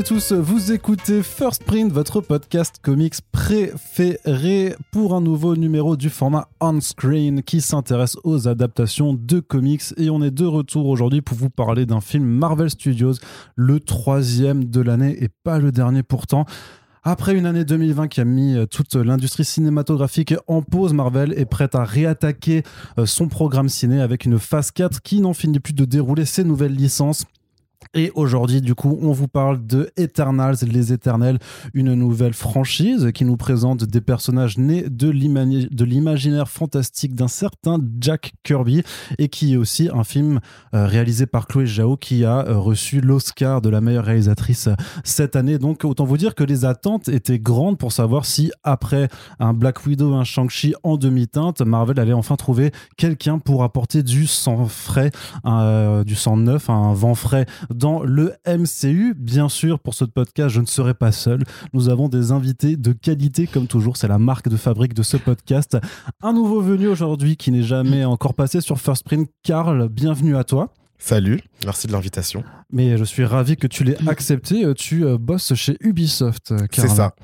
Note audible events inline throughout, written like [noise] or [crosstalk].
Et tous, vous écoutez First Print, votre podcast comics préféré pour un nouveau numéro du format on-screen qui s'intéresse aux adaptations de comics et on est de retour aujourd'hui pour vous parler d'un film Marvel Studios, le troisième de l'année et pas le dernier pourtant. Après une année 2020 qui a mis euh, toute l'industrie cinématographique en pause, Marvel est prête à réattaquer euh, son programme ciné avec une phase 4 qui n'en finit plus de dérouler ses nouvelles licences et aujourd'hui, du coup, on vous parle de Eternals, les Éternels, une nouvelle franchise qui nous présente des personnages nés de l'imaginaire fantastique d'un certain Jack Kirby et qui est aussi un film euh, réalisé par Chloé Zhao qui a euh, reçu l'Oscar de la meilleure réalisatrice euh, cette année. Donc, autant vous dire que les attentes étaient grandes pour savoir si, après un Black Widow, un Shang-Chi en demi-teinte, Marvel allait enfin trouver quelqu'un pour apporter du sang frais, du sang neuf, un vent frais dans le MCU. Bien sûr, pour ce podcast, je ne serai pas seul. Nous avons des invités de qualité, comme toujours. C'est la marque de fabrique de ce podcast. Un nouveau venu aujourd'hui qui n'est jamais encore passé sur First Print. Karl, bienvenue à toi. Salut, merci de l'invitation. Mais je suis ravi que tu l'aies accepté. Tu euh, bosses chez Ubisoft, C'est ça.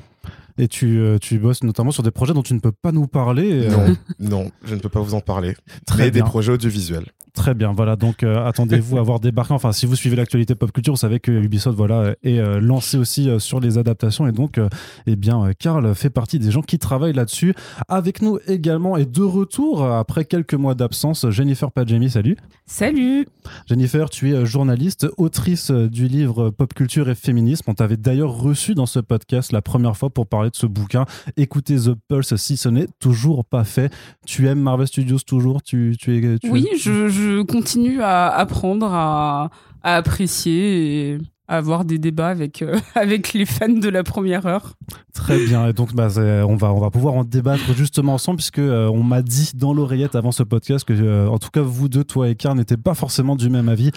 Et tu, euh, tu bosses notamment sur des projets dont tu ne peux pas nous parler. Euh. Non, non, je ne peux pas vous en parler. [laughs] Très des projets audiovisuels. Très bien, voilà. Donc euh, attendez-vous à voir débarquer. Enfin, si vous suivez l'actualité pop culture, vous savez que Ubisoft voilà est lancé aussi sur les adaptations et donc eh bien Karl fait partie des gens qui travaillent là-dessus. Avec nous également et de retour après quelques mois d'absence, Jennifer Padjemi. Salut. Salut. Jennifer, tu es journaliste, autrice du livre Pop culture et féminisme. On t'avait d'ailleurs reçu dans ce podcast la première fois pour parler de ce bouquin. Écoutez The Pulse si ce n'est toujours pas fait. Tu aimes Marvel Studios toujours? Tu, tu es, Oui, je, continue à apprendre, à, apprécier et à avoir des débats avec, euh, [laughs] avec les fans de la première heure. Très bien, et donc bah, on, va, on va pouvoir en débattre justement ensemble, puisque euh, on m'a dit dans l'oreillette avant ce podcast que, euh, en tout cas, vous deux, toi et Car, n'étaient pas forcément du même avis.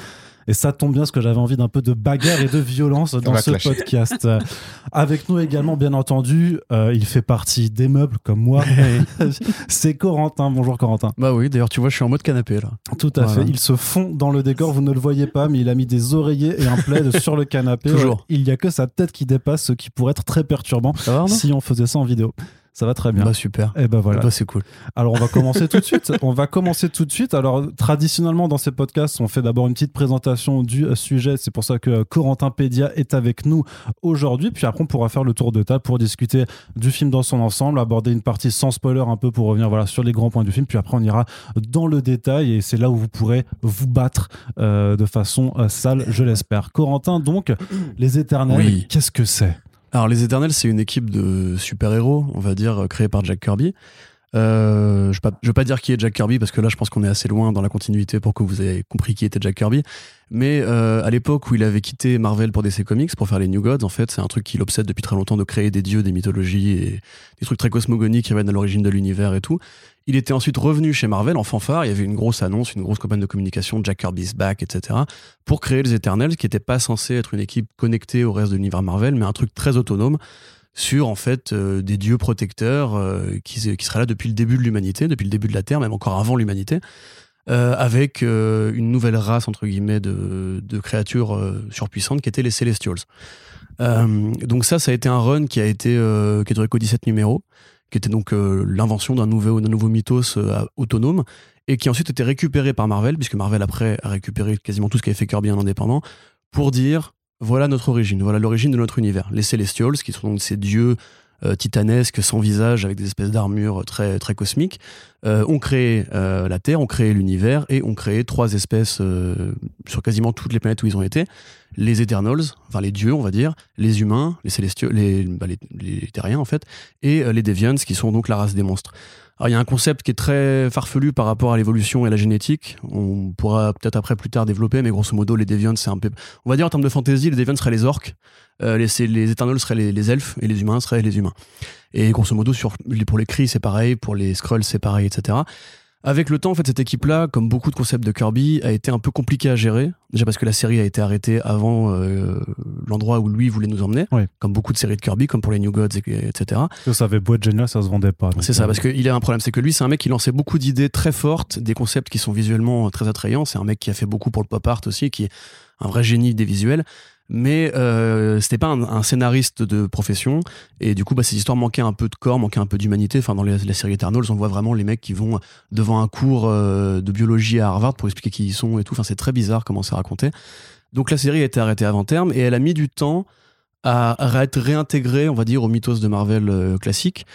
Et ça tombe bien parce que j'avais envie d'un peu de bagarre et de violence [laughs] dans ce podcast. Avec nous également, bien entendu, euh, il fait partie des meubles comme moi. [laughs] [laughs] C'est Corentin. Bonjour Corentin. Bah oui, d'ailleurs, tu vois, je suis en mode canapé là. Tout à fait. Il se fond dans le décor. Vous ne le voyez pas, mais il a mis des oreillers et un plaid sur le canapé. Toujours. Il n'y a que sa tête qui dépasse, ce qui pourrait être très perturbant si on faisait ça en vidéo. Ça va très bien. Bah super. Et eh ben voilà. Bah, c'est cool. Alors on va commencer tout de suite. On va commencer tout de suite. Alors traditionnellement dans ces podcasts, on fait d'abord une petite présentation du euh, sujet. C'est pour ça que euh, Corentin Pédia est avec nous aujourd'hui. Puis après on pourra faire le tour de table pour discuter du film dans son ensemble, aborder une partie sans spoiler un peu pour revenir voilà sur les grands points du film. Puis après on ira dans le détail et c'est là où vous pourrez vous battre euh, de façon sale, je l'espère. Corentin donc les Éternels, qu'est-ce que c'est? Alors, les Éternels, c'est une équipe de super-héros, on va dire, créée par Jack Kirby. Euh, je ne vais, pas dire qui est Jack Kirby parce que là je pense qu'on est assez loin dans la continuité pour que vous ayez compris qui était Jack Kirby. Mais euh, à l'époque où il avait quitté Marvel pour DC Comics pour faire les New Gods, en fait c'est un truc qui l'obsède depuis très longtemps de créer des dieux, des mythologies et des trucs très cosmogoniques qui viennent à l'origine de l'univers et tout. Il était ensuite revenu chez Marvel en fanfare, il y avait une grosse annonce, une grosse campagne de communication, Jack Kirby's back, etc. pour créer les Eternals qui n'était pas censé être une équipe connectée au reste de l'univers Marvel mais un truc très autonome sur en fait euh, des dieux protecteurs euh, qui, qui, seraient là depuis le début de l'humanité, depuis le début de la Terre, même encore avant l'humanité, euh, avec une nouvelle race entre guillemets de, de créatures surpuissantes qui étaient les Celestials. donc ça, ça a été un run qui a été qui a duré qu'au 17 numéros, qui était donc l'invention d'un nouveau, nouveau mythos autonome et qui ensuite été récupéré par Marvel, puisque Marvel après a récupéré quasiment tout ce qu'avait fait Kirby en indépendant, pour dire voilà notre origine, voilà l'origine de notre univers. Les Celestials, qui sont donc ces dieux euh, titanesques, sans visage, avec des espèces d'armures très, très cosmiques, euh, ont créé euh, la Terre, ont créé l'univers et ont créé trois espèces sur quasiment toutes les planètes où ils ont été. Les Eternals, enfin les dieux, on va dire, les humains, les Celestials, les, bah, les, les terriens en fait, et les Deviants, qui sont donc la race des monstres. Alors, il y a un concept qui est très farfelu par rapport à l'évolution et la génétique. On pourra peut-être après plus tard développer, mais grosso modo, les Deviants, c'est un peu. On va dire en termes de fantasy, les Deviants seraient les orques, euh, les, les Eternals seraient les, elfes, et les humains seraient les humains. Et grosso modo, sur, pour les Kree, c'est pareil, pour les Skrulls, c'est pareil, etc. Avec le temps, en fait, cette équipe-là, comme beaucoup de concepts de Kirby, a été un peu compliquée à gérer. Déjà parce que la série a été arrêtée avant euh, l'endroit où lui voulait nous emmener, comme beaucoup de séries de Kirby, comme pour les New Gods, etc. Ça avait beau être génial, ça se vendait pas. C'est ça, euh, parce qu'il a un problème, c'est que lui, c'est un mec qui lançait beaucoup d'idées très fortes, des concepts qui sont visuellement très attrayants. C'est un mec qui a fait beaucoup pour le pop art aussi, qui est un vrai génie des visuels. Mais euh, c'était pas un, scénariste de profession. Et du coup bah, ces histoires manquaient un peu de corps manquaient un peu d'humanité. Enfin dans la série Eternals on voit vraiment les mecs qui vont devant un cours euh, de biologie à Harvard pour expliquer qui ils sont et tout. Enfin c'est très bizarre comment c'est raconté donc la série a été arrêtée avant terme et elle a mis du temps à, être réintégrée on va dire au mythos de Marvel euh, classique.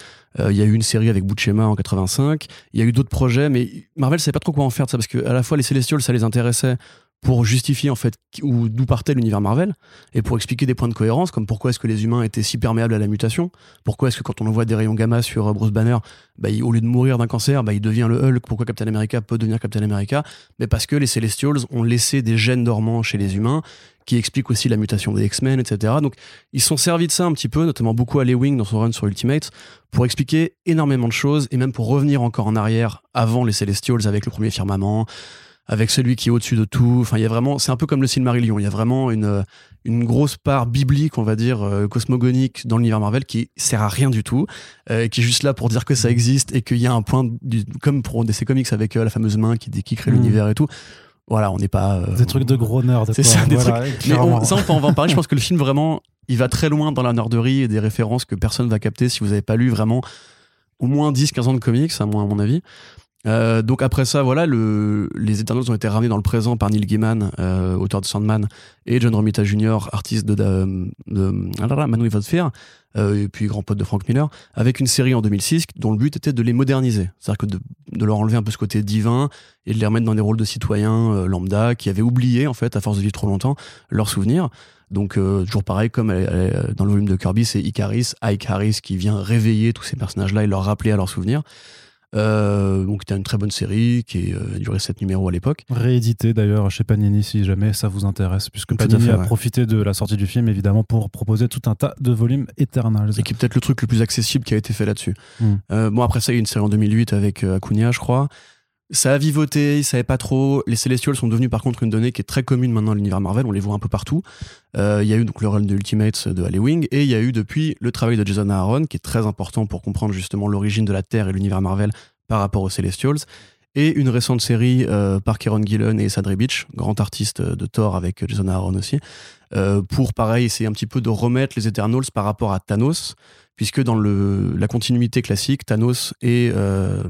Euh, il y a eu une série avec Butchema en 85 il y a eu d'autres projets mais Marvel savait pas trop quoi en faire de ça parce que à la fois les Celestials ça les intéressait pour justifier en fait d'où partait l'univers Marvel et pour expliquer des points de cohérence comme pourquoi est-ce que les humains étaient si perméables à la mutation pourquoi est-ce que quand on envoie des rayons gamma sur euh, Bruce Banner bah, au lieu de mourir d'un cancer bah, il devient le Hulk pourquoi Captain America peut devenir Captain America? Mais parce que les Celestials ont laissé des gènes dormants chez les humains qui expliquent aussi la mutation des X-Men etc donc ils sont servis de ça un petit peu notamment beaucoup à Wing dans son run sur Ultimate pour expliquer énormément de choses et même pour revenir encore en arrière avant les Celestials avec le premier firmament avec celui qui est au-dessus de tout. Enfin, il y a vraiment, c'est un peu comme le Silmarillion. Il y a vraiment une, une grosse part biblique, on va dire, euh, cosmogonique dans l'univers Marvel qui sert à rien du tout, euh, qui est juste là pour dire que ça existe et qu'il y a un point, comme pour DC Comics avec euh, la fameuse main qui, qui crée mm. l'univers et tout. Voilà, on n'est pas. des trucs de gros nerds. C'est ça, des trucs. Mais ça, on peut en parler. Je pense que le [laughs] film, vraiment, il va très loin dans la nerderie et des références que personne va capter si vous n'avez pas lu vraiment au moins 10-15 ans de comics, à, mon, à mon avis. Euh, donc après ça, voilà, le, les Eternals ont été ramenés dans le présent par Neil Gaiman, euh, auteur de Sandman, et John Romita Jr., artiste de, de, de euh, et puis grand pote de Frank Miller, avec une série en 2006 dont le but était de les moderniser, c'est-à-dire que de, de, leur enlever un peu ce côté divin et de les remettre dans des rôles de citoyens euh, lambda qui avaient oublié en fait, à force de vivre trop longtemps, leurs souvenirs. Donc euh, toujours pareil, comme dans le volume de Kirby, c'est Icaris, Ike Harris qui vient réveiller tous ces personnages-là et leur rappeler à leurs souvenirs. Euh, donc c'était une très bonne série qui a euh, duré 7 numéros à l'époque. Réédité d'ailleurs chez Panini si jamais ça vous intéresse, puisque Panini a profité de la sortie du film évidemment pour proposer tout un tas de volumes Eternals. Et qui est peut-être le truc le plus accessible qui a été fait là-dessus. Hmm. Euh, bon après ça il y a une série en 2008 avec Acuna je crois. Ça a vivoté, ils savaient pas trop. Les Celestials sont devenus par contre une donnée qui est très commune maintenant dans l'univers Marvel, on les voit un peu partout. Il y a eu donc le rôle de Ultimates de Halloween et il y a eu depuis le travail de Jason Aaron qui est très important pour comprendre justement l'origine de la Terre et l'univers Marvel par rapport aux Celestials. Et une récente série euh, par Kieron Gillen et Sadri Beach, grand artiste de Thor avec Jason Aaron aussi, euh, pour pareil essayer un petit peu de remettre les Eternals par rapport à Thanos, puisque dans la continuité classique, Thanos euh,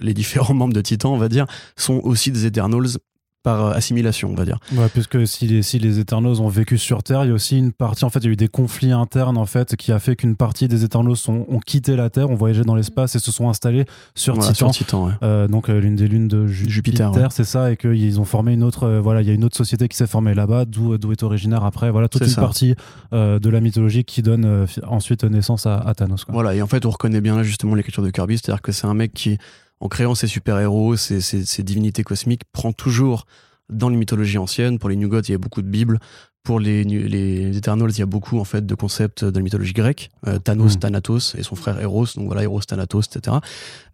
les différents [laughs] membres de Titan, on va dire, sont aussi des Eternals par euh, assimilation, on va dire. Ouais, puisque si les, si les Eternals ont vécu sur Terre, il y a aussi une partie, en fait, il y a eu des conflits internes, en fait, qui a fait qu'une partie des Eternals ont, ont quitté la Terre, ont voyagé dans l'espace et se sont installés sur Titan. Titan euh, donc, euh, l'une des lunes de Jupiter, c'est ça, et qu'ils ont formé une autre, voilà, il y a une autre société qui s'est formée là-bas, d'où est originaire après, voilà, toute une partie de la mythologie qui donne ensuite naissance à, Thanos. Voilà, et en fait, on reconnaît bien là, justement, l'écriture de Kirby, c'est-à-dire que c'est un mec qui en créant ses super-héros, ses, divinités cosmiques, prend toujours dans les mythologies anciennes. Pour les New Gods, il y a beaucoup de Bibles. Pour les, les Eternals, il y a beaucoup en fait de concepts de la mythologie grecque. Euh, Thanos, hmm. Thanatos et son frère Eros, donc voilà, Eros, Thanatos, etc.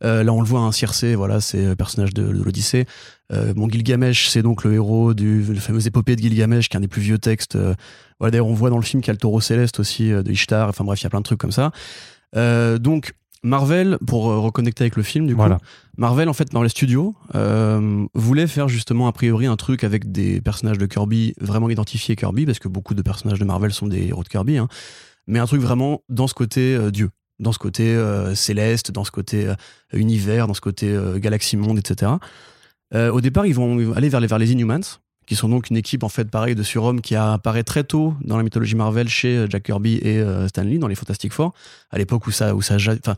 Euh, là, on le voit, un hein, Circé, voilà, c'est le personnage de, l'Odyssée. Euh, bon, Gilgamesh, c'est donc le héros du le fameux épopée de Gilgamesh, qui est un des plus vieux textes. voilà, d'ailleurs, on voit dans le film qu'il y a le taureau céleste aussi de Ishtar. Enfin bref, il y a plein de trucs comme ça. donc, Marvel, pour euh, reconnecter avec le film, du coup, Marvel, en fait, les studios, euh, voulait faire justement, a priori, un truc avec des personnages de Kirby vraiment identifiés Kirby, parce que beaucoup de personnages de Marvel sont des héros de Kirby, hein, mais un truc vraiment dans ce côté euh, Dieu, dans ce côté céleste, dans ce côté univers, dans ce côté galaxie monde, etc. au départ, ils vont aller vers les, vers les Inhumans, qui sont donc une équipe en fait pareil de surhommes qui apparaît très tôt dans la mythologie Marvel chez euh, Jack Kirby et euh, Stan Lee dans les Fantastic Four. À l'époque où ça où ça enfin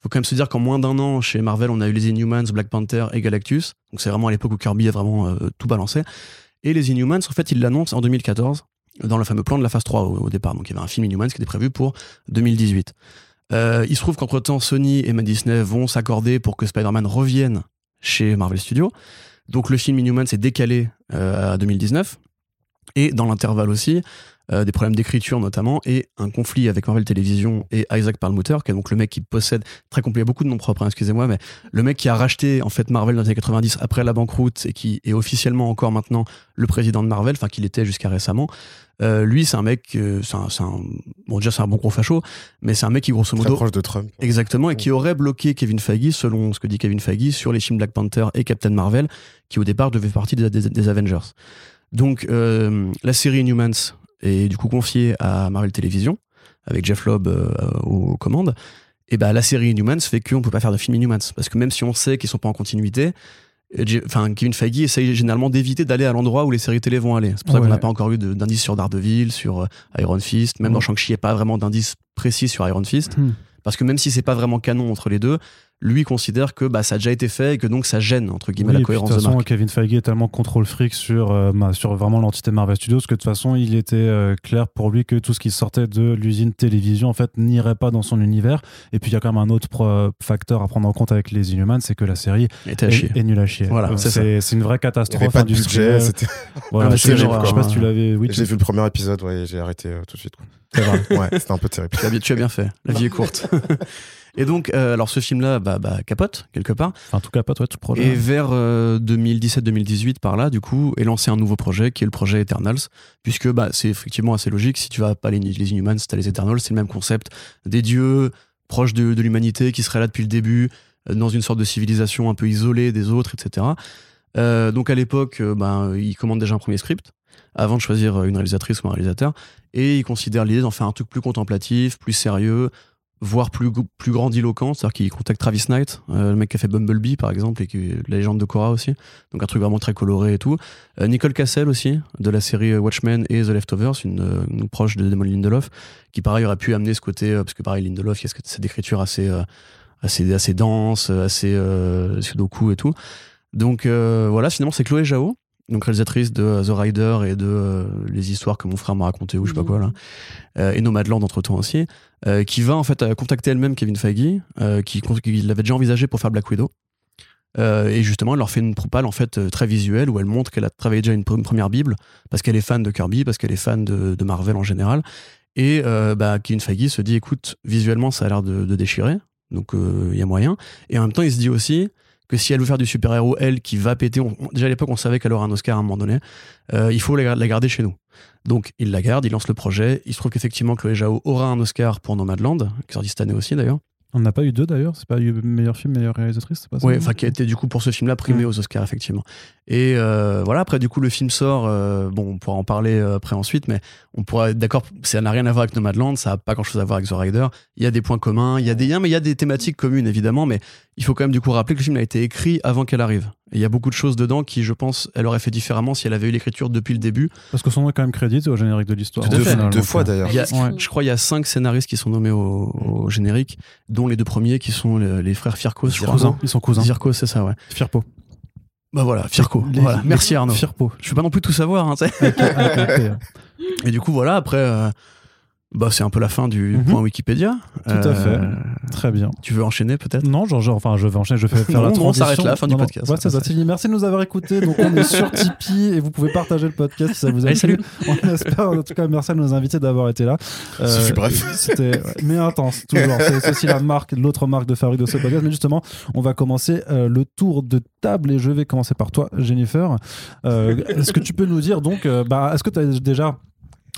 faut quand même se dire qu'en moins d'un an chez Marvel on a eu les Inhumans, Black Panther et Galactus. Donc c'est vraiment à l'époque où Kirby a vraiment euh, tout balancé. Et les Inhumans en fait il l'annonce en 2014 dans le fameux plan de la phase 3 au, départ. Donc il y avait un film Inhumans qui était prévu pour 2018 il se trouve qu'entre temps Sony et Disney vont s'accorder pour que Spider-Man revienne chez Marvel Studios donc le film Inhuman s'est décalé euh, à 2019. Et dans l'intervalle aussi, euh, des problèmes d'écriture notamment, et un conflit avec Marvel Television et Isaac Perlmutter, qui est donc le mec qui possède, très complet, beaucoup de noms propres, hein, excusez-moi, mais le mec qui a racheté en fait Marvel dans les années 90 après la banqueroute et qui est officiellement encore maintenant le président de Marvel, enfin qu'il était jusqu'à récemment. Euh, lui, c'est un mec, c'est un, bon déjà c'est un bon gros facho, mais c'est un mec qui grosso modo très proche de Trump. Exactement, et qui aurait bloqué Kevin Feige, selon ce que dit Kevin Feige, sur les films Black Panther et Captain Marvel, qui au départ devaient faire partie des, Avengers. Donc euh, la série Inhumans est du coup confiée à Marvel Television, avec Jeff Lobb aux commandes, et bah la série Inhumans fait qu'on peut pas faire de film Inhumans. Parce que même si on sait qu'ils sont pas en continuité, enfin Kevin Feige essaye généralement d'éviter d'aller à l'endroit où les séries télé vont aller. C'est pour ça qu'on n'a pas encore eu d'indice sur Daredevil, sur Iron Fist, même dans Shang-Chi, il n'y a pas vraiment d'indice précis sur Iron Fist. Hmm. Parce que même si c'est pas vraiment canon entre les deux, lui considère que bah, ça a déjà été fait et que donc ça gêne entre guillemets la cohérence de toute façon, Kevin Feige est tellement contrôle fric sur, euh, sur vraiment l'entité Marvel Studios que de toute façon il était euh, clair pour lui que tout ce qui sortait de l'usine télévision en fait n'irait pas dans son univers. Et puis il y a quand même un autre facteur à prendre en compte avec les Inhumans, c'est que la série est, est, nulle à chier. Voilà, c'est une vraie catastrophe. Il pas de budget. C'était. Voilà, je sais pas si tu l'avais. Oui, j'ai vu le premier épisode, ouais, j'ai arrêté euh, tout de suite. Ouais, c'était un peu terrible. Tu as bien fait. La vie est courte. [laughs] Et donc, euh, alors ce film-là, bah, bah, capote quelque part. Enfin, tout capote, ouais, tout projet. Et vers 2017-2018, euh, par là, du coup, est lancé un nouveau projet qui est le projet Eternals, puisque bah, c'est effectivement assez logique. Si tu vas pas les, les Inhumans, t'as les Eternals, c'est le même concept des dieux proches de, de l'humanité qui seraient là depuis le début, euh, dans une sorte de civilisation un peu isolée des autres, etc. donc à l'époque, bah, ils commandent déjà un premier script avant de choisir une réalisatrice ou un réalisateur, et ils considèrent l'idée d'en faire un truc plus contemplatif, plus sérieux, voire plus, plus grandiloquent, c'est-à-dire qu'il contacte Travis Knight, euh, le mec qui a fait Bumblebee par exemple, et qui est la légende de Korra aussi, donc un truc vraiment très coloré et tout. Euh, Nicole Cassell aussi, de la série Watchmen et The Leftovers, une, euh, proche de Damon Lindelof, qui pareil aurait pu amener ce côté, parce que pareil Lindelof, il y a cette écriture assez, assez, assez dense, assez sudoku et tout. Donc voilà, finalement c'est Chloé Zhao, donc réalisatrice de The Rider et de les histoires que mon frère m'a raconté ou je sais pas mmh. quoi là, et Nomadland entre temps aussi. Euh, qui va en fait euh, contacter elle-même Kevin Feige, euh, qui, qui l'avait déjà envisagé pour faire Black Widow. et justement, elle leur fait une propale en fait très visuelle où elle montre qu'elle a travaillé déjà une, première Bible parce qu'elle est fan de Kirby, parce qu'elle est fan de, Marvel en général. Et bah, Kevin Feige se dit écoute, visuellement, ça a l'air de, déchirer, donc il y a moyen. Et en même temps, il se dit aussi que si elle veut faire du super-héros, elle qui va péter, déjà à l'époque, on savait qu'elle aurait un Oscar à un moment donné, il faut la, la, garder chez nous. Donc il la garde, il lance le projet. Il se trouve qu'effectivement Chloé Zhao aura un Oscar pour Nomadland, qui sort cette année aussi d'ailleurs. On n'a pas eu deux d'ailleurs, c'est pas eu meilleur film, meilleure réalisatrice, c'est Oui, enfin qui a été du coup pour ce film-là primé aux Oscars effectivement. Et euh, voilà, après du coup le film sort, euh, bon on pourra en parler euh, après ensuite, mais on pourra être d'accord, ça n'a rien à voir avec Nomadland, ça n'a pas grand-chose à voir avec The Rider. Il y a des points communs, il y a des liens, mais il y a des thématiques communes évidemment, mais il faut quand même du coup rappeler que le film a été écrit avant qu'elle arrive. Il y a beaucoup de choses dedans qui, je pense, elle aurait fait différemment si elle avait eu l'écriture depuis le début. Parce que son nom est quand même crédité au générique de l'histoire. Deux, fois d'ailleurs. Je crois qu'il y a cinq scénaristes qui sont nommés au, générique, dont les deux premiers qui sont les, frères Firko. Ils sont cousins. Firko, c'est ça, ouais. Firpo. Bah voilà, Firko. voilà. Merci Arnaud. Firpo. Je peux pas non plus tout savoir. Hein, [laughs] Et du coup, voilà, après. Euh, bah, c'est un peu la fin du mhm. point Wikipédia. Tout à fait. Euh, Très bien. Tu veux enchaîner peut-être? Non, genre, genre, enfin, je vais enchaîner, je vais faire [laughs] la transition. On s'arrête là, fin du podcast. Ouais, ça. Merci de nous avoir écoutés. Donc, on est sur [laughs] Tipeee et vous pouvez partager le podcast si ça vous a plu. Salut. On espère, en tout cas, merci à nos invités d'avoir été là. Euh, c'est bref. C'était, [laughs] mais intense, toujours. C'est aussi la marque, l'autre marque de fabrique de ce podcast. Mais justement, on va commencer euh, le tour de table et je vais commencer par toi, Jennifer. est-ce que tu peux nous dire donc, bah, est-ce que tu as déjà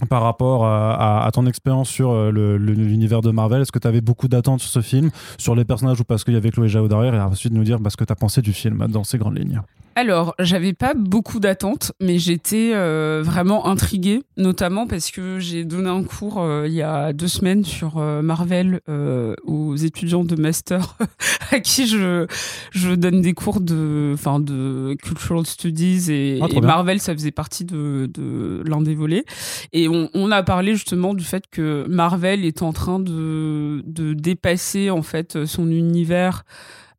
par rapport à, ton expérience sur euh, l'univers de Marvel Est-ce que tu avais beaucoup d'attentes sur ce film, sur les personnages ou parce qu'il y avait Chloé Zhao derrière Et ensuite nous dire bah, ce que tu as pensé du film dans ses grandes lignes? Alors, j'avais pas beaucoup d'attentes, mais j'étais euh, vraiment intriguée, notamment parce que j'ai donné un cours euh, il y a deux semaines sur Marvel aux étudiants de master [laughs] à qui je, je donne des cours de, enfin, de cultural studies et, ah, Marvel, ça faisait partie de, de l'un des volets. Et et on, a parlé justement du fait que Marvel est en train de, dépasser en fait son univers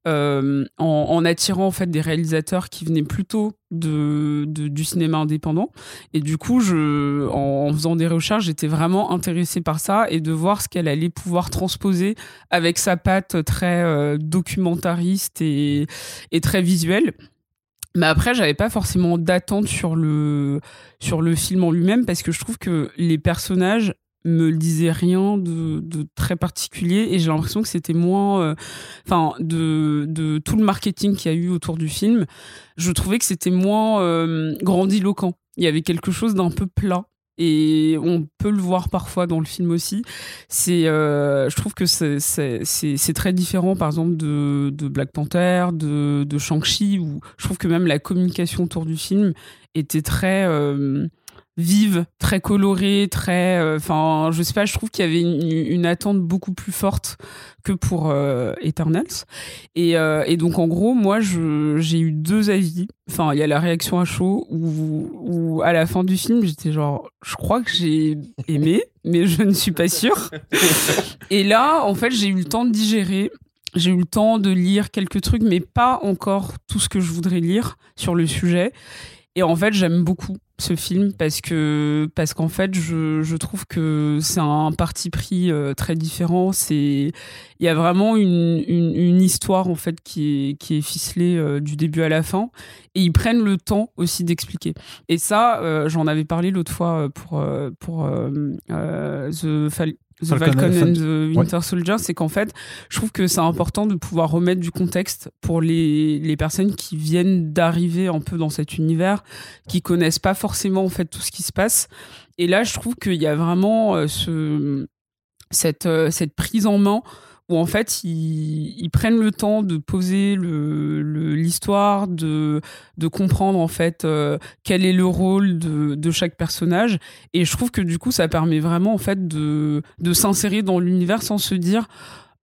euh, en, attirant en fait des réalisateurs qui venaient plutôt de, du cinéma indépendant. Et du coup, en, faisant des recherches, j'étais vraiment intéressée par ça et de voir ce qu'elle allait pouvoir transposer avec sa patte très euh, documentariste et, et très visuelle. Mais après, j'avais pas forcément d'attente sur le, sur le film en lui-même parce que je trouve que les personnages me disaient rien de, de très particulier et j'ai l'impression que c'était moins euh, enfin de, de tout le marketing qu'il y a eu autour du film je trouvais que c'était moins euh, grandiloquent il y avait quelque chose d'un peu plat et on peut le voir parfois dans le film aussi. C'est, euh, je trouve que c'est très différent, par exemple, de, de Black Panther, de, de Shang-Chi, où je trouve que même la communication autour du film était très, euh, vive, très colorée, très. euh, Enfin, je sais pas, je trouve qu'il y avait une, une attente beaucoup plus forte que pour euh, Eternals. Et, euh, et donc, en gros, moi, j'ai eu deux avis. Enfin, il y a la réaction à chaud où, où à la fin du film, j'étais genre, je crois que j'ai aimé, [laughs] mais je ne suis pas sûre. Et là, en fait, j'ai eu le temps de digérer. J'ai eu le temps de lire quelques trucs, mais pas encore tout ce que je voudrais lire sur le sujet. Et en fait, j'aime beaucoup ce film parce que parce qu'en fait, je, je trouve que c'est un parti pris euh, très différent. C'est il y a vraiment une, une, histoire en fait qui est qui est ficelée euh, du début à la fin et ils prennent le temps aussi d'expliquer. Et ça, euh, j'en avais parlé l'autre fois pour pour The Fal- The Falcon- Falcon Fal- and the Winter Soldier, c'est qu'en fait, je trouve que c'est important de pouvoir remettre du contexte pour les, les personnes qui viennent d'arriver un peu dans cet univers, qui connaissent pas forcément en fait tout ce qui se passe. Et là, je trouve qu'il y a vraiment euh, ce, cette, euh, cette prise en main où en fait ils, prennent le temps de poser le- le- l'histoire, de, de comprendre en fait euh, quel est le rôle de, de chaque personnage. Et je trouve que du coup ça permet vraiment en fait de, de s'insérer dans l'univers sans se dire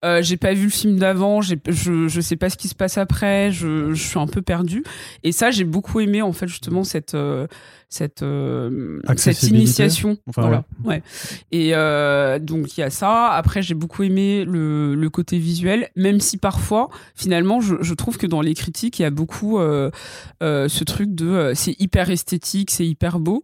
euh, j'ai pas vu le film d'avant, je, je sais pas ce qui se passe après, je, je suis un peu perdu. Et ça, j'ai beaucoup aimé en fait justement cette cette cette, euh, cette initiation. Enfin, voilà. Ouais. Et euh, donc il y a ça. Après, j'ai beaucoup aimé le, le côté visuel, même si parfois, finalement, je, je trouve que dans les critiques, il y a beaucoup euh, euh, ce truc de euh, c'est hyper esthétique, c'est hyper beau.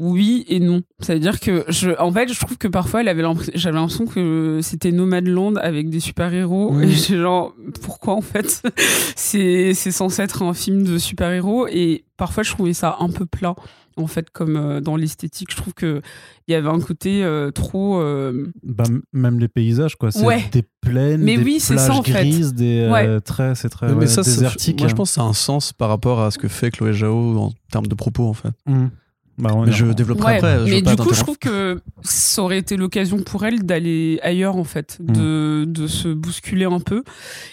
Oui et non. C'est-à-dire que je, en fait, je trouve que parfois, elle avait l'impression- j'avais l'impression que c'était Nomadland avec des super-héros. Oui. Et j'ai genre, pourquoi en fait? [laughs] C'est c'est censé être un film de super-héros. Et parfois, je trouvais ça un peu plat, en fait, comme euh, dans l'esthétique. Je trouve que il y avait un côté euh, trop. euh, Bah, même les paysages, quoi. C'est Ouais. des plaines, Mais des oui, c'est plages ça, en fait. grises, des euh, Ouais. traits, c'est très mais ouais, désertique. moi je pense que ça a un sens par rapport à ce que fait Chloé Zhao en termes de propos en fait. Hum. Bah, Mais je développerai Ouais, après. je mais du coup, je trouve que ça aurait été l'occasion pour elle d'aller ailleurs, en fait, Mm. de, de se bousculer un peu.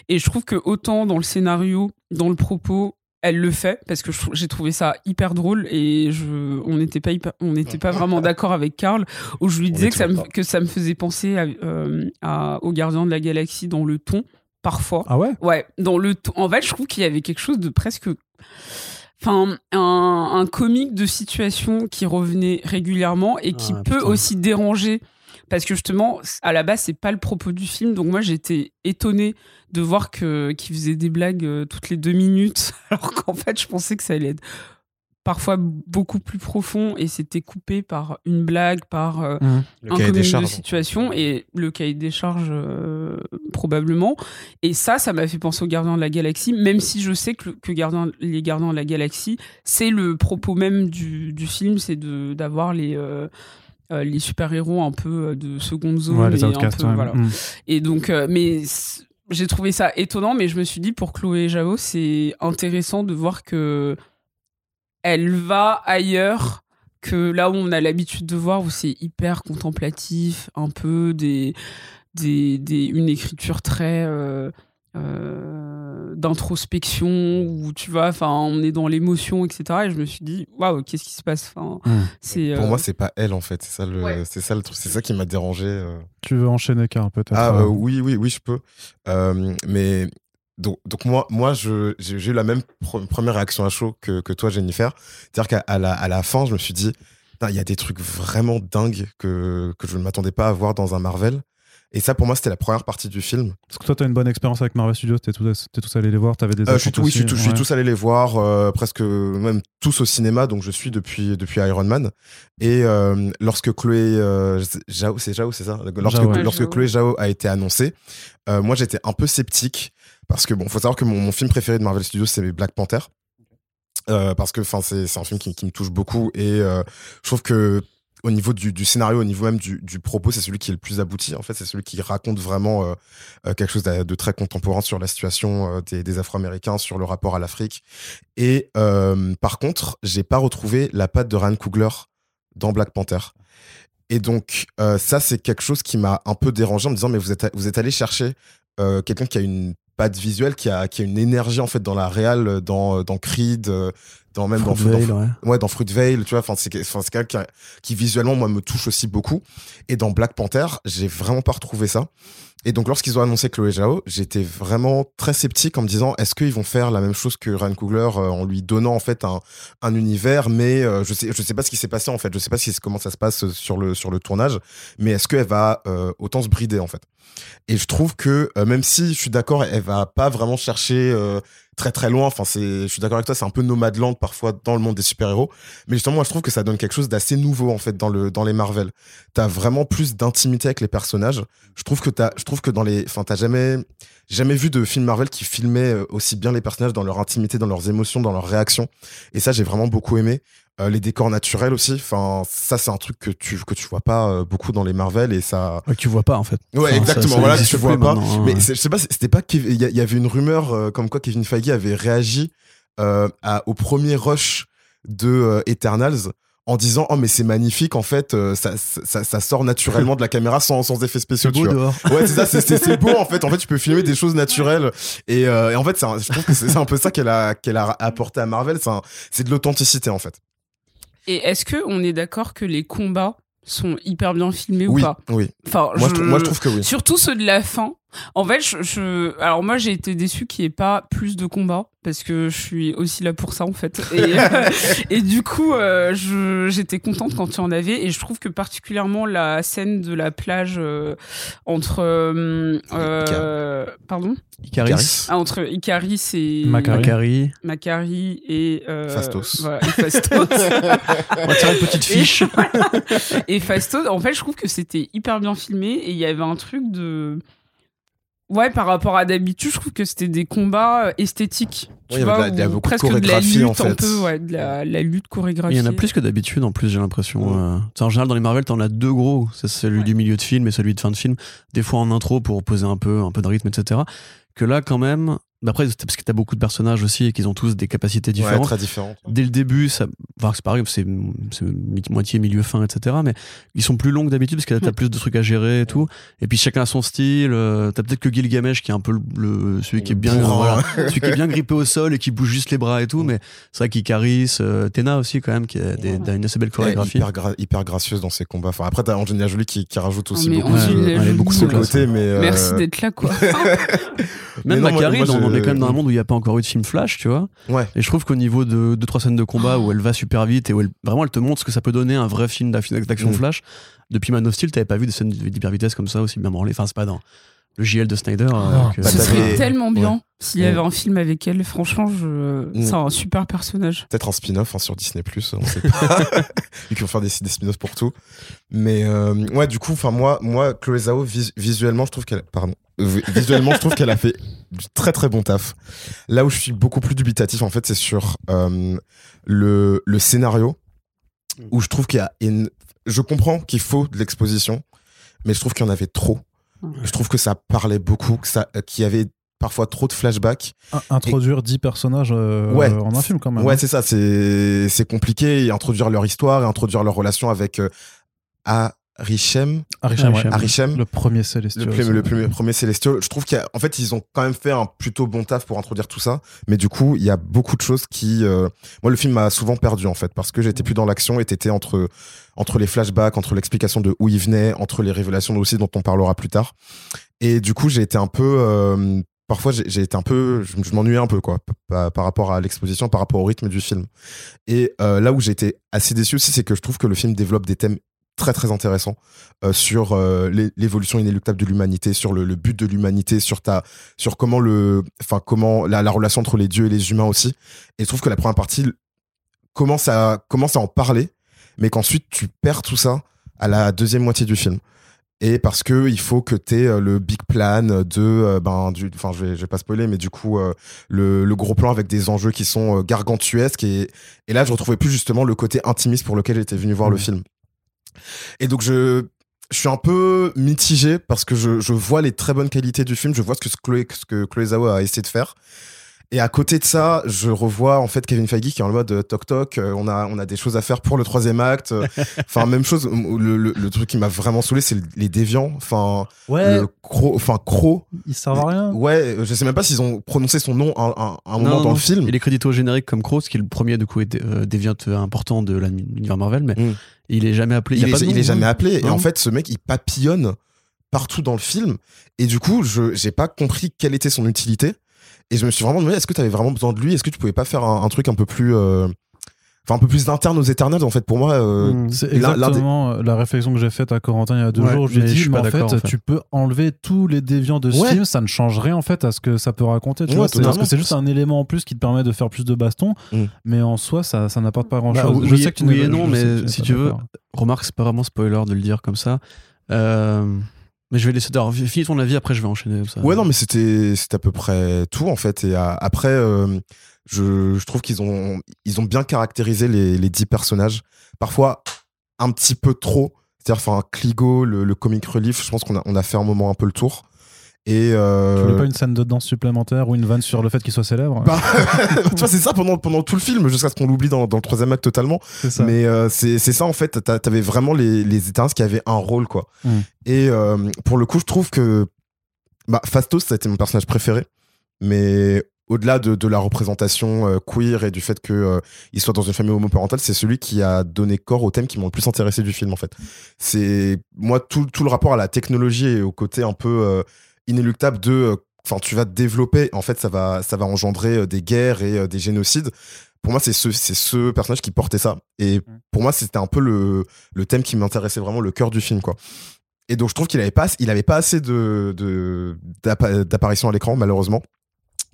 Et je trouve que autant dans le scénario, dans le propos, elle le fait parce que j'ai trouvé ça hyper drôle et je, on n'était pas hyper- on n'était pas vraiment d'accord avec Karl où je lui On disais que ça, me, que ça me faisait penser à, euh, à- au Gardien de la Galaxie dans le ton parfois. Ah ouais? Ouais, dans le ton. En fait, je trouve qu'il y avait quelque chose de presque. Enfin, un, un comique de situation qui revenait régulièrement et qui Ah, peut putain. aussi déranger. Parce que justement, à la base, c'est pas le propos du film. Donc moi, j'étais étonnée de voir que qu'il faisait des blagues euh, toutes les deux minutes, [laughs] alors qu'en fait, je pensais que ça allait être parfois beaucoup plus profond et c'était coupé par une blague, par euh. Le un comique de charges. situation et le cahier des charges euh, probablement et ça ça m'a fait penser aux Gardiens de la Galaxie même si je sais que, que Gardiens- les Gardiens de la Galaxie c'est le propos même du, du film c'est de d'avoir les euh, euh, les super héros un peu de seconde zone Ouais, les et un peu, voilà. Hum. Et donc, euh, mais j'ai trouvé ça étonnant, mais je me suis dit pour Chloé Zhao, c'est intéressant de voir que elle va ailleurs que là où on a l'habitude de voir, où c'est hyper contemplatif, un peu des, des, des une écriture très euh, euh, d'introspection, où tu vois, enfin, on est dans l'émotion, etc. Et je me suis dit, waouh, qu'est-ce qui se passe? Enfin, Hum. c'est, Pour euh, moi, c'est pas elle en fait. C'est ça le, Ouais. c'est ça le truc. C'est ça qui m'a dérangé. euh. Tu veux enchaîner, Karl, peut-être Ah oui, oui, oui, je peux. Euh, mais donc, donc moi, moi, je, j'ai eu la même pre- première réaction à chaud que, que toi, Jennifer. C'est-à-dire qu'à à la, à la fin, je me suis dit, il y a des trucs vraiment dingues que, que je ne m'attendais pas à voir dans un Marvel. Et ça, pour moi, c'était la première partie du film. Parce que toi, t'as une bonne expérience avec Marvel Studios, t'es tous, t'es tous allé les voir, t'avais des Euh, je suis, tout- oui, je suis, aussi, tout- je suis ouais. tous allé les voir, euh, presque même tous au cinéma, donc je suis depuis, depuis Iron Man. Et euh, lorsque Chloé euh, Zhao, c'est Zhao, c'est ça? Lorsque, Zhao, ouais. lorsque. Chloé Zhao a été annoncée, euh, moi j'étais un peu sceptique parce que bon, faut savoir que mon, film préféré de Marvel Studios c'est Black Panther. Euh, parce que c'est un film qui, me touche beaucoup et euh, je trouve que au niveau du, scénario, au niveau même du, propos, c'est celui qui est le plus abouti. En fait, c'est celui qui raconte vraiment euh, quelque chose de, très contemporain sur la situation des, Afro-Américains, sur le rapport à l'Afrique. Et par contre, j'ai pas retrouvé la patte de Ryan Coogler dans Black Panther. Et donc, ça, c'est quelque chose qui m'a un peu dérangé en me disant, mais vous êtes, vous êtes allé chercher quelqu'un qui a une patte visuelle, qui a, qui a une énergie en fait dans la réal, dans, dans Creed, euh, dans même dans, Fruitvale, dans- ouais. ouais dans Fruitvale tu vois enfin c'est enfin, c'est quelqu'un qui, qui visuellement moi me touche aussi beaucoup. Et dans Black Panther j'ai vraiment pas retrouvé ça. Et donc lorsqu'ils ont annoncé Chloé Zhao j'étais vraiment très sceptique en me disant est-ce qu'ils vont faire la même chose que Ryan Coogler euh, en lui donnant en fait un, un univers mais euh, je sais je sais pas ce qui s'est passé en fait. Je sais pas si, comment ça se passe sur le sur le tournage mais est-ce qu'elle va euh, autant se brider en fait? Et je trouve que euh, même si je suis d'accord elle va pas vraiment chercher euh, très très loin. Enfin c'est je suis d'accord avec toi c'est un peu Nomadland parfois dans le monde des super-héros. Mais justement moi je trouve que ça donne quelque chose d'assez nouveau en fait dans le dans les Marvel. T'as vraiment plus d'intimité avec les personnages. Je trouve que t'as je trouve que dans les enfin t'as jamais jamais vu de film Marvel qui filmait euh, aussi bien les personnages dans leur intimité dans leurs émotions dans leurs réactions. Et ça j'ai vraiment beaucoup aimé Euh, les décors naturels aussi enfin ça c'est un truc que tu que tu vois pas euh, beaucoup dans les Marvel et ça Ouais, que tu vois pas en fait. ouais Enfin, exactement ça- ça voilà tu vois pas hein, mais ouais. c'est- je sais pas, c'était pas il y, avait une rumeur euh, comme quoi Kevin Feige avait réagi à- au premier rush de Eternals en disant oh mais c'est magnifique en fait euh, ça, ça, ça sort naturellement de la caméra sans, sans effets spéciaux tu beau vois. Ouais, c'est ça, c'est- beau en fait. En fait, tu peux filmer des choses naturelles. Et, euh, et en fait, c'est un- je trouve que c'est un peu ça qu'elle a, qu'elle a apporté à Marvel. C'est de l'authenticité en fait. Et est-ce que on est d'accord que les combats sont hyper bien filmés Oui, ou pas? oui. Enfin, Moi je, trou- moi, je trouve que oui. Surtout ceux de la fin. En fait, je, je- alors moi j'ai été déçu qu'il n'y ait pas plus de combats parce que je suis aussi là pour ça en fait. Et, [laughs] [laughs] et du coup, euh, je- j'étais contente quand il y en avait et je trouve que particulièrement la scène de la plage euh, entre euh, euh, pardon? Icaris, Ah, entre Icaris et Macari. Macari. Et euh, Fastos. voilà, et Fastos. [laughs] On va tirer une petite fiche. Et Fastos, en fait, je trouve que c'était hyper bien filmé et il y avait un truc de. Ouais, par rapport à d'habitude, je trouve que c'était des combats euh, esthétiques. Tu Ouais, il y avait vois, de la- il y a ou beaucoup de presque de, la lutte, en fait. un peu, ouais, de la, la lutte chorégraphiée. Il y en a plus que d'habitude en plus, j'ai l'impression. Ouais. euh. Tu sais, En général, dans les Marvel, t'en as deux gros. C'est celui Ouais. du milieu de film et celui de fin de film. Des fois en intro pour poser un peu, un peu de rythme, etc. Que là, quand même, d'après, c'est parce que t'as beaucoup de personnages aussi et qu'ils ont tous des capacités Ouais, différentes. très différent. Dès le début, ça, enfin, c'est pareil, c'est moitié, milieu, fin, etc. Mais ils sont plus longs que d'habitude parce que là, t'as plus de trucs à gérer et tout. Et puis chacun a son style. euh, T'as peut-être que Gilgamesh qui est un peu le, le- celui qui est bien, voilà, [laughs] celui qui est bien grippé au sol et qui bouge juste les bras et tout. Mais c'est vrai qu'Icaris, euh, Tena aussi quand même, qui a, des, Ouais. a une assez belle chorégraphie. hyper, gra- hyper gracieuse dans ses combats. Enfin, après, t'as Angelina Jolie qui, qui rajoute aussi mais beaucoup, Ouais, de- est beaucoup classe. côté. Mais, euh, Merci d'être là, quoi. [laughs] Même Macari, dans- on est quand même dans un monde où il n'y a pas encore eu de film Flash, tu vois. Ouais. Et je trouve qu'au niveau de deux trois scènes de combat où elle va super vite et où elle, vraiment elle te montre ce que ça peut donner un vrai film d'action d'action Mm. Flash. Depuis Man of Steel, t'avais pas vu des scènes d'hyper vitesse comme ça aussi bien branlées. Enfin, c'est pas dans le JL de Snyder. euh, Non. que- Bah, Ce serait tellement bien Ouais. s'il y avait un film avec elle. Franchement, je... Mm. c'est un super personnage. Peut-être un spin-off hein, sur Disney Plus, on sait pas. [laughs] Vu qu'ils vont faire des, des spin-offs pour tout. Mais euh, ouais, du coup, enfin moi, moi, Chloé Zhao, vis- visuellement, je trouve qu'elle, pardon, Euh, visuellement, je trouve qu'elle a fait du très très bon taf. Là où je suis beaucoup plus dubitatif, en fait, c'est sur euh, le, le scénario, où je trouve qu'il y a, une... je comprends qu'il faut de l'exposition, mais je trouve qu'il y en avait trop. Je trouve que ça parlait beaucoup, que ça, euh, qu'il y avait parfois trop de flashbacks. In- Introduire 10 personnages euh, Ouais. en un film quand même. Ouais, hein. c'est ça, c'est c'est compliqué. Et introduire leur histoire et introduire leur relation avec euh, Ouais. Arishem. Arishem. Le premier Célestial. Le, premier- le premier, Célestial. Je trouve qu'en fait, ils ont quand même fait un plutôt bon taf pour introduire tout ça. Mais du coup, il y a beaucoup de choses qui. euh, Moi, le film m'a souvent perdu, en fait, parce que j'étais plus dans l'action et t'étais entre, entre les flashbacks, entre l'explication de où il venait, entre les révélations aussi dont on parlera plus tard. Et du coup, j'ai été un peu. euh, Parfois, j'ai été un peu. Je, je m'ennuyais un peu, quoi, par rapport à l'exposition, par rapport au rythme du film. Et euh, là où j'ai été assez déçu aussi, c'est que je trouve que le film développe des thèmes très très intéressants euh, sur euh, l'é- l'évolution inéluctable de l'humanité, sur le, le but de l'humanité, sur ta, sur comment le, enfin comment la, la relation entre les dieux et les humains aussi. Et je trouve que la première partie commence à commence à en parler, mais qu'ensuite tu perds tout ça à la deuxième moitié du film. Et parce que il faut que tu aies le big plan de euh, ben du enfin je vais je vais pas spoiler mais du coup euh, le, le gros plan avec des enjeux qui sont euh, gargantuesques et et là je retrouvais plus justement le côté intimiste pour lequel j'étais venu voir le Mhm. film. Et donc je suis un peu mitigé parce que je, vois les très bonnes qualités du film, je vois ce que Chloé, ce a essayé de faire. Et à côté de ça, je revois en fait Kevin Feige qui est en mode euh, toc toc. euh, on a on a des choses à faire pour le troisième acte. euh, [laughs] Enfin même chose. Le, le, le truc qui m'a vraiment saoulé, c'est le- les déviants. Enfin Ouais, le Cro, enfin Cro. ils servent à rien. Ouais, je sais même pas s'ils ont prononcé son nom à, à- à un moment Non, dans non, le film. Il est crédité au générique comme Cross, qui est le premier de coup est, déviant important de l'univers Marvel, mais Mm. il est jamais appelé. il, est, pas il est jamais appelé. Et en fait, ce mec, il papillonne partout dans le film. Et du coup, je j'ai pas compris quelle était son utilité. Et je me suis vraiment demandé, est-ce que tu avais vraiment besoin de lui? Est-ce que tu pouvais pas faire un, un truc un peu plus. euh, Enfin, un peu plus d'interne aux éternels, en fait, pour moi. euh, Mm. C'est des- exactement euh, la réflexion que j'ai faite à Corentin il y a deux Ouais, jours. Je lui ai mais je dit, suis mais pas en fait, d'accord, en fait. tu peux enlever tous les déviants de ce Ouais. film, ça ne change rien en fait à ce que ça peut raconter. Tu Ouais, vois, c'est- parce que c'est juste un élément en plus qui te permet de faire plus de bastons, Mm. mais en soi, ça, ça n'apporte pas grand Bah, chose. oui, je sais que tu oui n'es- et non, mais si tu veux. Remarque, c'est pas vraiment spoiler de le dire comme ça. Euh, mais je vais laisser. Alors, finis ton avis, après je vais enchaîner. Ça. Ouais, non, mais c'était à peu près tout en fait. Et euh, après, euh, je, je trouve qu'ils ont ils ont bien caractérisé les les personnages. Parfois un petit peu trop. C'est-à-dire, enfin, Cligo, le, le comic relief, je pense qu'on a on a fait un moment un peu le tour. Et euh, Tu voulais pas une scène de danse supplémentaire ou une vanne sur le fait qu'il soit célèbre Bah, [laughs] tu vois, c'est ça pendant, pendant tout le film, jusqu'à ce qu'on l'oublie dans, dans le troisième acte totalement. Ça. Mais euh, c'est ça, en fait. T'a- T'avais vraiment les, les qui avaient un rôle, quoi. Mm. Et euh, pour le coup, je trouve que bah, Fastos, ça a été mon personnage préféré. Mais au-delà de, de la représentation euh, queer et du fait qu'il il soit dans une famille homoparentale, c'est celui qui a donné corps au thème qui m'ont le plus intéressé du film, en fait. C'est moi, tout, tout le rapport à la technologie et au côté un peu euh, inéluctable de. euh, Enfin, tu vas te développer, en fait, ça va, ça va engendrer euh, des guerres et euh, des génocides. Pour moi, c'est ce, c'est ce personnage qui portait ça. Et pour moi, c'était un peu le, le thème qui m'intéressait vraiment, le cœur du film, quoi. Et donc, je trouve qu'il avait pas, il avait pas assez de, de, d'appa- d'apparition à l'écran, malheureusement.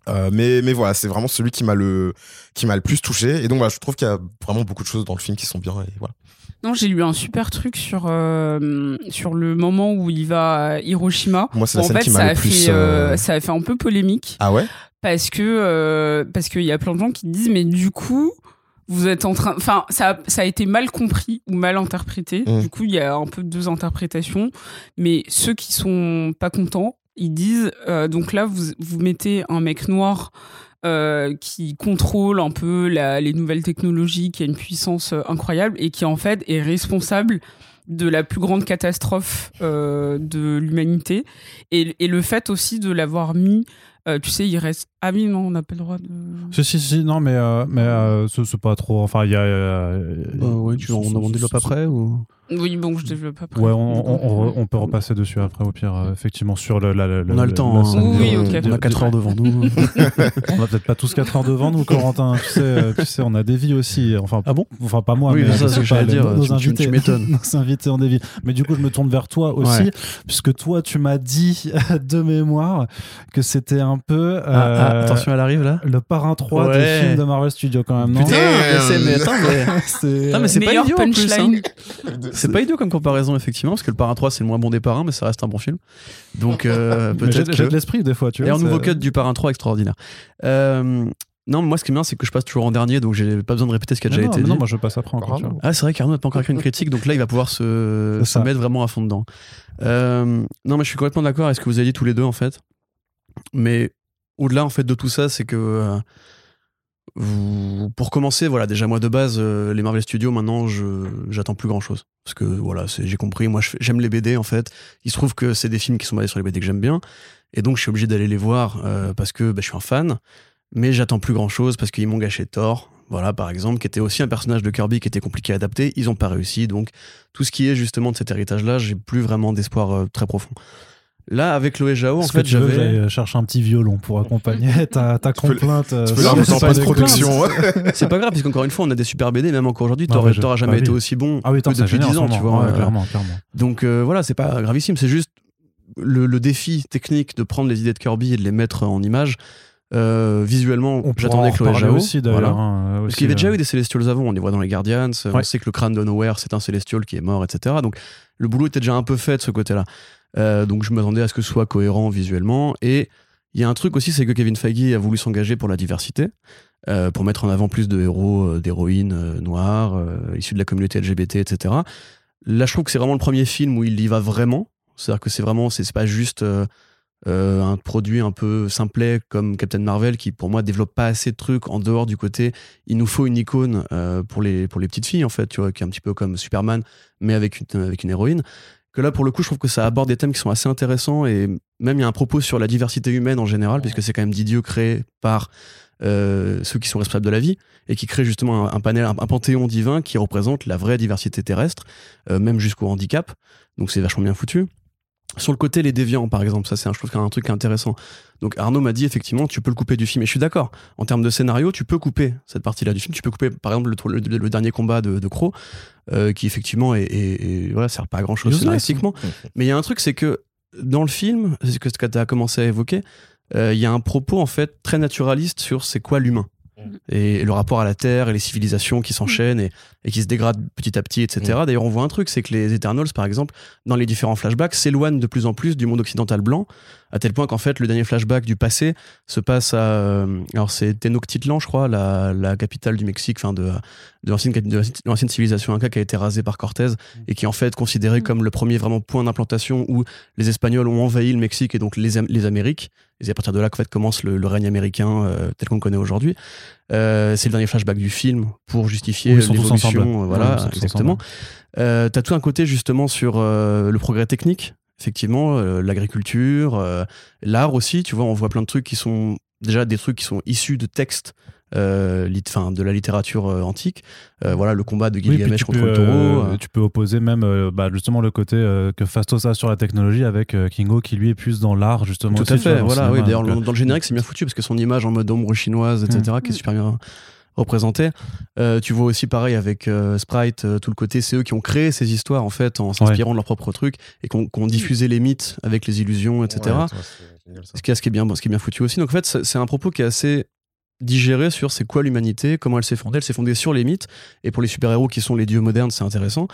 Euh, mais, mais voilà, c'est vraiment celui qui m'a le, qui m'a le plus touché. Et donc, voilà, je trouve qu'il y a vraiment beaucoup de choses dans le film qui sont bien. Et voilà. Non, j'ai lu un super truc sur, euh, sur le moment où il va à Hiroshima. Moi, c'est la en scène fait, qui ça a, le plus. fait, euh, euh, ça a fait un peu polémique Ah ouais? parce que euh, parce qu'il y a plein de gens qui disent mais du coup vous êtes en train enfin ça a, ça a été mal compris ou mal interprété Mm. du coup il y a un peu deux interprétations mais ceux qui sont pas contents ils disent donc là vous vous mettez un mec noir euh, qui contrôle un peu la- les nouvelles technologies, qui a une puissance euh, incroyable et qui en fait est responsable de la plus grande catastrophe euh, de l'humanité et, et le fait aussi de l'avoir mis euh, tu sais il reste ah oui non on n'a pas le droit de Si, si, si, non, mais, euh, mais euh, c'est pas trop. Enfin, il y a. euh, Bah ouais, tu, on, on développe après ou? Oui bon je développe après Ouais, on, on- on- on peut repasser dessus après, au pire, euh, effectivement, sur le. la- la- On a le temps. hein. Oui, On a 4 heures devant nous. [laughs] On a peut-être pas tous 4 heures devant nous, Corentin. Tu sais, euh, tu sais, on a des vies aussi. Enfin, Ah bon? Enfin, pas moi, Oui, mais c'est ça, c'est ce que j'allais pas, dire. Nos, Tu- invités, m'étonnes. [laughs] nos invités ont des vies. Mais du coup, je me tourne vers toi aussi, Ouais. puisque toi, tu m'as dit [laughs] de mémoire que c'était un peu. Ah, ah, euh, attention, elle arrive là. Le parrain 3 Ouais. des films de Marvel Studios, quand même, non? Putain, mais c'est- mais attends, mais. C'est- Ah, mais c'est pas idiot plus, punchline C'est pas idiot comme comparaison, effectivement, parce que le Parrain 3, c'est le moins bon des parrains, mais ça reste un bon film. Donc, euh, [laughs] peut-être j'ai que. de l'esprit, des fois, tu vois. Et un nouveau cut du Parrain 3 extraordinaire. Euh, non, mais moi, ce qui est bien, c'est que je passe toujours en dernier, donc j'ai pas besoin de répéter ce qui a déjà non, été mais dit. non, moi, je passe après encore. Ah, c'est vrai qu'Arnaud n'a pas encore écrit une critique, donc là, il va pouvoir se, se ça. mettre vraiment à fond dedans. Euh, non, mais je suis complètement d'accord avec ce que vous avez dit tous les deux, en fait. Mais au-delà, en fait, de tout ça, c'est que. Vous- pour commencer, voilà, déjà moi de base, euh, les Marvel Studios, maintenant, j'attends plus grand chose. Parce que voilà, j'ai compris, moi j'aime les BD en fait. Il se trouve que c'est des films qui sont basés sur les BD que j'aime bien. Et donc je suis obligé d'aller les voir euh, parce que bah, je suis un fan. Mais j'attends plus grand chose parce qu'ils m'ont gâché Thor, voilà par exemple, qui était aussi un personnage de Kirby qui était compliqué à adapter. Ils ont pas réussi. Donc tout ce qui est justement de cet héritage-là, j'ai plus vraiment d'espoir euh, très profond. Là, avec Loé Jao, en fait, que que j'avais. chercher un petit violon pour accompagner [laughs] ta, ta peux complainte euh, Tu peux sur- l'inviter en complaintes ouais. [laughs] C'est pas grave, puisqu'encore une fois, on a des super BD, même encore aujourd'hui, Thor a jamais bah été oui. aussi bon Ah oui, que depuis génial 10 en ans, ce tu vois. Ouais, euh, clairement, clairement. Donc euh, voilà, c'est pas gravissime, c'est juste le, le défi technique de prendre les idées de Kirby et de les mettre en image. Euh, visuellement, j'attendais en Chloé reparler Zhao. aussi d'ailleurs. voilà. hein, Parce aussi, qu'il y avait déjà euh, eu des Celestials avant, on les voit dans les Guardians, on sait que le crâne de Nowhere c'est un Celestial qui est mort, etc. Donc le boulot était déjà un peu fait de ce côté-là. Euh, donc je m'attendais à ce que ce soit cohérent visuellement. Et il y a un truc aussi, c'est que Kevin Feige a voulu s'engager pour la diversité, euh, pour mettre en avant plus de héros, euh, d'héroïnes noires, issus de la communauté LGBT, etc. Là, je trouve que c'est vraiment le premier film où il y va vraiment. C'est-à-dire que c'est vraiment, c'est pas juste. un produit un peu simplet comme Captain Marvel qui pour moi développe pas assez de trucs en dehors du côté il nous faut une icône pour les pour les petites filles en fait tu vois qui est un petit peu comme Superman mais avec une avec une héroïne que là pour le coup je trouve que ça aborde des thèmes qui sont assez intéressants et même il y a un propos sur la diversité humaine en général puisque c'est quand même d'idiot créé par euh, ceux qui sont responsables de la vie et qui créent justement un, un panel un, un, panthéon divin qui représente la vraie diversité terrestre euh, même jusqu'au handicap. Donc c'est vachement bien foutu sur le côté, les déviants, par exemple, ça c'est un, je trouve un truc intéressant. Donc Arnaud m'a dit effectivement, tu peux le couper du film, et je suis d'accord. En termes de scénario, tu peux couper cette partie-là du film. Tu peux couper, par exemple, le, le, le dernier combat de, de Crow, euh, qui effectivement est, est, est, voilà, sert pas à grand chose scénaristiquement. Mais il y a un truc, c'est que dans le film, c'est ce que tu as commencé à évoquer, euh, il y a un propos en fait très naturaliste sur c'est quoi l'humain et le rapport à la Terre et les civilisations qui s'enchaînent et, et, qui se dégradent petit à petit, etc. Mm. D'ailleurs, on voit un truc, c'est que les Eternals, par exemple, dans les différents flashbacks, s'éloignent de plus en plus du monde occidental blanc, à tel point qu'en fait, le dernier flashback du passé se passe à... Euh, alors, c'est Tenochtitlan, je crois, la, la, capitale du Mexique, enfin, de, de l'ancienne civilisation inca qui a été rasée par Cortés et qui est en fait considéré mm. comme le premier vraiment point d'implantation où les Espagnols ont envahi le Mexique et donc les, les Amériques. Et à partir de là qu'en fait commence le, le règne américain euh, tel qu'on le connaît aujourd'hui. Euh, c'est le dernier flashback du film pour justifier oui, l'évolution. Voilà, exactement. Euh, T'as tout un côté justement sur le progrès technique, effectivement, euh, l'agriculture, l'art aussi. Tu vois, on voit plein de trucs qui sont déjà des trucs qui sont issus de textes euh, lit, fin, de la littérature euh, antique. Euh, voilà le combat de Gilgamesh oui, contre le taureau. Tu peux opposer même bah, justement le côté que Fastos a sur la technologie avec Kingo qui lui est plus dans l'art justement. Tout aussi, à fait. vois, voilà. Oui, D'ailleurs dans le générique c'est bien [laughs] foutu parce que son image en mode ombre chinoise etc mmh. qui est super bien représenté. Euh, tu vois aussi pareil avec euh, Sprite, euh, tout le côté, c'est eux qui ont créé ces histoires en fait en s'inspirant ouais. de leurs propres trucs et qui ont, qui ont, diffusé les mythes avec les illusions, etc. Ouais, toi, génial, ce, qui est, ce, qui est bien, ce qui est bien foutu aussi. Donc en fait, c'est un propos qui est assez digéré sur c'est quoi l'humanité, comment elle s'est fondée. Elle s'est fondée sur les mythes et pour les super-héros qui sont les dieux modernes, c'est intéressant.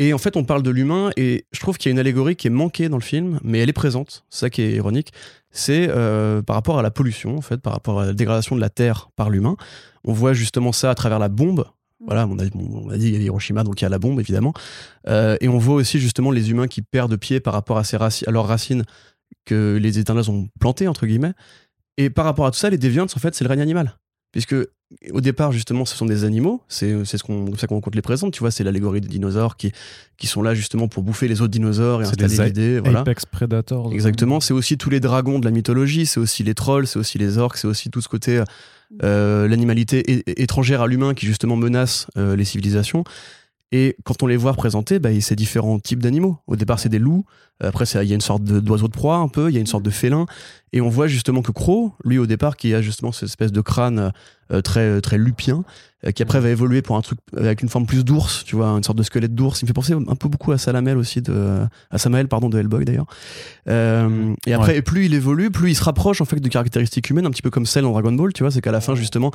Et en fait, on parle de l'humain, et je trouve qu'il y a une allégorie qui est manquée dans le film, mais elle est présente, c'est ça qui est ironique. C'est euh, par rapport à la pollution, en fait, par rapport à la dégradation de la Terre par l'humain. On voit justement ça à travers la bombe. Voilà, on a, on a dit il y a Hiroshima, donc il y a la bombe, évidemment. Euh, et on voit aussi justement les humains qui perdent pied par rapport à, ces raci à leurs racines que les Éternels ont plantées, entre guillemets. Et par rapport à tout ça, les Deviants, en fait, c'est le règne animal. Puisque au départ, justement, ce sont des animaux. C'est ce qu'on ça qu'on compte les présente. Tu vois, c'est l'allégorie des dinosaures qui, qui sont là justement pour bouffer les autres dinosaures et installer l'idée. Voilà. Apex Predators. Exactement. C'est aussi tous les dragons de la mythologie. C'est aussi les trolls. C'est aussi les orques. C'est aussi tout ce côté euh, l'animalité étrangère à l'humain qui justement menace euh, les civilisations. Et quand on les voit représenter, bah, c'est différents types d'animaux. Au départ, c'est des loups. Après, il y a une sorte d'oiseau de, de, proie un peu. Il y a une sorte de félin. Et on voit justement que Croc, lui, au départ, qui a justement cette espèce de crâne euh, très, très lupien, euh, qui après va évoluer pour un truc avec une forme plus d'ours, tu vois, une sorte de squelette d'ours. Il me fait penser un peu beaucoup à Salamel aussi, de, à Samael, pardon, de Hellboy d'ailleurs. Euh, et après, ouais. plus il évolue, plus il se rapproche en fait de caractéristiques humaines, un petit peu comme celle en Dragon Ball, tu vois, c'est qu'à la fin, justement,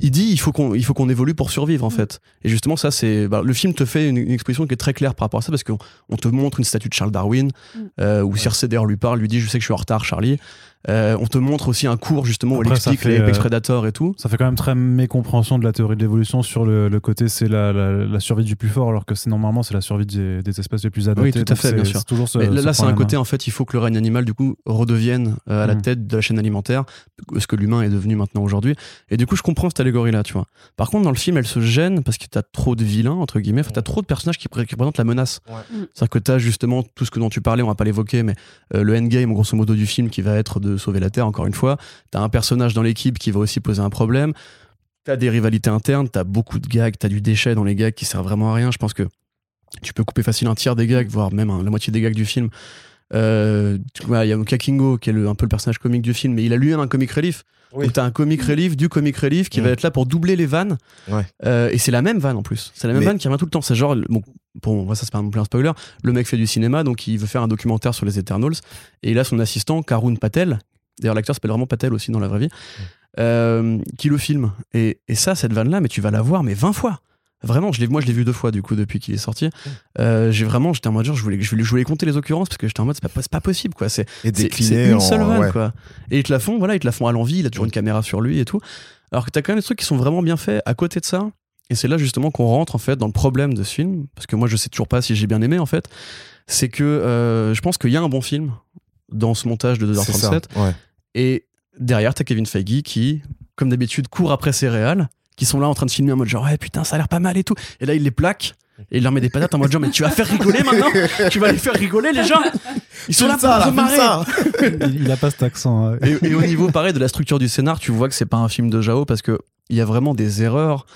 il dit il faut qu'on il faut qu'on évolue pour survivre en mmh. fait et justement ça c'est bah, le film te fait une, une, exposition qui est très claire par rapport à ça parce qu'on on te montre une statue de Charles Darwin mmh. euh, où ouais. Circe d'ailleurs lui parle lui dit je sais que je suis en retard Charlie euh, on te montre aussi un cours justement Après, où explique les Apex Predators et tout ça fait quand même très mécompréhension de la théorie de l'évolution sur le, le côté c'est la, la, la, survie du plus fort alors que c'est normalement c'est la survie des, des, espèces les plus adaptées oui tout à fait bien sûr toujours ce, Mais là, là c'est un côté en fait il faut que le règne animal du coup redevienne euh, à la mmh. tête de la chaîne alimentaire ce que l'humain est devenu maintenant aujourd'hui et du coup je comprends cette allégorie là tu vois par contre, dans le film, elle se gêne parce que t'as trop de vilains, entre guillemets. Enfin, t'as trop de personnages qui, qui représentent la menace. Ouais. Mm. C'est-à-dire que t'as justement tout ce que dont tu parlais, on va pas l'évoquer, mais euh, le endgame, grosso modo, du film qui va être de sauver la Terre, encore une fois. T'as un personnage dans l'équipe qui va aussi poser un problème. T'as des rivalités internes, t'as beaucoup de gags, t'as du déchet dans les gags qui servent vraiment à rien. Je pense que tu peux couper facile un tiers des gags, voire même la moitié des gags du film. Euh, il y a Muka Kingo qui est un peu le personnage comique du film, mais il a lui-même un comic relief. Oui. T'as un comic relief du comic relief qui mmh. va être là pour doubler les vannes. Ouais. Euh, et c'est la même vanne en plus. C'est la même mais... vanne qui revient tout le temps. C'est genre, bon, bon, ça c'est pas non plus un spoiler. Le mec fait du cinéma, donc il veut faire un documentaire sur les Eternals. Et il a son assistant, Karun Patel. D'ailleurs, l'acteur s'appelle vraiment Patel aussi dans la vraie vie. Mmh. Euh, qui le filme. Et, et ça, cette vanne-là, mais tu vas la voir, mais 20 fois. Vraiment, je moi je l'ai vu deux fois du coup depuis qu'il est sorti. Euh, j'ai vraiment, j'étais en mode genre, je voulais, je voulais, je voulais compter les occurrences parce que j'étais en mode c'est pas, pas possible quoi. C'est une seule vanne ouais. quoi. Et ils te la font, voilà, ils te la font à l'envie. Il a toujours une caméra sur lui et tout. Alors que t'as quand même des trucs qui sont vraiment bien faits à côté de ça. Et c'est là justement qu'on rentre en fait dans le problème de ce film parce que moi je sais toujours pas si j'ai bien aimé en fait. C'est que euh, je pense qu'il y a un bon film dans ce montage de C'est ça, 2h37. ouais. Et derrière, t'as Kevin Feige qui, comme d'habitude, court après ses réals, qui sont là en train de filmer en mode genre, ouais, putain, ça a l'air pas mal et tout. Et là, il les plaque. Et il leur met des patates en mode genre, mais tu vas faire rigoler maintenant? Tu vas les faire rigoler, les gens? Ils sont là Filme pour ça, se marrer ça. il, il a pas cet accent. hein. et, et au niveau pareil de la structure du scénar, tu vois que c'est pas un film de Jao parce que il y a vraiment des erreurs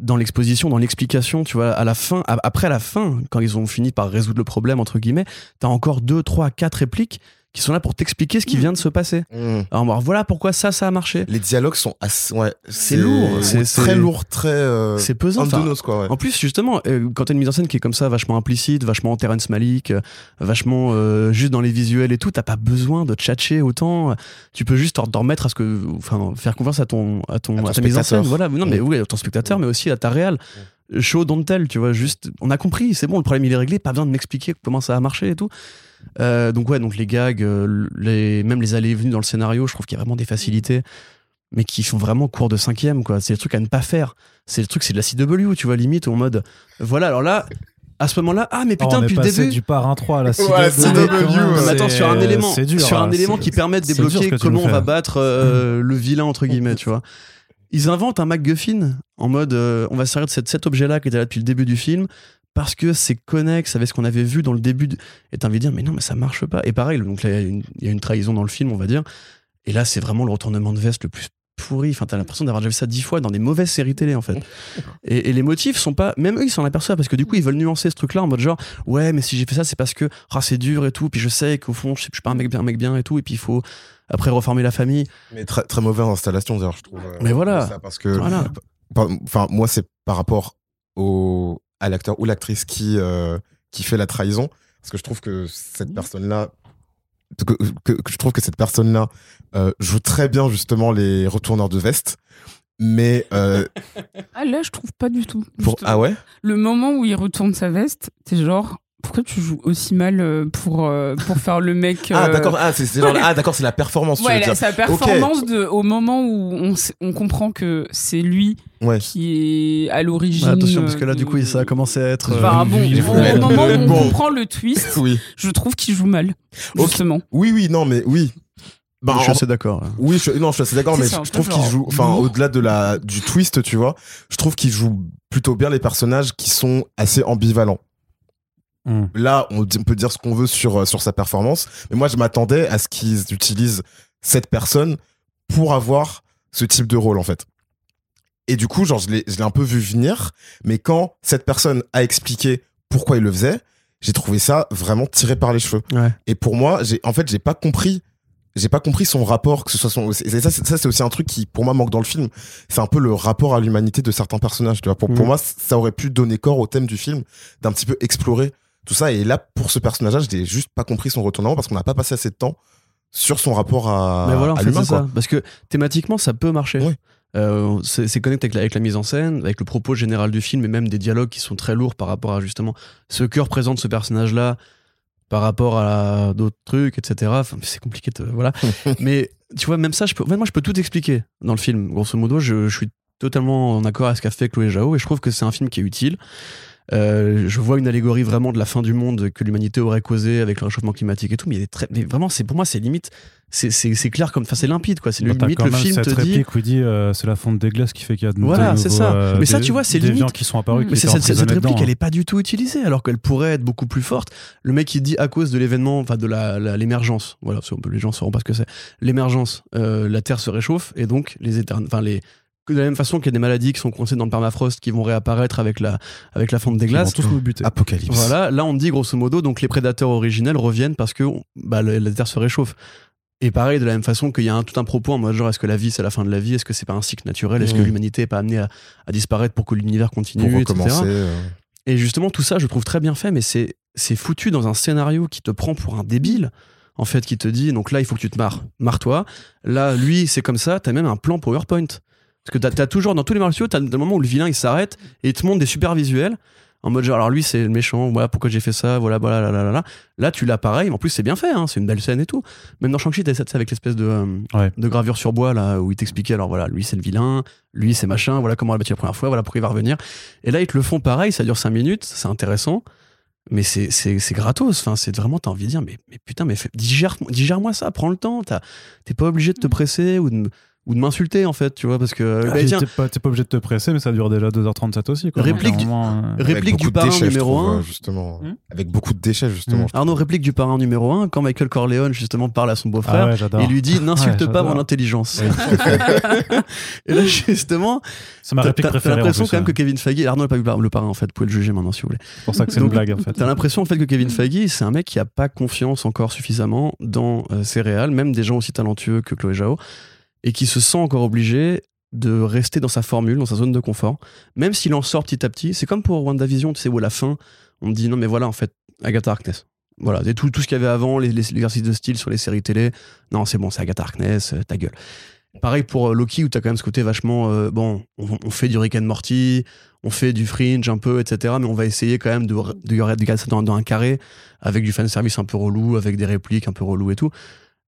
dans l'exposition, dans l'explication. Tu vois, à la fin, après la fin, quand ils ont fini par résoudre le problème entre guillemets, t'as encore deux, trois, quatre répliques qui sont là pour t'expliquer ce qui vient de se passer. Mm. Alors bon, voilà pourquoi ça, ça a marché. Les dialogues sont assez, ouais, C'est lourd, c'est c'est- très lourd, très euh, C'est pesant. quoi. Ouais. En plus, justement, euh, quand t'as une mise en scène qui est comme ça, vachement implicite, vachement Terrence Malick, euh, vachement euh, juste dans les visuels et tout, t'as pas besoin de tchatcher autant. Tu peux juste t'en remettre à ce que, enfin, faire confiance à ton, à ton, À ton à ta mise en scène. Voilà, non, mais Mm. oui, à ton spectateur, mais aussi à ta réal. Show don't tell, tu vois, juste, on a compris, c'est bon, le problème il est réglé, pas besoin de m'expliquer comment ça a marché et tout. Euh, donc ouais, donc les gags, euh, les, même les allées et venues dans le scénario, je trouve qu'il y a vraiment des facilités, mais qui font vraiment cours de cinquième, quoi. C'est le truc à ne pas faire. C'est le truc, c'est de la CW, tu vois, limite, en mode, voilà, alors là, à ce moment-là, ah mais Oh, putain, est depuis le début. du parrain 3 à la CW. Ouais, CW, attends, sur un élément, dur, sur un hein, élément qui permet de débloquer comment on va battre euh, le vilain entre guillemets, tu vois. Ils inventent un MacGuffin en mode euh, on va se servir de cet, cet objet-là qui était là depuis le début du film parce que c'est connexe avec ce qu'on avait vu dans le début. de- Et t'as envie de dire mais non mais ça marche pas. Et pareil, donc là il y a une- il y, a une trahison dans le film, on va dire. Et là c'est vraiment le retournement de veste le plus pourri. Enfin t'as l'impression d'avoir déjà vu ça dix fois dans des mauvaises séries télé en fait. [laughs] Et, et les motifs sont pas. Même eux, ils s'en aperçoivent parce que du coup, ils veulent nuancer ce truc-là en mode genre, ouais, mais si j'ai fait ça, c'est parce que ah, c'est dur et tout. Puis je sais qu'au fond, je suis je suis pas un mec bien, un mec bien et tout. Et puis il faut après reformer la famille. Mais très, très mauvaise installation, d'ailleurs, je trouve. euh, Mais voilà. ça, parce que, Voilà. enfin, moi, c'est par rapport au, à l'acteur ou l'actrice qui, euh, qui fait la trahison. Parce que je trouve que cette personne-là, que, que- que je trouve que cette personne-là euh, joue très bien, justement, les retourneurs de veste. Mais, euh, Ah là, je trouve pas du tout. pour, ah ouais? Le moment où il retourne sa veste, t'es genre, pourquoi tu joues aussi mal euh, pour, euh, pour faire le mec. Ah, euh, d'accord, ah, c'est, ah, d'accord, c'est la performance, tu Ouais, veux la- dire. sa performance de, au moment où on, on comprend que c'est lui Ouais. qui est à l'origine. attention, parce que là, euh, du coup, ça a commencé à être. euh, Enfin bon, il est au, moment où on Bon. comprend le twist, [laughs] Oui. je trouve qu'il joue mal. Justement. Oui, oui, non, mais oui. Bah, je suis assez d'accord. Oui, je, non, je suis assez d'accord, C'est mais ça, je, je trouve qu'il joue, enfin, au-delà de la, du twist, tu vois, je trouve qu'il joue plutôt bien les personnages qui sont assez ambivalents. Hmm. Là, on, peut dire ce qu'on veut sur, euh, sur sa performance, mais moi, je m'attendais à ce qu'ils utilisent cette personne pour avoir ce type de rôle, en fait. Et du coup, genre, je l'ai un peu vu venir, mais quand cette personne a expliqué pourquoi il le faisait, j'ai trouvé ça vraiment tiré par les cheveux. Ouais. Et pour moi, j'ai en fait, j'ai pas compris j'ai pas compris son rapport que ce soit son et ça c'est- aussi un truc qui pour moi manque dans le film c'est un peu le rapport à l'humanité de certains personnages tu vois pour, pour Mhm. moi ça aurait pu donner corps au thème du film d'un petit peu explorer tout ça et là pour ce personnage là je n'ai juste pas compris son retournement parce qu'on n'a pas passé assez de temps sur son rapport à, Mais voilà, en à fait, l'humain c'est quoi ça. Parce que thématiquement, ça peut marcher. Euh, c'est c'est connecté avec la, avec la mise en scène, avec le propos général du film et même des dialogues qui sont très lourds par rapport à justement ce que représente ce personnage-là par rapport à d'autres trucs, etc. Enfin, c'est compliqué, de, voilà. [laughs] Mais tu vois, même ça, je peux, moi, je peux tout expliquer dans le film. Grosso modo, je, je suis totalement en accord avec ce qu'a fait Chloé Zhao et je trouve que c'est un film qui est utile. Euh, je vois une allégorie vraiment de la fin du monde que l'humanité aurait causé avec le réchauffement climatique et tout, mais, il est très, mais vraiment, c'est pour moi, c'est limite, c'est- c'est c'est clair comme, enfin, c'est limpide quoi. C'est Bah, limite quand le même film cette te dit. réplique où il dit euh, c'est la fonte des glaces qui fait qu'il y a de Voilà, c'est ça. euh, Mais ça, tu vois, c'est des limite- gens qui sont apparus. Mais qui Mais c'est étaient cette, cette réplique, dedans. elle est pas du tout utilisée, alors qu'elle pourrait être beaucoup plus forte. Le mec, il dit à cause de l'événement, enfin de la- la- l'émergence. Voilà, les gens sauront pas ce que c'est. L'émergence, euh, la Terre se réchauffe et donc les éternes, enfin les de la même façon qu'il y a des maladies qui sont coincées dans le permafrost qui vont réapparaître avec la avec la fonte des Ils vont glaces. tous nous buter. apocalypse Voilà, là on dit grosso modo donc les prédateurs originels reviennent parce que bah, la Terre se réchauffe. Et pareil, de la même façon qu'il y a un, tout un propos en mode genre est-ce que la vie c'est la fin de la vie? Est-ce que c'est pas un cycle naturel? Est-ce que Mhm. l'humanité est pas amenée à, à disparaître pour que l'univers continue pour etc. recommencer euh, Et justement, tout ça, je trouve très bien fait, mais c'est c'est foutu dans un scénario qui te prend pour un débile, en fait, qui te dit, donc là, il faut que tu te marres. Marre-toi. Là, lui, c'est comme ça, t'as même un plan PowerPoint. Parce que t'as as toujours, dans tous les martiaux, t'as le moment où le vilain, il s'arrête et il te montre des super visuels. En mode genre, alors lui, c'est le méchant, voilà pourquoi j'ai fait ça, voilà, voilà, là, là, là, là. Là, tu l'as pareil, mais en plus, c'est bien fait, hein, c'est une belle scène et tout. Même dans Shang-Chi, t'as ça avec l'espèce de, euh, Ouais. de gravure sur bois, là, où il t'expliquait, alors voilà, lui, c'est le vilain, lui, c'est machin, voilà comment on l'a battu la première fois, voilà pourquoi il va revenir. Et là, ils te le font pareil, ça dure 5 minutes, c'est intéressant. mais c'est c'est c'est gratos. Enfin, c'est vraiment t'as envie de dire mais mais putain mais fais- digère digère-moi ça, prends le temps. T'as- T'es pas obligé de te presser ou de ou de m'insulter en fait, tu vois, parce que bah, T'es tiens, pas, t'es pas obligé de te presser, mais ça dure déjà 2h37 aussi. Quoi. Réplique du- moment, euh, réplique du parrain numéro trouve, 1 euh, justement. Hmm Avec beaucoup de déchets, justement. Hmm. Arnaud, réplique du parrain numéro 1 quand Michael Corleone justement parle à son Ah beau-frère. ouais, j'adore. Il lui dit n'insulte Ouais, pas mon intelligence. [laughs] Et là justement, C'est ma t'as réplique préférée. l'impression quand même hein. que Kevin Feige, Arnaud n'a pas vu le parrain en fait, vous pouvez le juger maintenant si vous voulez. C'est pour ça que c'est une blague en fait. T'as l'impression en fait que Kevin Feige, c'est un mec qui a pas confiance encore suffisamment dans euh, ses réals, même des gens aussi talentueux que Chloé Zhao, et qui se sent encore obligé de rester dans sa formule, dans sa zone de confort, même s'il en sort petit à petit. C'est comme pour WandaVision, tu sais, où à la fin, on me dit non mais voilà en fait, Agatha Harkness. Voilà, et tout, tout ce qu'il y avait avant, les, les- l'exercice de style sur les séries télé, non c'est bon, c'est Agatha Harkness, euh, ta gueule. Pareil pour euh, Loki, où t'as quand même ce côté vachement, euh, bon, on, fait du Rick and Morty, on fait du fringe un peu, etc. Mais on va essayer quand même de, de, de garder ça dans, dans un carré, avec du fanservice un peu relou, avec des répliques un peu relou et tout.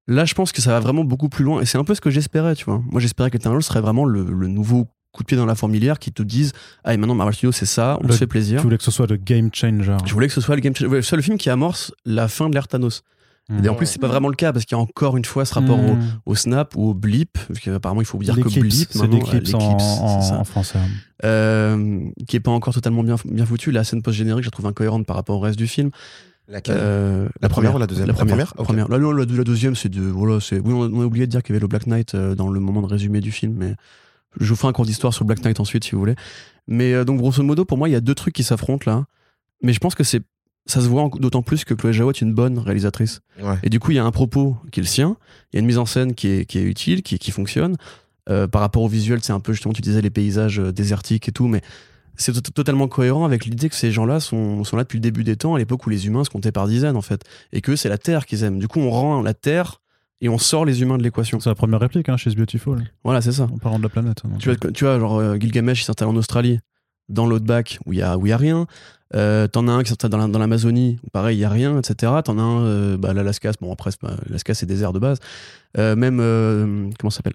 Là, je pense que ça va vraiment beaucoup plus loin, et c'est un peu ce que j'espérais, tu vois. Moi, j'espérais qu'Eternal serait vraiment le, le nouveau coup de pied dans la fourmilière qui te dise Ah, et maintenant, Marvel Studios, c'est ça, on Le- se fait plaisir. Tu voulais que ce soit le game changer. Je voulais que ce soit le game changer. C'est le film qui amorce la fin de l'ère Thanos. Mm. Et en plus, c'est pas vraiment le cas, parce qu'il y a encore une fois ce rapport au, Mm. au snap ou au blip, parce qu'apparemment, il faut dire que blip, c'est maintenant, l'éclipse en, en- français. Euh, qui est pas encore totalement bien, bien foutu. La scène post-générique, je la trouve incohérente par rapport au reste du film. Laquelle? Euh, La première ou la deuxième? La La première. Ok. première. La, non, la, la deuxième, c'est de. Voilà, c'est. Oui, on a, on a oublié de dire qu'il y avait le Black Knight euh, dans le moment de résumé du film, mais je vous ferai un cours d'histoire sur le Black Knight ensuite, si vous voulez. Mais euh, donc, grosso modo, pour moi, il y a deux trucs qui s'affrontent là. Mais je pense que c'est. Ça se voit d'autant plus que Chloé Zhao est une bonne réalisatrice. Ouais. Et du coup, il y a un propos qui est le sien, il y a une mise en scène qui est, qui est utile, qui, qui fonctionne. Par rapport au visuel, c'est un peu justement, tu disais les paysages désertiques et tout, mais c'est to- totalement cohérent avec l'idée que ces gens-là sont, sont là depuis le début des temps, à l'époque où les humains se comptaient par dizaines en fait, et que c'est la Terre qu'ils aiment. Du coup, on rend la Terre et on sort les humains de l'équation. C'est la première réplique hein, chez Beautiful, Voilà, c'est ça. en parlant de la planète. donc. Tu vois, tu vois genre euh, Gilgamesh il s'installe en Australie, dans l'Outback où il y a, où il y a rien. Euh, T'en as un qui s'installe dans la- dans l'Amazonie où pareil il y a rien, etc. T'en as un, euh, bah, l'Alaska, bon après l'Alaska c'est désert de base. Même comment ça s'appelle?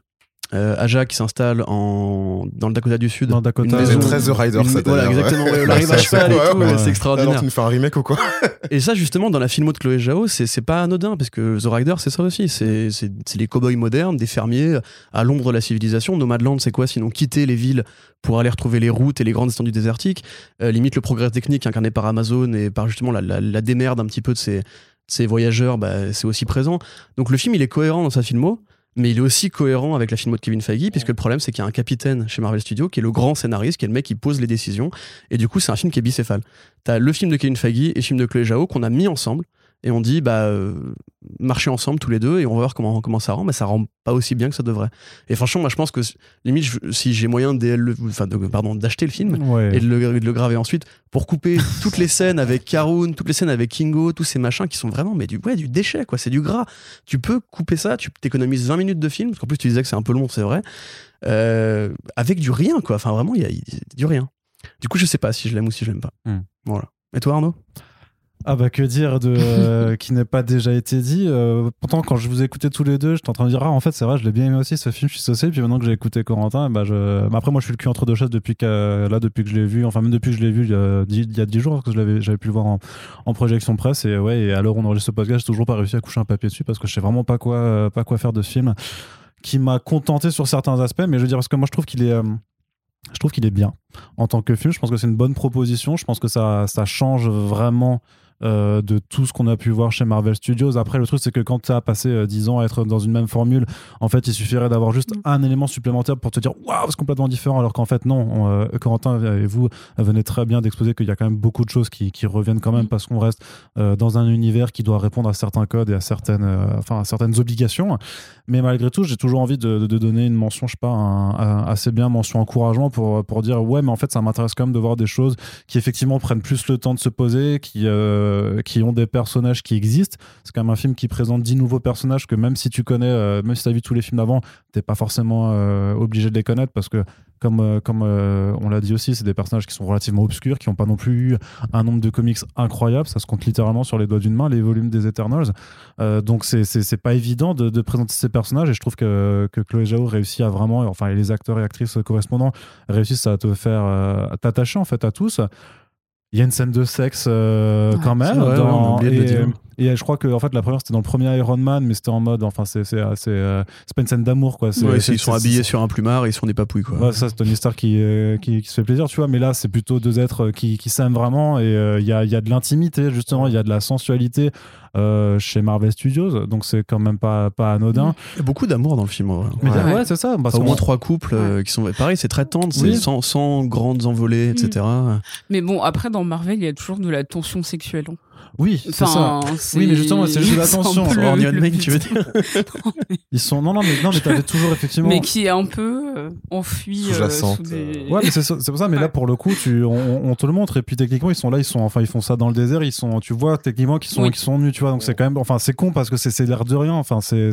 Euh, Aja qui s'installe en dans le Dakota du Sud. Dans le Dakota, Une C'est très The Rider, une- ça. Voilà ouais. exactement. ouais, [laughs] cheval et tout, ouais. ouais, c'est extraordinaire. tu nous fais un remake ou quoi [laughs] Et ça, justement, dans la filmo de Chloé Zhao, c'est pas anodin, parce que The Rider, c'est ça aussi. C'est les cow-boys modernes, des fermiers à l'ombre de la civilisation. Nomadland, c'est quoi Sinon, quitter les villes pour aller retrouver les routes et les grandes étendues désertiques? Euh, limite, le progrès technique incarné par Amazon et par justement la, la, la démerde un petit peu de ces, de ces voyageurs, bah, c'est aussi présent. Donc le film, il est cohérent dans sa filmo. Mais il est aussi cohérent avec la filmo de Kevin Feige, puisque le problème, c'est qu'il y a un capitaine chez Marvel Studios qui est le grand scénariste, qui est le mec qui pose les décisions. Et du coup, c'est un film qui est bicéphale. T'as le film de Kevin Feige et le film de Chloé Zhao qu'on a mis ensemble et on dit bah euh, marcher ensemble tous les deux et on va voir comment comment ça rend mais ça rend pas aussi bien que ça devrait et franchement moi je pense que limite je- si j'ai moyen de, DL enfin, de- pardon d'acheter le film Ouais. et de le, de le graver ensuite pour couper [laughs] toutes les scènes avec Karun, toutes les scènes avec Kingo, tous ces machins qui sont vraiment mais du ouais, du déchet quoi, c'est du gras. Tu peux couper ça, tu t'économises 20 minutes de film parce qu'en plus tu disais que c'est un peu long, c'est vrai. euh, avec du rien quoi, enfin vraiment il y a, il y a du rien. Du coup, je sais pas si je l'aime ou si je l'aime pas. Hmm. Voilà. Et toi Arnaud? Ah bah que dire de [laughs] euh, qui n'a pas déjà été dit. euh, pourtant quand je vous écoutais tous les deux, j'étais en train de dire ah en fait c'est vrai je l'ai bien aimé aussi ce film, je suis saucé. Puis maintenant que j'ai écouté Corentin, bah je. bah, après moi je suis le cul entre deux chaises depuis que là depuis que je l'ai vu, enfin même depuis que je l'ai vu il y a dix- il y a 10 jours parce que je l'avais j'avais pu le voir en, en projection presse et ouais et alors on enregistre ce podcast, j'ai toujours pas réussi à coucher un papier dessus parce que je sais vraiment pas quoi euh, pas quoi faire de ce film qui m'a contenté sur certains aspects, mais je veux dire parce que moi je trouve qu'il est je trouve qu'il est bien en tant que film. Je pense que c'est une bonne proposition. Je pense que ça, ça change vraiment euh, de tout ce qu'on a pu voir chez Marvel Studios. Après, le truc, c'est que quand tu as passé euh, 10 ans à être dans une même formule, en fait, il suffirait d'avoir juste un élément supplémentaire pour te dire waouh, c'est complètement différent. Alors qu'en fait, non. On, euh, Corentin et vous venez très bien d'exposer qu'il y a quand même beaucoup de choses qui, qui reviennent quand même parce qu'on reste euh, dans un univers qui doit répondre à certains codes et à certaines, euh, enfin, à certaines obligations. Mais malgré tout, j'ai toujours envie de, de- de donner une mention, je sais pas, un- un- assez bien mention encouragement pour, pour dire ouais, mais en fait, ça m'intéresse quand même de voir des choses qui effectivement prennent plus le temps de se poser, qui, euh, qui ont des personnages qui existent. C'est quand même un film qui présente 10 nouveaux personnages que même si tu connais, euh, même si tu as vu tous les films d'avant, t'es pas forcément euh, obligé de les connaître parce que comme, euh, comme euh, on l'a dit aussi, c'est des personnages qui sont relativement obscurs, qui n'ont pas non plus eu un nombre de comics incroyable. Ça se compte littéralement sur les doigts d'une main, les volumes des Eternals. Euh, donc c'est pas évident de, présenter ces personnages et je trouve que, que Chloé Zhao réussit à vraiment, enfin les acteurs et actrices correspondants réussissent à te faire euh, t'attacher en fait à tous. Il y a une scène de sexe euh, quand même. c'est vrai, dans- ouais, le et, je crois que en fait la première c'était dans le premier Iron Man, mais c'était en mode, enfin c'est c'est c'est euh, c'est pas une scène d'amour quoi. Ouais, ils sont habillés sur un plumard et ils sont des papouilles, quoi. Ouais, ça, c'est Tony Stark qui, euh, qui, qui se fait plaisir, tu vois. Mais là, c'est plutôt deux êtres qui, qui s'aiment vraiment et euh, il y, a, il y a de l'intimité, justement. Il y a de la sensualité euh, chez Marvel Studios. Donc, c'est quand même pas, pas anodin. Il y a beaucoup d'amour dans le film, Ouais. ouais, c'est ça. Parce Enfin, au moins trois couples euh, qui sont. Pareil, c'est très tendre, c'est Oui. sans, sans grandes envolées, etc. Mais bon, après, dans Marvel, il y a toujours de la tension sexuelle. hein. Oui, c'est ça. Oui, mais justement, c'est juste de la c'est un tension. peu le- Or, Iron le Man, but. tu veux dire [laughs] Ils sont. Non, non, mais, non, mais t'avais toujours effectivement. Mais qui est un peu euh, enfui euh, sous des... Ouais, mais c'est pour ça. Mais là, pour le coup, tu, on, on te le montre. Et puis techniquement, ils sont là, ils sont, enfin, ils font ça dans le désert. Ils sont, tu vois, techniquement, qu'ils sont, Oui. sont nus, tu vois. Donc c'est quand même, enfin, c'est con parce que c'est c'est l'air de rien. Enfin, c'est,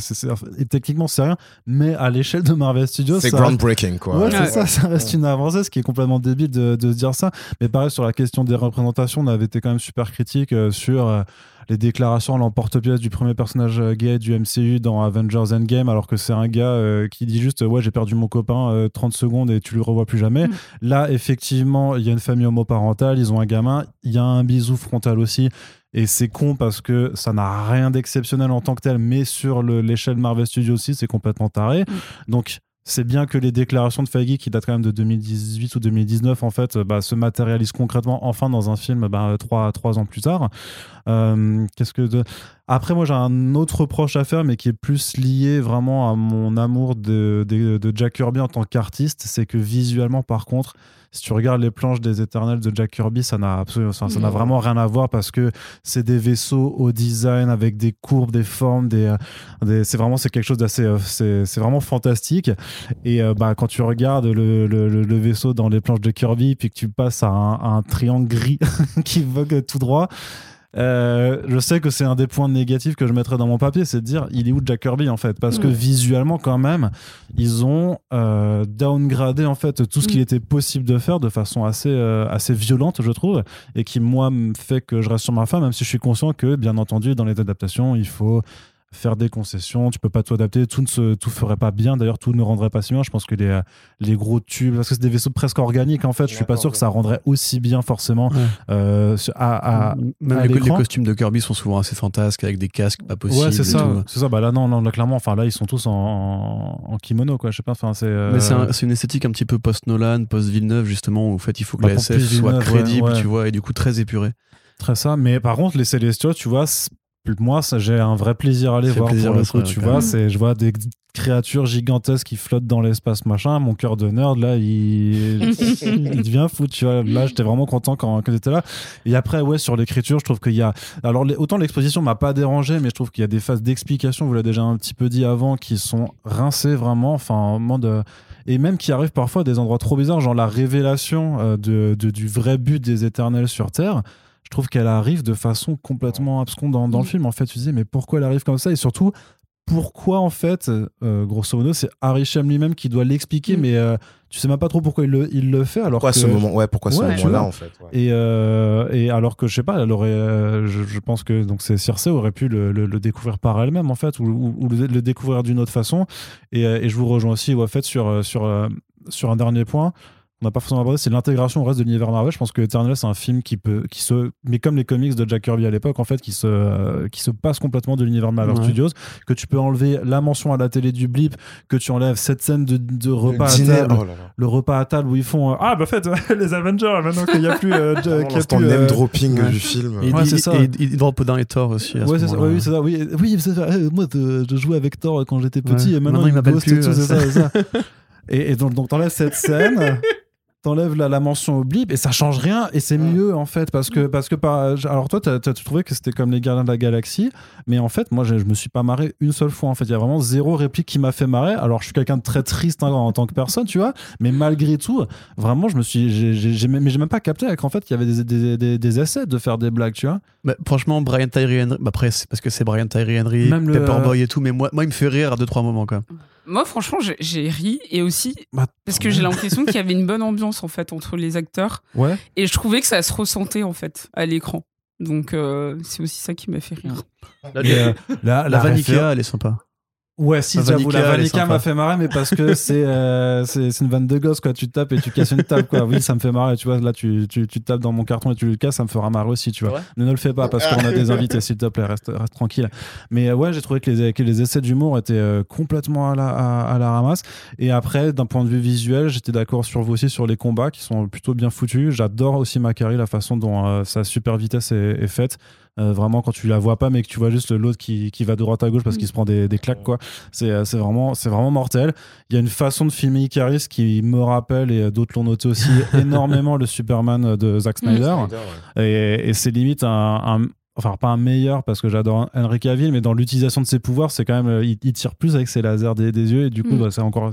techniquement, c'est rien. Mais à l'échelle de Marvel Studios, C'est groundbreaking, quoi. Ouais, c'est ça, ça reste une avancée, ce qui est complètement débile de, dire ça. Mais pareil, sur la question des représentations, on avait été quand même super critique euh, sur euh, les déclarations à l'emporte-pièce du premier personnage euh, gay du MCU dans Avengers Endgame, alors que c'est un gars euh, qui dit juste Ouais, j'ai perdu mon copain euh, 30 secondes et tu le revois plus jamais. Mm. Là, effectivement, il y a une famille homoparentale, ils ont un gamin, il y a un bisou frontal aussi. Et c'est con parce que ça n'a rien d'exceptionnel en tant que tel, mais sur le- l'échelle Marvel Studios aussi, c'est complètement taré. Donc, c'est bien que les déclarations de Feige, qui datent quand même de 2018 ou 2019, en fait, bah, se matérialisent concrètement enfin dans un film bah, trois, trois ans plus tard. Euh, Qu'est-ce que. Après, moi, j'ai un autre reproche à faire, mais qui est plus lié vraiment à mon amour de, de Jack Kirby en tant qu'artiste. C'est que visuellement, par contre, si tu regardes les planches des Éternels de Jack Kirby, ça n'a absolument, ça ça n'a vraiment rien à voir parce que c'est des vaisseaux au design avec des courbes, des formes, des, euh, des- c'est vraiment c'est quelque chose d'assez, euh, c'est c'est vraiment fantastique. Et euh, bah quand tu regardes le, le, le- le vaisseau dans les planches de Kirby, puis que tu passes à un, à un triangle gris [laughs] qui vogue tout droit. Euh, je sais que c'est un des points négatifs que je mettrais dans mon papier, c'est de dire il est où Jack Kirby en fait? Parce que Mm. visuellement quand même, ils ont euh, downgradé en fait tout ce qu'il Mm. était possible de faire de façon assez euh, assez violente, je trouve, et qui moi me fait que je reste sur ma fin, même si je suis conscient que bien entendu dans les adaptations il faut faire des concessions, tu peux pas tout adapter, tout ne se, tout ferait pas bien, d'ailleurs tout ne rendrait pas si bien. Je pense que les, euh, les gros tubes, parce que c'est des vaisseaux presque organiques en fait, je suis pas sûr que ça rendrait aussi bien forcément Ouais. euh, sur- à, à- Même à les, costumes de Kirby sont souvent assez fantasques avec des casques pas possibles. Ouais, c'est ça, c'est ça. Bah là, non, non, là, clairement, enfin là, ils sont tous en, en, en kimono, quoi. Je sais pas, enfin, c'est. euh, Mais c'est un- c'est une esthétique un petit peu post-Nolan, post-Villeneuve, justement, où en fait il faut que Bah, la SF soit crédible, ouais. tu vois, et du coup très épurée. Très ça. Mais par contre, les Célestials, tu vois, moi, j'ai un vrai plaisir à les voir pour le coup. Tu vois, c'est, je vois des créatures gigantesques qui flottent dans l'espace, machin. Mon cœur de nerd, là, il, [laughs] il devient fou. Tu vois, là, j'étais vraiment content quand, quand j'étais là. Et après, ouais, sur l'écriture, je trouve qu'il y a. Alors, les- autant l'exposition m'a pas dérangé, mais je trouve qu'il y a des phases d'explication, vous l'avez déjà un petit peu dit avant, qui sont rincées vraiment. Enfin, en mode. Et même qui arrivent parfois à des endroits trop bizarres, genre la révélation euh, de, de- du vrai but des éternels sur Terre je trouve qu'elle arrive de façon complètement absconde dans, dans le Mm. film. En fait, tu disais, mais pourquoi elle arrive comme ça Et surtout, pourquoi, en fait, euh, grosso modo, c'est Arishem lui-même qui doit l'expliquer, Mm. mais euh, tu sais même pas trop pourquoi il le, il le fait. Alors Pourquoi que, ce moment Ouais, pourquoi ce Ouais, moment-là, en fait ouais. Et, euh, et alors que, je sais pas, elle aurait. euh, je, je pense que donc c'est Circe aurait pu le, le- le découvrir par elle-même, en fait, ou, ou- ou le, découvrir d'une autre façon. Et, et je vous rejoins aussi, en fait, sur, sur, sur un dernier point. On n'a pas forcément abordé, c'est l'intégration au reste de l'univers Marvel. Je pense que Eternal, c'est un film qui peut, qui se, mais comme les comics de Jack Kirby à l'époque, en fait, qui se, euh, qui se passe complètement de l'univers Marvel Ouais. Studios. Que tu peux enlever la mention à la télé du blip, que tu enlèves cette scène de, de repas Le à dîner, table, oh là là. le repas à table où ils font euh, ah bah fait [laughs] les Avengers maintenant qu'il n'y a plus euh, [laughs] Vraiment qu'il y a L'instant plus, euh, name dropping ouais. du film. Et, Ouais, il- ça. et il- drop Odin et Thor aussi. À ce ça, oui, c'est ça. Oui, oui c'est ça. Euh, moi, de- je jouais avec Thor quand j'étais petit Ouais. et maintenant, Maintenant, il m'appelle plus, tout, ça. Et, et donc, donc t'enlèves cette [laughs] scène, t'enlèves la, la mention au blip et ça change rien et c'est mieux en fait parce que parce que par, alors toi t'as, t'as- tu trouvais que c'était comme les Gardiens de la Galaxie, mais en fait moi je, je me suis pas marré une seule fois en fait. Il y a vraiment zéro réplique qui m'a fait marrer. Alors je suis quelqu'un de très triste hein, en tant que personne, tu vois, mais malgré tout, vraiment je me suis, j'ai, j'ai, j'ai même, mais j'ai même pas capté qu'en fait il y avait des, des, des, des essais de faire des blagues, tu vois. Bah, franchement, Brian Tyree Henry, bah, après, c'est parce que c'est Brian Tyree Henry, Même le- Pepperboy et tout, mais moi, moi, il me fait rire à deux, trois moments, quoi. Moi, franchement, j'ai- ri et aussi Bah, parce que j'ai l'impression qu'il y avait une bonne [laughs] ambiance en fait entre les acteurs Ouais. et je trouvais que ça se ressentait en fait à l'écran. Donc euh, c'est aussi ça qui m'a fait rire. Euh, la, la la Vanica, elle est sympa. Ouais, si, La j'avoue, la Vanica, m'a fait marrer, mais parce que [laughs] c'est euh, c'est c'est une vanne de gosse, quoi. Tu tapes et tu casses une table, quoi. Oui, ça me fait marrer, tu vois. Là, tu, tu, tu tapes dans mon carton et tu le casses, ça me fera marrer aussi, tu vois. Ne, ne le fais pas parce qu'on a des [laughs] invités, s'il te plaît, reste, reste tranquille. Mais euh, ouais, j'ai trouvé que les, que les essais d'humour étaient euh, complètement à la, à, à la ramasse. Et après, d'un point de vue visuel, j'étais d'accord sur vous aussi sur les combats qui sont plutôt bien foutus. J'adore aussi Macari, la façon dont euh, sa super vitesse est, est faite. Euh, vraiment, quand tu la vois pas, mais que tu vois juste l'autre qui, qui va de droite à gauche parce qu'il se prend des, des claques, quoi. C'est euh, c'est vraiment, c'est vraiment mortel. Il y a une façon de filmer Icaris qui me rappelle, et d'autres l'ont noté aussi, [laughs] énormément le Superman de Zack Snyder. Et, et c'est limite un, un- Enfin, pas un meilleur parce que j'adore Henry Cavill, mais dans l'utilisation de ses pouvoirs, c'est quand même. euh, Il, il tire plus avec ses lasers des, des yeux. Et du coup, Mm. bah, c'est encore.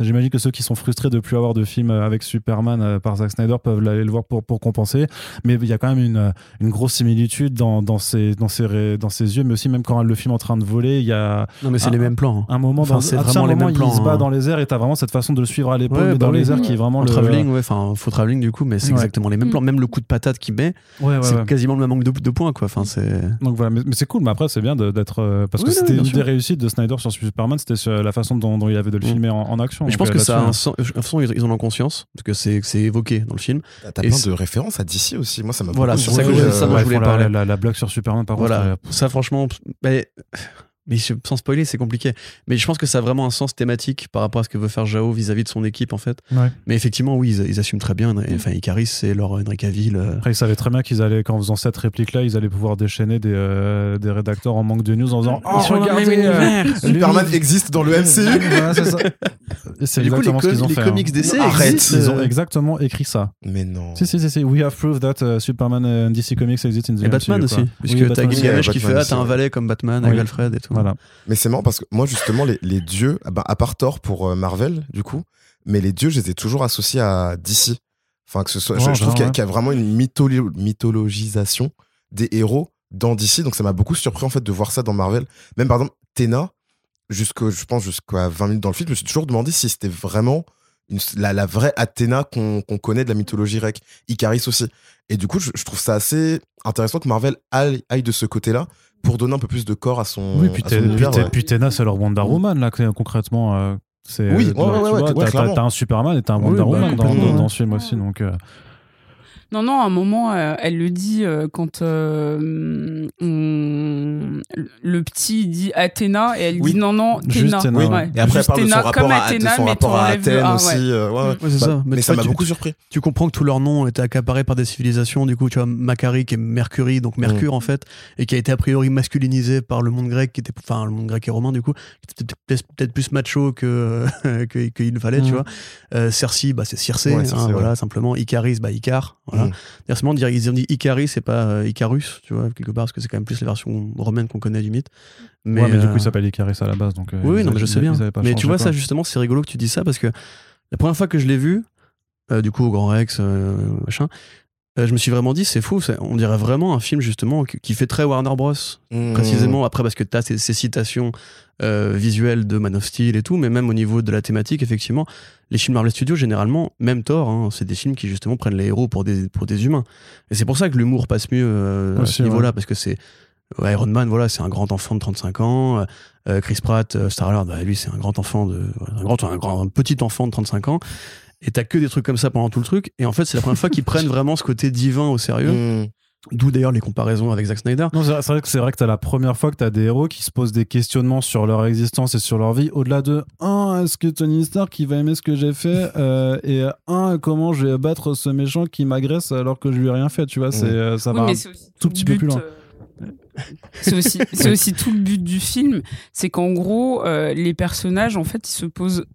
J'imagine que ceux qui sont frustrés de plus avoir de films avec Superman euh, par Zack Snyder peuvent aller le voir pour, pour compenser. Mais il y a quand même une, une grosse similitude dans, dans, ses, dans, ses, dans ses yeux, mais aussi même quand le film est en train de voler, il y a Non, mais c'est les mêmes plans. hein. un moment Enfin, dans c'est vraiment les mêmes plans, il se bat hein. dans les airs et t'as vraiment cette façon de le suivre à l'épaule, Ouais, mais bah dans oui. les airs qui est vraiment En le travelling, ouais, enfin, faux travelling du coup, mais c'est Ouais. exactement les mêmes Mm. plans. Même le coup de patate qu'il met, Ouais, ouais, c'est ouais. quasiment le même manque de, de points, quoi. Enfin, c'est. Donc voilà, mais, mais c'est cool. Mais après, c'est bien d'être euh, parce que Oui, c'était une sûr. des réussites de Snyder sur Superman, c'était sur la façon dont, dont il avait de le Mm. filmer en, en action. Mais je pense euh, que ça a un sens. De toute façon, ils en ont conscience, parce que c'est évoqué dans le film. T'as plein de références à DC aussi. Moi, ça m'a Voilà, beaucoup c'est ça que je- euh, voulais parler. La, la blague sur Superman, par Voilà, contre. euh, ça franchement, mais, mais sans spoiler, c'est compliqué. Mais je pense que ça a vraiment un sens thématique par rapport à ce que veut faire Jao vis-à-vis de son équipe, en fait. Ouais. Mais effectivement, oui, ils, ils assument très bien. Et, Enfin, Icaris, c'est leur Henry Cavill. euh, Après, ils savaient très bien qu'ils allaient, qu'en faisant cette réplique-là, ils allaient pouvoir déchaîner des, euh, des rédacteurs en manque de news en disant Oh, regardez, euh. Superman existe dans le MCU. Voilà, c'est ça. [laughs] Et C'est Du coup, les, exactement ce qu'ils ont les fait. comics hein. Existent, Ils ont euh, exactement écrit ça. Mais non. Si, si, si, si. We have proved that uh, Superman and DC Comics exist in the Et Batman MCU, aussi, puisque Oui, t'as Batman aussi. Gilgamesh qui fait Ah, t'as un valet comme Batman avec. Alfred et tout. Voilà. Mais c'est marrant parce que moi, justement, les, les dieux, ah bah, à part Thor pour euh, Marvel, du coup, mais les dieux, je les ai toujours associés à DC. Enfin, que ce soit, je, Ouais, je trouve qu'il y, a- y vraiment une mytholo- mythologisation des héros dans DC. Donc, ça m'a beaucoup surpris, en fait, de voir ça dans Marvel. Même, par exemple, Tena, jusqu'au, je pense, jusqu'à 20 minutes dans le film, je me suis toujours demandé si c'était vraiment une- la, la vraie Athéna qu'on qu'on connaît de la mythologie grecque. Icaris aussi. Et du coup, je, je trouve ça assez intéressant que Marvel aille, aille de ce côté-là pour donner un peu plus de corps à son, Oui, puis à son t'es- puis univers, t'es- ouais. puis Tena, c'est leur Wonder Woman, là, concrètement. euh, Oui, euh, ouais, ouais, tu ouais, t'as- un Superman et t'as un Oui, Wonder bah, Woman dans, dans- dans ce film aussi. Donc, euh, Non, non, à un moment, euh, elle le dit euh, quand euh, on- le petit dit Athéna et elle Oui. dit non, non, Juste Théna. Théna, Oui, ouais. et après, elle Juste parle de son rapport, comme à, de Athéna, son mais rapport à Athènes A, aussi. ouais. ouais, ouais. Ouais, c'est Bah, ça. Mais, Mais ça m'a tu- beaucoup surpris. tu comprends que tous leurs noms étaient accaparés par des civilisations. Du coup, tu vois, Macari qui est Mercury, donc Mercure en fait, et qui a été a priori masculinisé par le monde grec, qui était, enfin, le monde grec et romain du coup, qui était peut-être plus macho que [laughs] que- qu'il ne fallait, tu Mhm. vois. Euh, Cersei, bah, c'est Circé, Ouais, hein, voilà, simplement. Icaris, bah, Icar, voilà. Mhm. D'ailleurs, c'est marrant ils ont dit Icaris, c'est pas euh, Icarus, tu vois, quelque part, parce que c'est quand même plus la version romaine qu'on connaît du mythe. Mais, ouais, mais du euh, coup, il s'appelle Icaris à la base. Donc, euh, oui, non, mais je sais bien. Mais tu vois, quoi. ça, justement, c'est rigolo que tu dis ça parce que la première fois que je l'ai vu, euh, du coup, au Grand Rex, euh, machin, euh, je me suis vraiment dit, c'est fou, on dirait vraiment un film, justement, qui, qui fait très Warner Bros. Mhm. Précisément, après, parce que tu as ces, ces citations euh, visuelles de Man of Steel et tout, mais même au niveau de la thématique, effectivement, les films Marvel Studios, généralement, même Thor, hein, c'est des films qui, justement, prennent les héros pour des, pour des humains. Et c'est pour ça que l'humour passe mieux euh, à ce niveau-là, parce que c'est. Iron Man, voilà, c'est un grand enfant de 35 ans. Euh, Chris Pratt, euh, Star-Lord, bah, lui, c'est un grand enfant de. Un, grand, un, grand, un petit enfant de 35 ans. Et t'as que des trucs comme ça pendant tout le truc. Et en fait, c'est la première fois qu'ils prennent vraiment ce côté divin au sérieux. Mhm. [laughs] D'où d'ailleurs les comparaisons avec Zack Snyder. Non, c'est vrai que c'est vrai que t'as la première fois que t'as des héros qui se posent des questionnements sur leur existence et sur leur vie, au-delà de un, est-ce que Tony Stark il va aimer ce que j'ai fait? [laughs] Euh, et un, comment je vais battre ce méchant qui m'agresse alors que je lui ai rien fait, tu vois, c'est euh, ça Oui, va. aussi tout le petit peu but, plus loin. euh, C'est aussi, c'est aussi tout le but du film, c'est qu'en gros, euh, les personnages, en fait, ils se posent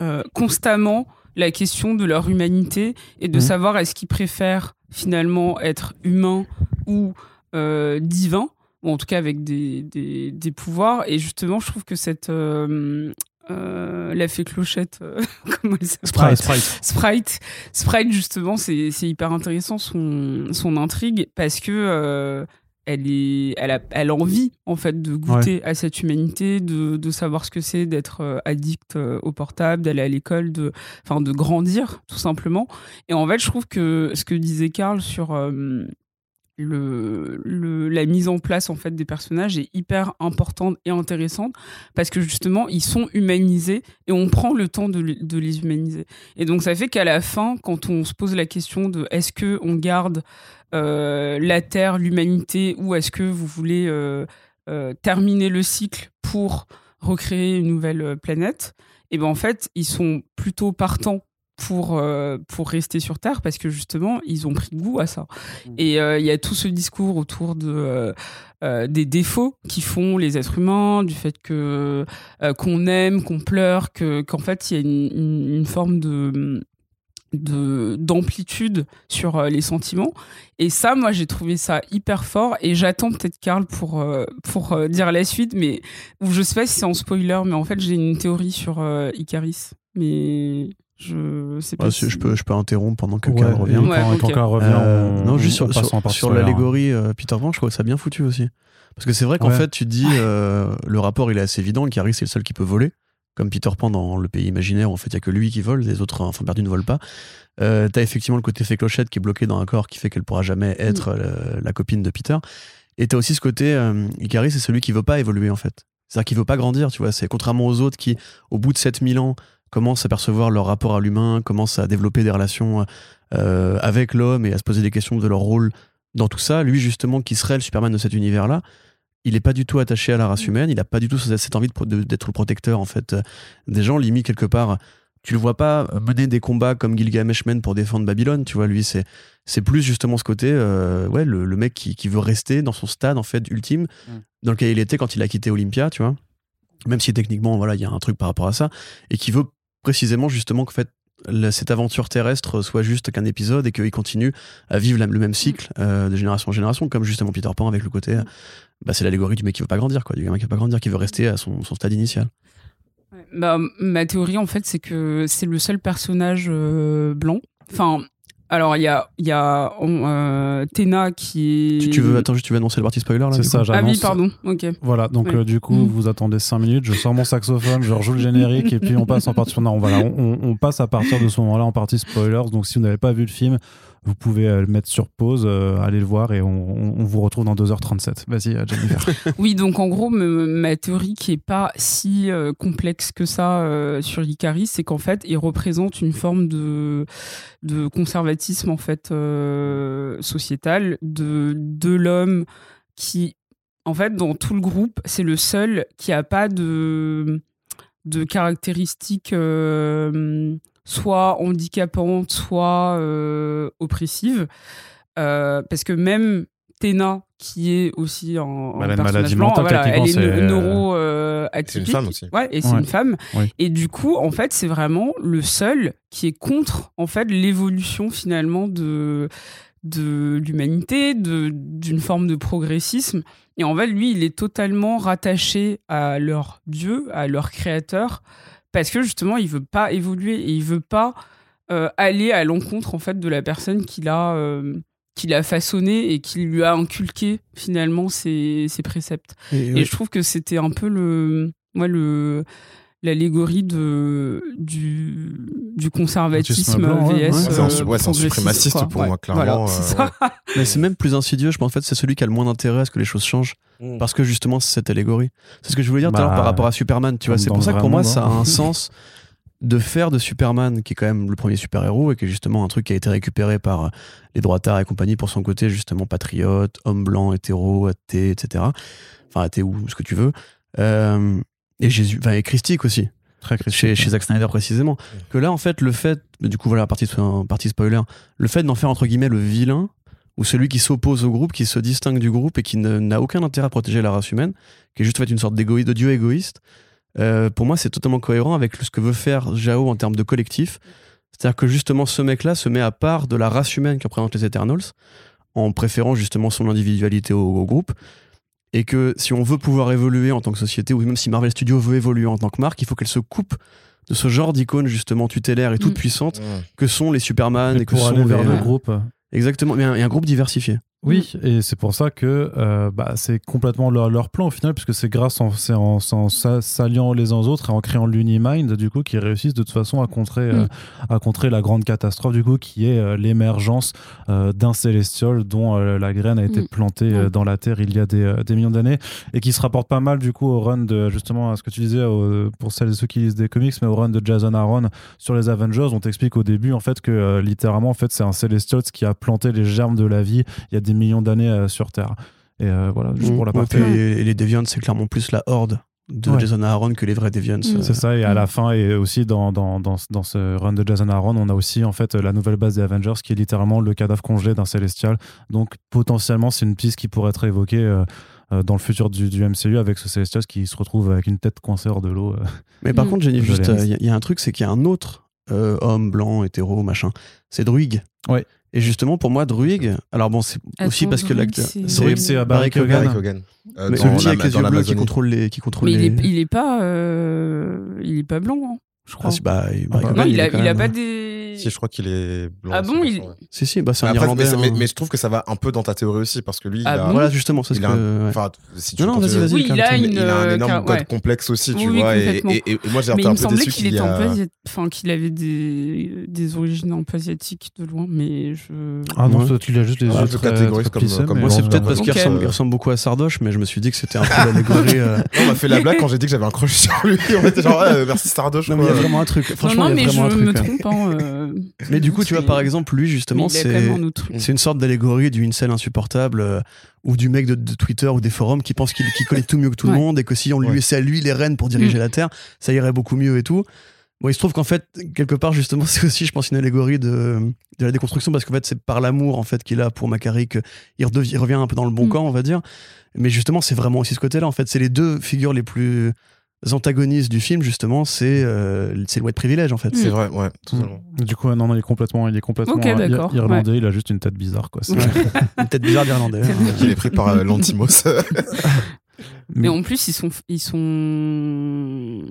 euh, constamment la question de leur humanité et de Mhm. savoir est-ce qu'ils préfèrent finalement être humain ou euh, divin, ou en tout cas avec des, des, des pouvoirs. Et justement, je trouve que cette euh, euh, la fée clochette, [laughs] comment elle s'appelle? Sprite. Sprite, Sprite justement, c'est c'est hyper intéressant son, son intrigue parce que elle est, elle a, elle a envie en fait de goûter à cette humanité, de, de savoir ce que c'est d'être euh, addict euh, au portable, d'aller à l'école, de, enfin de grandir tout simplement. Et en fait, je trouve que ce que disait Karl sur euh, le, le- la mise en place en fait des personnages est hyper importante et intéressante parce que justement ils sont humanisés et on prend le temps de, de les humaniser. Et donc ça fait qu'à la fin, quand on se pose la question de est-ce que on garde la Terre, l'humanité, ou est-ce que vous voulez euh, euh, terminer le cycle pour recréer une nouvelle planète? Et ben en fait, ils sont plutôt partants pour, pour rester sur Terre parce que justement, ils ont pris goût à ça. Mmh. Et il y a tout ce discours autour de, des défauts qui font les êtres humains, du fait que qu'on aime, qu'on pleure, que, qu'en fait, il y a une, une forme de de d'amplitude sur euh, les sentiments. Et ça moi j'ai trouvé ça hyper fort. Et j'attends peut-être Karl pour euh, pour euh, dire la suite mais je sais pas si c'est en spoiler mais en fait j'ai une théorie sur Icaris. Mais je sais pas si... je peux je peux interrompre pendant que Karl revient. revient non juste sur, sur, l'allégorie Peter Pan je trouve que ça a bien foutu aussi. Parce que c'est vrai qu'en fait tu te dis [laughs] le rapport il est assez évident Icaris c'est le seul qui peut voler comme Peter Pan dans le pays imaginaire où en fait il n'y a que lui qui vole, les autres enfants perdus ne volent pas. Euh, T'as effectivement le côté fait clochette qui est bloqué dans un corps qui fait qu'elle pourra jamais être mm. la, copine de Peter. Et t'as aussi ce côté, euh, Icaris c'est celui qui veut pas évoluer en fait. C'est-à-dire qu'il veut pas grandir, tu vois. C'est contrairement aux autres qui, au bout de 7000 ans, commencent à percevoir leur rapport à l'humain, commencent à développer des relations euh, avec l'homme et à se poser des questions de leur rôle dans tout ça. Lui justement qui serait le Superman de cet univers-là, il n'est pas du tout attaché à la race mm. humaine, il n'a pas du tout cette envie d'être le protecteur en fait euh, des gens. Limite quelque part, tu le vois pas mener des combats comme Gilgamesh mène pour défendre Babylone. Tu vois, lui c'est c'est plus justement ce côté, euh, ouais, le, mec qui, veut rester dans son stade en fait ultime mm. dans lequel il était quand il a quitté Olympia, tu vois. Même si techniquement voilà il y a un truc par rapport à ça et qui veut précisément justement fait cette aventure terrestre soit juste qu'un épisode et qu'il continue à vivre le même cycle euh, de génération en génération, comme justement Peter Pan avec le côté, bah, c'est l'allégorie du mec qui veut pas grandir, quoi, du gamin qui veut pas grandir, qui veut rester à son, stade initial. Bah, ma théorie, en fait, c'est que c'est le seul personnage euh, blanc. Enfin, alors, il y a, y a euh, Tena qui est. Tu, veux, attends, tu veux annoncer le parti spoiler là C'est ça, j'annonce. Ah oui, pardon, ok. Voilà, donc euh, du coup, vous attendez 5 minutes, je sors mon saxophone, je rejoue le générique et puis on passe en partie. Non, voilà, on, on passe à partir de ce moment-là en partie spoilers. Donc, si vous n'avez pas vu le film, vous pouvez euh, le mettre sur pause, euh, aller le voir et on, vous retrouve dans 2h37. Vas-y, euh, Jennifer. [laughs] oui, donc en gros, ma théorie qui est pas si complexe que ça sur Icaris, c'est qu'en fait, il représente une forme de, de conservatisme en fait sociétal de, de l'homme qui, en fait, dans tout le groupe, c'est le seul qui a pas de de caractéristiques soit handicapante, soit euh, oppressive. Euh, parce que même Tena, qui est aussi en, maladie mentale, elle est, est neuro euh, C'est une femme aussi. Ouais, et c'est une femme. Et du coup, en fait, c'est vraiment le seul qui est contre en fait l'évolution finalement de de l'humanité, d'une forme de progressisme. Et en fait, lui, il est totalement rattaché à leur Dieu, à leur créateur, parce que justement, il veut pas évoluer et il veut pas euh, aller à l'encontre en fait de la personne qu'il a euh, qu'il a façonné et qui lui a inculqué finalement ses, ses préceptes. Et, je trouve que c'était un peu le moi le l'allégorie de du, du conservatisme VS. c'est un, suprémaciste pour moi, clairement. Euh, [laughs] Mais c'est même plus insidieux, je pense en fait, c'est celui qui a le moins d'intérêt à ce que les choses changent. Mm. Parce que justement, c'est cette allégorie. C'est ce que je voulais dire tout à l'heure par bah, rapport à Superman, tu vois. C'est pour ça que pour moi, ça a un sens de faire de Superman, qui est quand même le premier super-héros et qui est justement un truc qui a été récupéré par les droitards et compagnie pour son côté justement patriote, homme blanc, hétéro, athée, etc. Enfin, athée ou ce que tu veux. Euh, et Jésus, enfin, et christique aussi. Très chez, chez Zack Snyder précisément. Que là, en fait, le fait, du coup, voilà, partie, partie spoiler, le fait d'en faire entre guillemets le vilain, ou celui qui s'oppose au groupe, qui se distingue du groupe et qui n'a aucun intérêt à protéger la race humaine, qui est juste en fait une sorte d'égoïste, de dieu égoïste, euh, pour moi, c'est totalement cohérent avec ce que veut faire Jao en termes de collectif. C'est-à-dire que justement, ce mec-là se met à part de la race humaine qui représente les Eternals, en préférant justement son individualité au groupe et que si on veut pouvoir évoluer en tant que société, ou même si Marvel Studios veut évoluer en tant que marque, il faut qu'elle se coupe de ce genre d'icônes justement tutélaires et toutes mm. puissantes que sont les Superman et, que pour sont aller vers le groupe. Exactement, mais un, un groupe diversifié. Oui, et c'est pour ça que euh, bah, c'est complètement leur, leur plan au final, puisque c'est grâce en, s'alliant les uns aux autres et en créant l'Unimind, du coup, qu'ils réussissent de toute façon à contrer, euh, à contrer la grande catastrophe, du coup, qui est euh, l'émergence d'un Célestial dont la graine a été Mm. plantée dans la Terre il y a des, des millions d'années et qui se rapporte pas mal, du coup, au run de, justement, à ce que tu disais, au- pour celles et ceux qui lisent des comics, mais au run de Jason Aaron sur les Avengers. On t'explique au début, en fait, que littéralement, en fait, c'est un Celestial qui a planté les germes de la vie. Il y a des millions d'années euh, sur Terre. Et euh, voilà, juste pour la partie. et les Deviants, c'est clairement plus la horde de Ouais. Jason Aaron que les vrais Deviants. Mm. euh. C'est ça, et à la fin, et aussi dans, dans, dans, dans ce run de Jason Aaron, on a aussi en fait la nouvelle base des Avengers qui est littéralement le cadavre congelé d'un Célestial. Donc potentiellement, c'est une piste qui pourrait être évoquée euh, dans le futur du, du MCU avec ce Célestial qui se retrouve avec une tête coincée hors de l'eau. euh. Mais par contre, Jenny, juste, il y, a un truc, c'est qu'il y a un autre euh, homme blanc, hétéro, machin. C'est Druig. Ouais. Et justement, pour moi, Druig, alors bon, c'est aussi parce que l'acteur. c'est- Druig, c'est à Barry. Euh, Mais petit la- avec les yeux bleus qui contrôle les. Qui contrôle Mais il les... est, il est pas, euh, il est pas blanc, hein, je crois. Ah, si, bah, il- Ah, Barry bah, non, Keoghan, il a, il a pas des. Si, je crois qu'il est blanc. Ah bon, il- 100%, ouais. Si, si, bah, c'est un Irlandais. mais, mais- hein. mais je trouve que ça va un peu dans ta théorie aussi, parce que lui, il Ah a, bon Voilà, justement, c'est ce il que. a un- ouais. si tu Non, non, vas-y, vas-y. Oui, il a une. il a un euh, énorme car- code ouais. complexe aussi, tu Oui, vois. Et, et- et- et moi, j'ai il un me peu semblait déçu qu'il qu'il un peu a. asiat- enfin qu'il avait des, des origines un peu asiatiques de loin, mais je. Ah non, ça, tu l'as juste les Ah, très- catégorise très comme- Moi, c'est euh, peut-être parce qu'il ressemble, il ressemble beaucoup à Sardoche, mais je me suis dit que c'était un peu [laughs] l'allégorie. euh. On m'a fait la blague quand j'ai dit que j'avais un crush sur lui. [laughs] On était genre, ouais, merci Stardosh. Non, mais il y a vraiment un truc. Franchement, il mais je me trompe. Euh, Mais du coup, tu vois, par exemple, lui, justement, c'est. une sorte d'allégorie du incel insupportable euh, ou du mec de, de Twitter ou des forums qui pense qu'il connaît tout mieux que tout le monde et que si on lui Ouais. laissait à lui les rênes pour diriger Mm. la Terre, ça irait beaucoup mieux et tout. Bon, il se trouve qu'en fait, quelque part, justement, [laughs] c'est aussi, je pense, une allégorie de, de la déconstruction parce qu'en fait, c'est par l'amour en fait qu'il a pour Macari qu'il revient un peu dans le bon Mm. camp, on va dire. Mais justement, c'est vraiment aussi ce côté-là. En fait, c'est les deux figures les plus antagonistes du film, justement, c'est euh, c'est le white privilège, en fait. C'est vrai, ouais, totalement. Du coup, non, non, il est complètement, il est complètement euh, irlandais. Il a juste une tête bizarre, quoi. [laughs] Une tête bizarre d'Irlandais. hein. [laughs] Il est pris par euh, l'Antimos. [laughs] Mais en plus, ils sont, ils sont,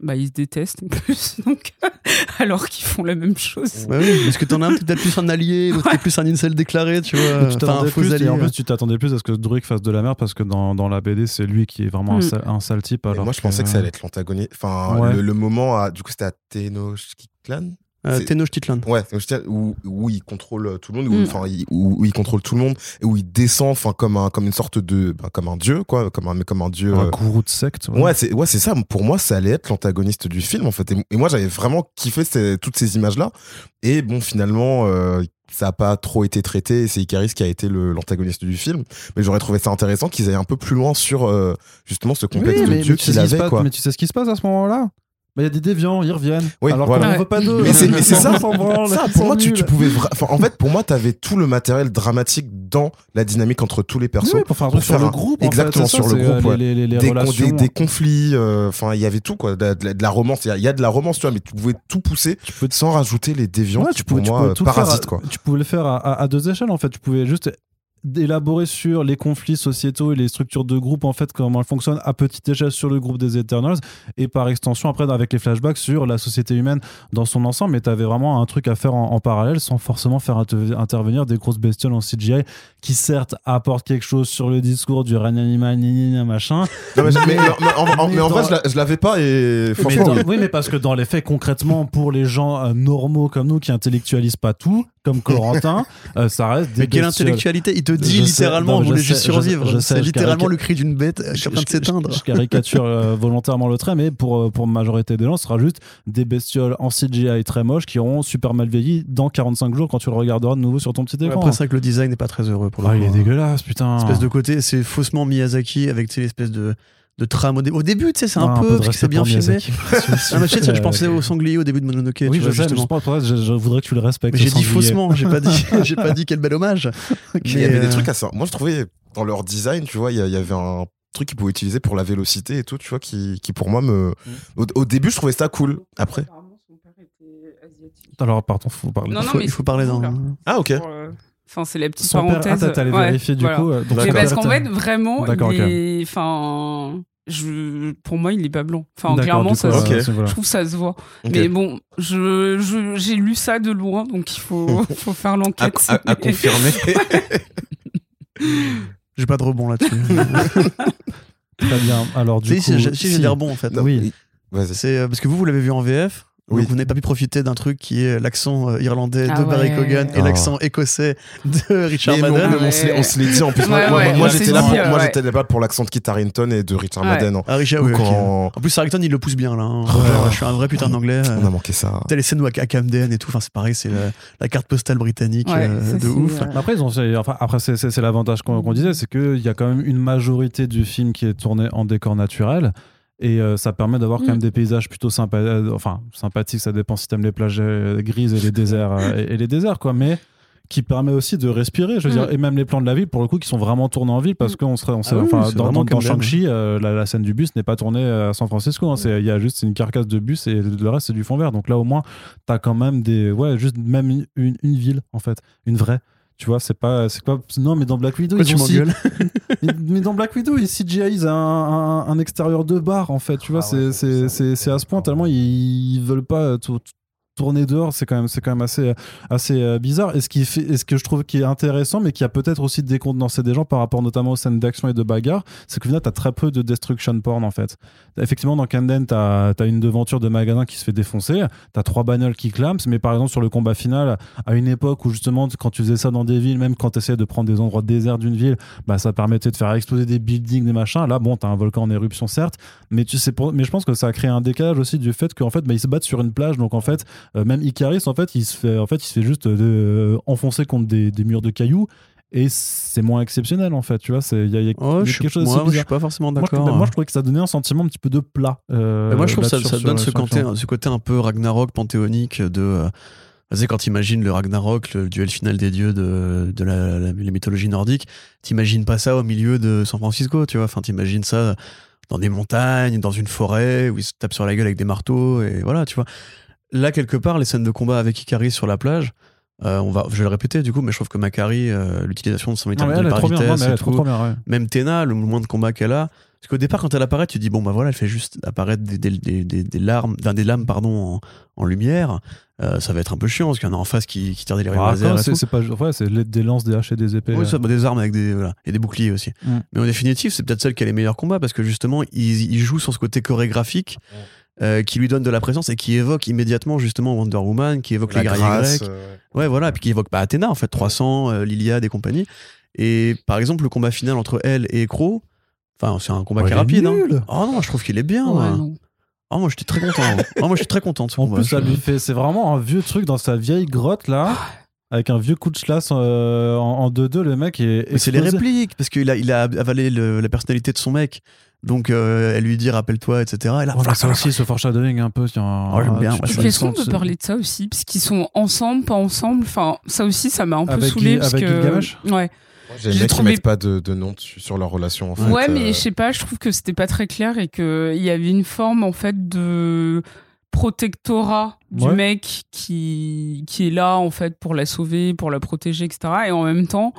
bah, ils se détestent en plus, [laughs] donc alors qu'ils font la même chose. Bah oui, parce que t'en as un qui est peut-être plus un allié, l'autre est plus un incel déclaré, tu vois. tu Enfin, un t'attendais faux plus, allié. en ouais. plus, tu t'attendais plus à ce que Druig fasse de la merde parce que dans, dans la BD, c'est lui qui est vraiment un, Mm. sale, un sale type. Et Alors moi, je pensais que ça allait être l'antagoniste. Enfin, Ouais. le, le moment, à, du coup, c'était à Tenochtitlan Euh, Tenochtitlan. Ouais, Tenochtitlan, où, où il contrôle tout le monde, où, Mm. enfin, il- où, où il contrôle tout le monde, et où il descend, enfin, comme, un, comme une sorte de. bah, comme un dieu, quoi, comme un, mais comme un dieu. un euh, gourou de secte. Ouais, c'est ouais, c'est ça. Pour moi, ça allait être l'antagoniste du film, en fait. Et, et moi, j'avais vraiment kiffé ces- toutes ces images-là. Et bon, finalement, euh, ça a pas trop été traité. et C'est Icaris qui a été l'antagoniste du film. Mais j'aurais trouvé ça intéressant qu'ils aillent un peu plus loin sur euh, justement ce complexe Oui, de mais, dieu mais tu sais qu'il ce qui se avait, passe- quoi. mais tu sais ce qui se passe à ce moment-là? Il y a des déviants, ils reviennent. Oui, alors voilà. qu'on n'en veut pas d'eux. Mais c'est ça. Ça, pour moi, tu, tu pouvais. en fait, pour moi, t'avais tout le matériel dramatique dans la dynamique entre tous les persos. Oui, pour faire un truc sur le groupe. en exactement, sur le groupe, ouais. Des, conflits, enfin, il y avait tout, quoi. De, la romance. Il y a- de la romance, tu vois, mais tu pouvais tout pousser sans rajouter les déviants Ouais, tu pouvais, tu moi, pouvais tout quoi. Tu pouvais le faire à deux échelles en fait. Tu pouvais juste élaborer sur les conflits sociétaux et les structures de groupe en fait comment elles fonctionnent à petite échelle sur le groupe des Eternals et par extension après avec les flashbacks sur la société humaine dans son ensemble mais tu avais vraiment un truc à faire en, en parallèle sans forcément faire inter- intervenir des grosses bestioles en CGI qui certes apportent quelque chose sur le discours du règne animal machin Non, mais, mais- mais en, en- Mais mais en vrai, dans- je la- je l'avais pas et mais franchement. dans- oui, mais parce que dans les faits, concrètement, pour les gens euh, normaux comme nous qui intellectualisent pas tout, comme Corentin, [laughs] euh, ça reste des Mais quelle bestioles. intellectualité? Il te dit Je sais, littéralement, non, on mais je voulait sais, juste sais, survivre. sais, C'est littéralement le cri d'une bête qui est en train de je- s'éteindre. Je, caricature euh, [laughs] volontairement le trait, mais pour, euh, pour majorité des gens, ce sera juste des bestioles en CGI très moches qui auront super mal vieilli dans 45 jours quand tu le regarderas de nouveau sur ton petit Ouais, écran. Après, c'est vrai que le design n'est pas très heureux pour le Ah, coup, il est hein. dégueulasse, putain. Espèce de côté, c'est faussement Miyazaki avec sais, l'espèce de, de trame au, dé- au début, tu sais, c'est un, Ah, peu, c'est bien filmé. Miyazaki. Ah, [laughs] mais tu sais, je pensais Euh, au sanglier au début de Mononoke. Oui, tu je vois, sais, mais je, pense- je, je voudrais que tu le respectes. J'ai dit faussement, j'ai pas dit, [laughs] j'ai pas dit quel bel hommage. Mais il y avait des euh, trucs à ça. Moi, je trouvais dans leur design, tu vois, il y, avait un truc qu'ils pouvaient utiliser pour la vélocité et tout, tu vois, qui, qui pour moi me. Au, au début, je trouvais ça cool. Après. Alors, pardon, faut parler. Non, il non, faut, mais il faut c'est parler dans. là. Ah, ok. Euh, Enfin, c'est la petite Son père, ah, parenthèse. t'as- t'allais Ouais, vérifier du voilà. coup. euh, donc Mais parce père qu'en fait, vraiment, D'accord, il est- enfin, je, pour moi, il est pas blanc. Enfin, clairement, ça, se- je trouve que ça se voit. Mais bon, je, je- j'ai lu ça de loin, donc il faut, [laughs] faut faire à, l'enquête. à- à confirmer. [laughs] J'ai pas de rebond là-dessus. [laughs] Très bien. Alors, du si, coup. si, j'ai- si, j'ai si. des rebonds en fait. Oui. C'est euh, parce que vous, vous l'avez vu en VF. Oui. Donc vous n'avez pas pu profiter d'un truc qui est l'accent euh, irlandais Ah de Barry ouais. Cogan et Oh. l'accent écossais de Richard Mais non, Madden. mais on se l'est- on se l'est dit en plus. Ouais, moi, j'étais là, euh, là pour l'accent de Kit Harington et de Richard Ouais. Madden. hein. Ah, Richard, oui, En plus, Harrington, il le pousse bien là. hein. Ouais. Je suis un vrai putain d'anglais. On a manqué ça. T'as les scènes où à Camden et tout. Enfin, c'est pareil, c'est la, la carte postale britannique euh, de c'est, ouf. euh, Après, enfin, après c'est, l'avantage qu'on, qu'on disait, c'est qu'il y a quand même une majorité du film qui est tourné en décor naturel. Et euh, ça permet d'avoir quand Mm. même des paysages plutôt sympa, euh, enfin, sympathiques, ça dépend si t'aimes les plages euh, grises et les déserts, euh, et, et les déserts, quoi. Mais qui permet aussi de respirer, je veux Mm. dire, et même les plans de la ville, pour le coup, qui sont vraiment tournés en ville, parce Mm. qu'on serait, on sait, Ah enfin, dans, dans. Shang-Chi, euh, la, la scène du bus n'est pas tournée à San Francisco, hein. C'est- il y a juste une carcasse de bus et le reste c'est du fond vert. Donc là, au moins, t'as quand même des, ouais, juste même une, une- une ville, en fait, une vraie. Tu vois, c'est pas, c'est pas, non, mais dans Black Widow, Pourquoi ils tu ont [laughs] mais- mais dans Black Widow, ils CGI's un, un, un extérieur de bar, en fait. Tu vois, Ah c'est- à ce point, tellement ils, ils veulent pas tou- tourner dehors. C'est quand même, c'est quand même assez, assez euh, bizarre. Et ce, qui fait, ce que je trouve qui est intéressant, mais qui a peut-être aussi décontenancé des gens par rapport notamment aux scènes d'action et de bagarre, c'est que finalement, t'as très peu de destruction porn, en fait. Effectivement, dans Camden, t'as as une devanture de magasin qui se fait défoncer, t'as trois bagnoles qui clament, mais par exemple, sur le combat final, à une époque où justement, quand tu faisais ça dans des villes, même quand tu essayais de prendre des endroits déserts d'une ville, bah, ça permettait de faire exploser des buildings, des machins. Là, bon, t'as un volcan en éruption, certes, mais, tu sais, mais je pense que ça a créé un décalage aussi du fait qu'en fait, bah, ils se battent sur une plage. Donc, en fait, même Icaris, en fait, il se fait, en fait, il se fait juste euh, enfoncer contre des, des murs de cailloux. Et c'est moins exceptionnel, en fait. Tu vois, c'est- il y a, y a- Oh, a je, quelque chose moi, je suis pas forcément d'accord. moi, je trouvais que ça donnait un sentiment un petit peu de plat. euh, moi, je trouve que ça, là-dessus, ça sur- donne ce côté, ce côté un peu Ragnarok panthéonique de. euh, tu sais, quand t'imagines le Ragnarok, le duel final des dieux de, de la, la- la mythologie nordique, t'imagines pas ça au milieu de San Francisco, tu vois. Enfin, t'imagines ça dans des montagnes, dans une forêt, où ils se tapent sur la gueule avec des marteaux, et voilà, tu vois. Là, quelque part, les scènes de combat avec Ikari sur la plage, euh, on va, je vais le répéter du coup, mais je trouve que Macari, euh, l'utilisation de son état mais de elle est par bien, vitesse et tout. bien, ouais. Même Tena, le mouvement de combat qu'elle a. Parce qu'au départ, quand elle apparaît, tu te dis, bon, bah voilà, elle fait juste apparaître des, des, des, des- des larmes, d'un des lames pardon, en, en lumière. Euh, ça va être un peu chiant, parce qu'il y en a en face qui, qui tire des rayons Ah, laser. c'est pas ouais, c'est des lances, des haches et des épées. Oui, ça, bah, des armes avec des, voilà, et des boucliers aussi. Mm. Mais en définitive, c'est peut-être celle qui a les meilleurs combats, parce que justement, il, il joue sur ce côté chorégraphique. Euh, qui lui donne de la présence et qui évoque immédiatement justement Wonder Woman, qui évoque La les guerriers grâce, grecs. euh, Ouais, voilà, et puis qui évoque pas Athéna, en fait, 300, euh, l'Iliade et compagnie. Et par exemple, le combat final entre elle et Crow, enfin, c'est un combat Oh, qui est rapide. hein. Oh non, je trouve qu'il est bien. Ouais, non. Oh, moi, j'étais très content. oh, moi, je suis très content de ce En combat. plus, ça lui fait, c'est vraiment un vieux truc dans sa vieille grotte là, avec un vieux coup de chlasse euh, en, en 2-2. Le mec est. Mais c'est les répliques, parce qu'il a, il a avalé le- la personnalité de son mec. Donc, euh, elle lui dit rappelle-toi, etc. Et là, là, ça aussi, ce foreshadowing un peu. Oh, j'aime bien, tu- ouais, tu ça le Est-ce qu'on peut parler de ça aussi? Parce qu'ils sont ensemble, pas ensemble? Enfin, ça aussi, ça m'a un peu Avec saoulé. Parce avec que... Ouais. Moi, J'ai J'ai aimé qu'ils trouvé- mettent pas de, de nom sur leur relation en fait. Ouais, mais euh, je sais pas, je trouve que c'était pas très clair et qu'il y avait une forme en fait de protectorat du Ouais. mec qui, qui est là en fait pour la sauver, pour la protéger, etc. Et en même temps,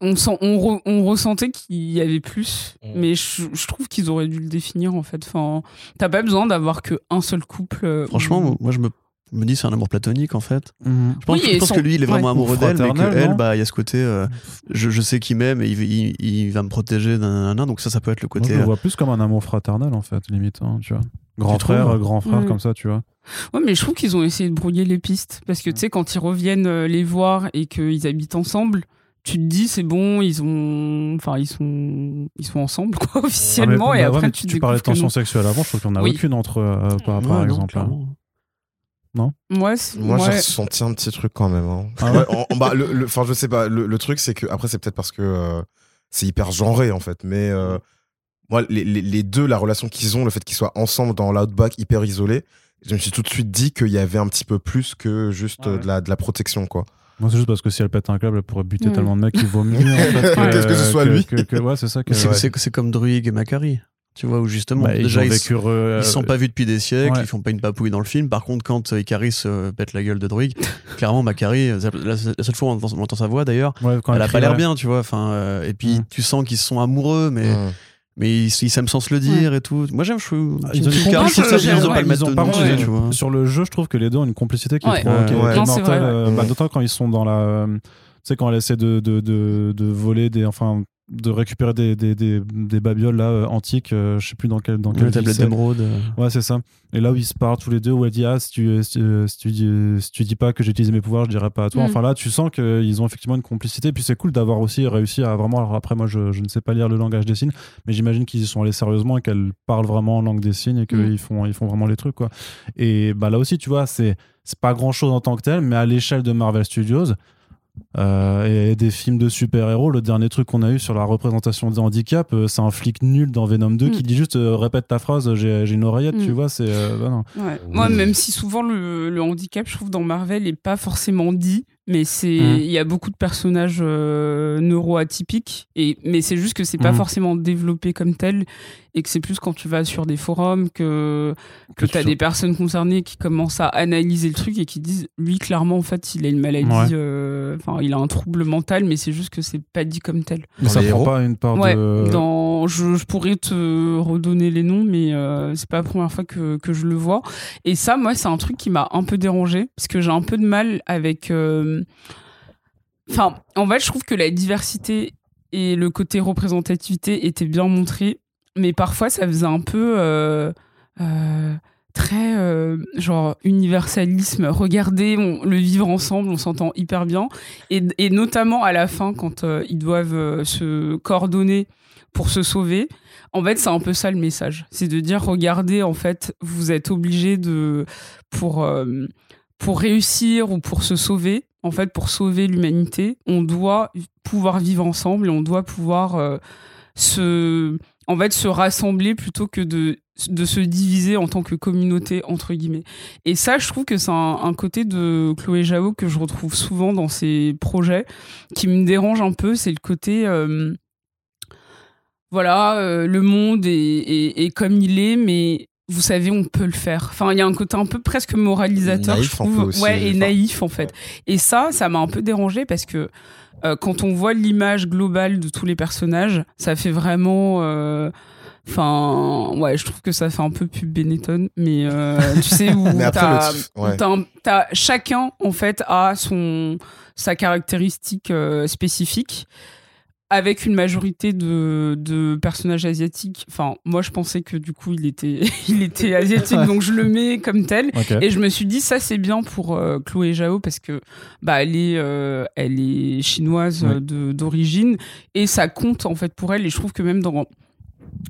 on, sent, on, re- on ressentait qu'il y avait plus, Mm. mais je, je trouve qu'ils auraient dû le définir en fait. Enfin, t'as pas besoin d'avoir que un seul couple. euh, Franchement, où- moi, je me, me dis c'est un amour platonique, en fait. Mhm. Je pense, Oui, je et pense son- que lui, il est vraiment ouais. amoureux Ou d'elle, mais qu'elle, bah, il y a ce côté, euh, je, je sais qu'il m'aime et il, il, il va me protéger d'un d'un, donc ça, ça peut être le Moi, côté. je le euh, vois plus comme un amour fraternel en fait, limite. hein, tu vois. Grand Tu frère, trouves grand frère, Mm. comme ça, tu vois. Ouais, mais je trouve qu'ils ont essayé de brouiller les pistes. Parce que, tu sais, quand ils reviennent les voir et qu'ils habitent ensemble, tu te dis, c'est bon, ils ont. Enfin, ils sont. Ils sont ensemble, quoi, officiellement. [laughs] Ah, mais- et bah après, tu, tu, parlais de tension non. sexuelle avant, je trouve qu'il n'y en a Oui. aucune entre eux, euh, par, par ouais, non, exemple. là. clairement. Ouais, Moi, j'ai ressenti un petit truc quand même. hein. Ah [laughs] en- en- bah, le, enfin, je sais pas. Le, le truc, c'est que après, c'est peut-être parce que euh, c'est hyper genré en fait. Mais euh, moi, les, les- les deux, la relation qu'ils ont, le fait qu'ils soient ensemble dans l'outback, hyper isolés, je me suis tout de suite dit qu'il y avait un petit peu plus que juste Ah euh, ouais. de, la, de la protection, quoi. Moi, c'est juste parce que si elle pète un câble, elle pourrait buter Mm. tellement de mecs qu'il vaut mieux. en [laughs] fait, que, Qu'est-ce que ce soit que- lui que- que- Ouais, c'est ça. C'est Ouais. c'est- c'est comme Druig et Macari. Tu vois, où justement, Bah, ils déjà, ils, euh, se sont pas vus depuis des siècles, ouais. ils font pas une papouille dans le film. Par contre, quand euh, Icaris euh, pète la gueule de Druig, [laughs] clairement, Macari, euh, la, la seule fois où on entend, on entend sa voix d'ailleurs, ouais, quand elle a pas l'air bien, tu vois. Enfin, euh, et puis, Mm. tu sens qu'ils sont amoureux, mais, Mm. Mais ils ils s'aiment sans se le dire et tout. Moi, j'aime, je. Ah, Ils ils ont une je trouve complicité, ça bien de pas le mettre ils ont- de par nom, contre, ouais. tu vois. Sur le jeu, je trouve que les deux ont une complicité qui est mortelle, euh, bah, Ouais. D'autant quand ils sont dans la. Tu sais, quand elle essaie de, de, de, de voler des. Enfin, de récupérer des, des, des, des babioles là, euh, antiques, euh, je sais plus dans quel. Dans quelle Le ville tablette d'émeraude. euh. Ouais, c'est ça. Et là où ils se parlent tous les deux, où elle dit Ah, si tu, si, euh, si tu, dis, si tu dis pas que j'ai utilisé mes pouvoirs, je dirais pas à toi. Mm. Enfin là, tu sens qu'ils ont effectivement une complicité. Puis c'est cool d'avoir aussi réussi à vraiment. Alors après, moi, je, je ne sais pas lire le langage des signes, mais j'imagine qu'ils y sont allés sérieusement et qu'elle parle vraiment en langue des signes et qu'ils Mm. font, ils font vraiment les trucs, quoi. Et bah là aussi, tu vois, c'est c'est pas grand chose en tant que tel, mais à l'échelle de Marvel Studios. Euh, et des films de super-héros, le dernier truc qu'on a eu sur la représentation des handicaps, euh, c'est un flic nul dans Venom 2 Mm. qui dit juste euh, répète ta phrase, j'ai une oreillette, Mm. tu vois, c'est. euh, bah non. Ouais. Moi, même si souvent le, le handicap, je trouve, dans Marvel, n'est pas forcément dit, mais c'est Mhm. il y a beaucoup de personnages euh, neuroatypiques, et, mais c'est juste que c'est pas forcément développé comme tel, et que c'est plus quand tu vas sur des forums que, que, Que tu as des personnes concernées qui commencent à analyser le truc et qui disent, lui, clairement, en fait, il a une maladie, Ouais. euh, enfin, il a un trouble mental, mais c'est juste que c'est pas dit comme tel. Mais Dans ça prend pas une part Ouais, de. dans, je, je pourrais te redonner les noms, mais euh, c'est pas la première fois que, que je le vois. Et ça, moi, c'est un truc qui m'a un peu dérangé, parce que j'ai un peu de mal avec. euh, Enfin, en fait, je trouve que la diversité et le côté représentativité étaient bien montrés, mais parfois, ça faisait un peu. euh, euh, très euh, genre universalisme regardez on, le vivre ensemble on s'entend hyper bien et, et notamment à la fin quand ils doivent se coordonner pour se sauver en fait c'est un peu ça le message c'est de dire regardez en fait vous êtes obligés de pour pour réussir ou pour se sauver en fait pour sauver l'humanité on doit pouvoir vivre ensemble et on doit pouvoir se en fait se rassembler plutôt que de de se diviser en tant que communauté entre guillemets et ça je trouve que c'est un, un côté de Chloé Zhao que je retrouve souvent dans ses projets qui me dérange un peu c'est le côté euh, voilà euh, le monde est, est, est comme il est mais vous savez, on peut le faire. Enfin, il y a un côté un peu presque moralisateur, Naïf, je trouve. aussi, ouais, et enfin, naïf en fait. Et ça, ça m'a un peu dérangé parce que euh, quand on voit l'image globale de tous les personnages, ça fait vraiment. euh, Enfin, ouais, je trouve que ça fait un peu pub Benetton, mais euh, tu sais où [laughs] t'as- ouais. chacun en fait a son sa caractéristique spécifique avec une majorité de, de personnages asiatiques. Enfin, moi, je pensais que du coup, il était, [laughs] il était asiatique, donc je le mets comme tel. Et je me suis dit, ça, c'est bien pour euh, Chloé Zhao parce que bah, elle, est, euh, elle est chinoise Ouais. euh, d'origine et ça compte en fait pour elle. Et je trouve que même dans,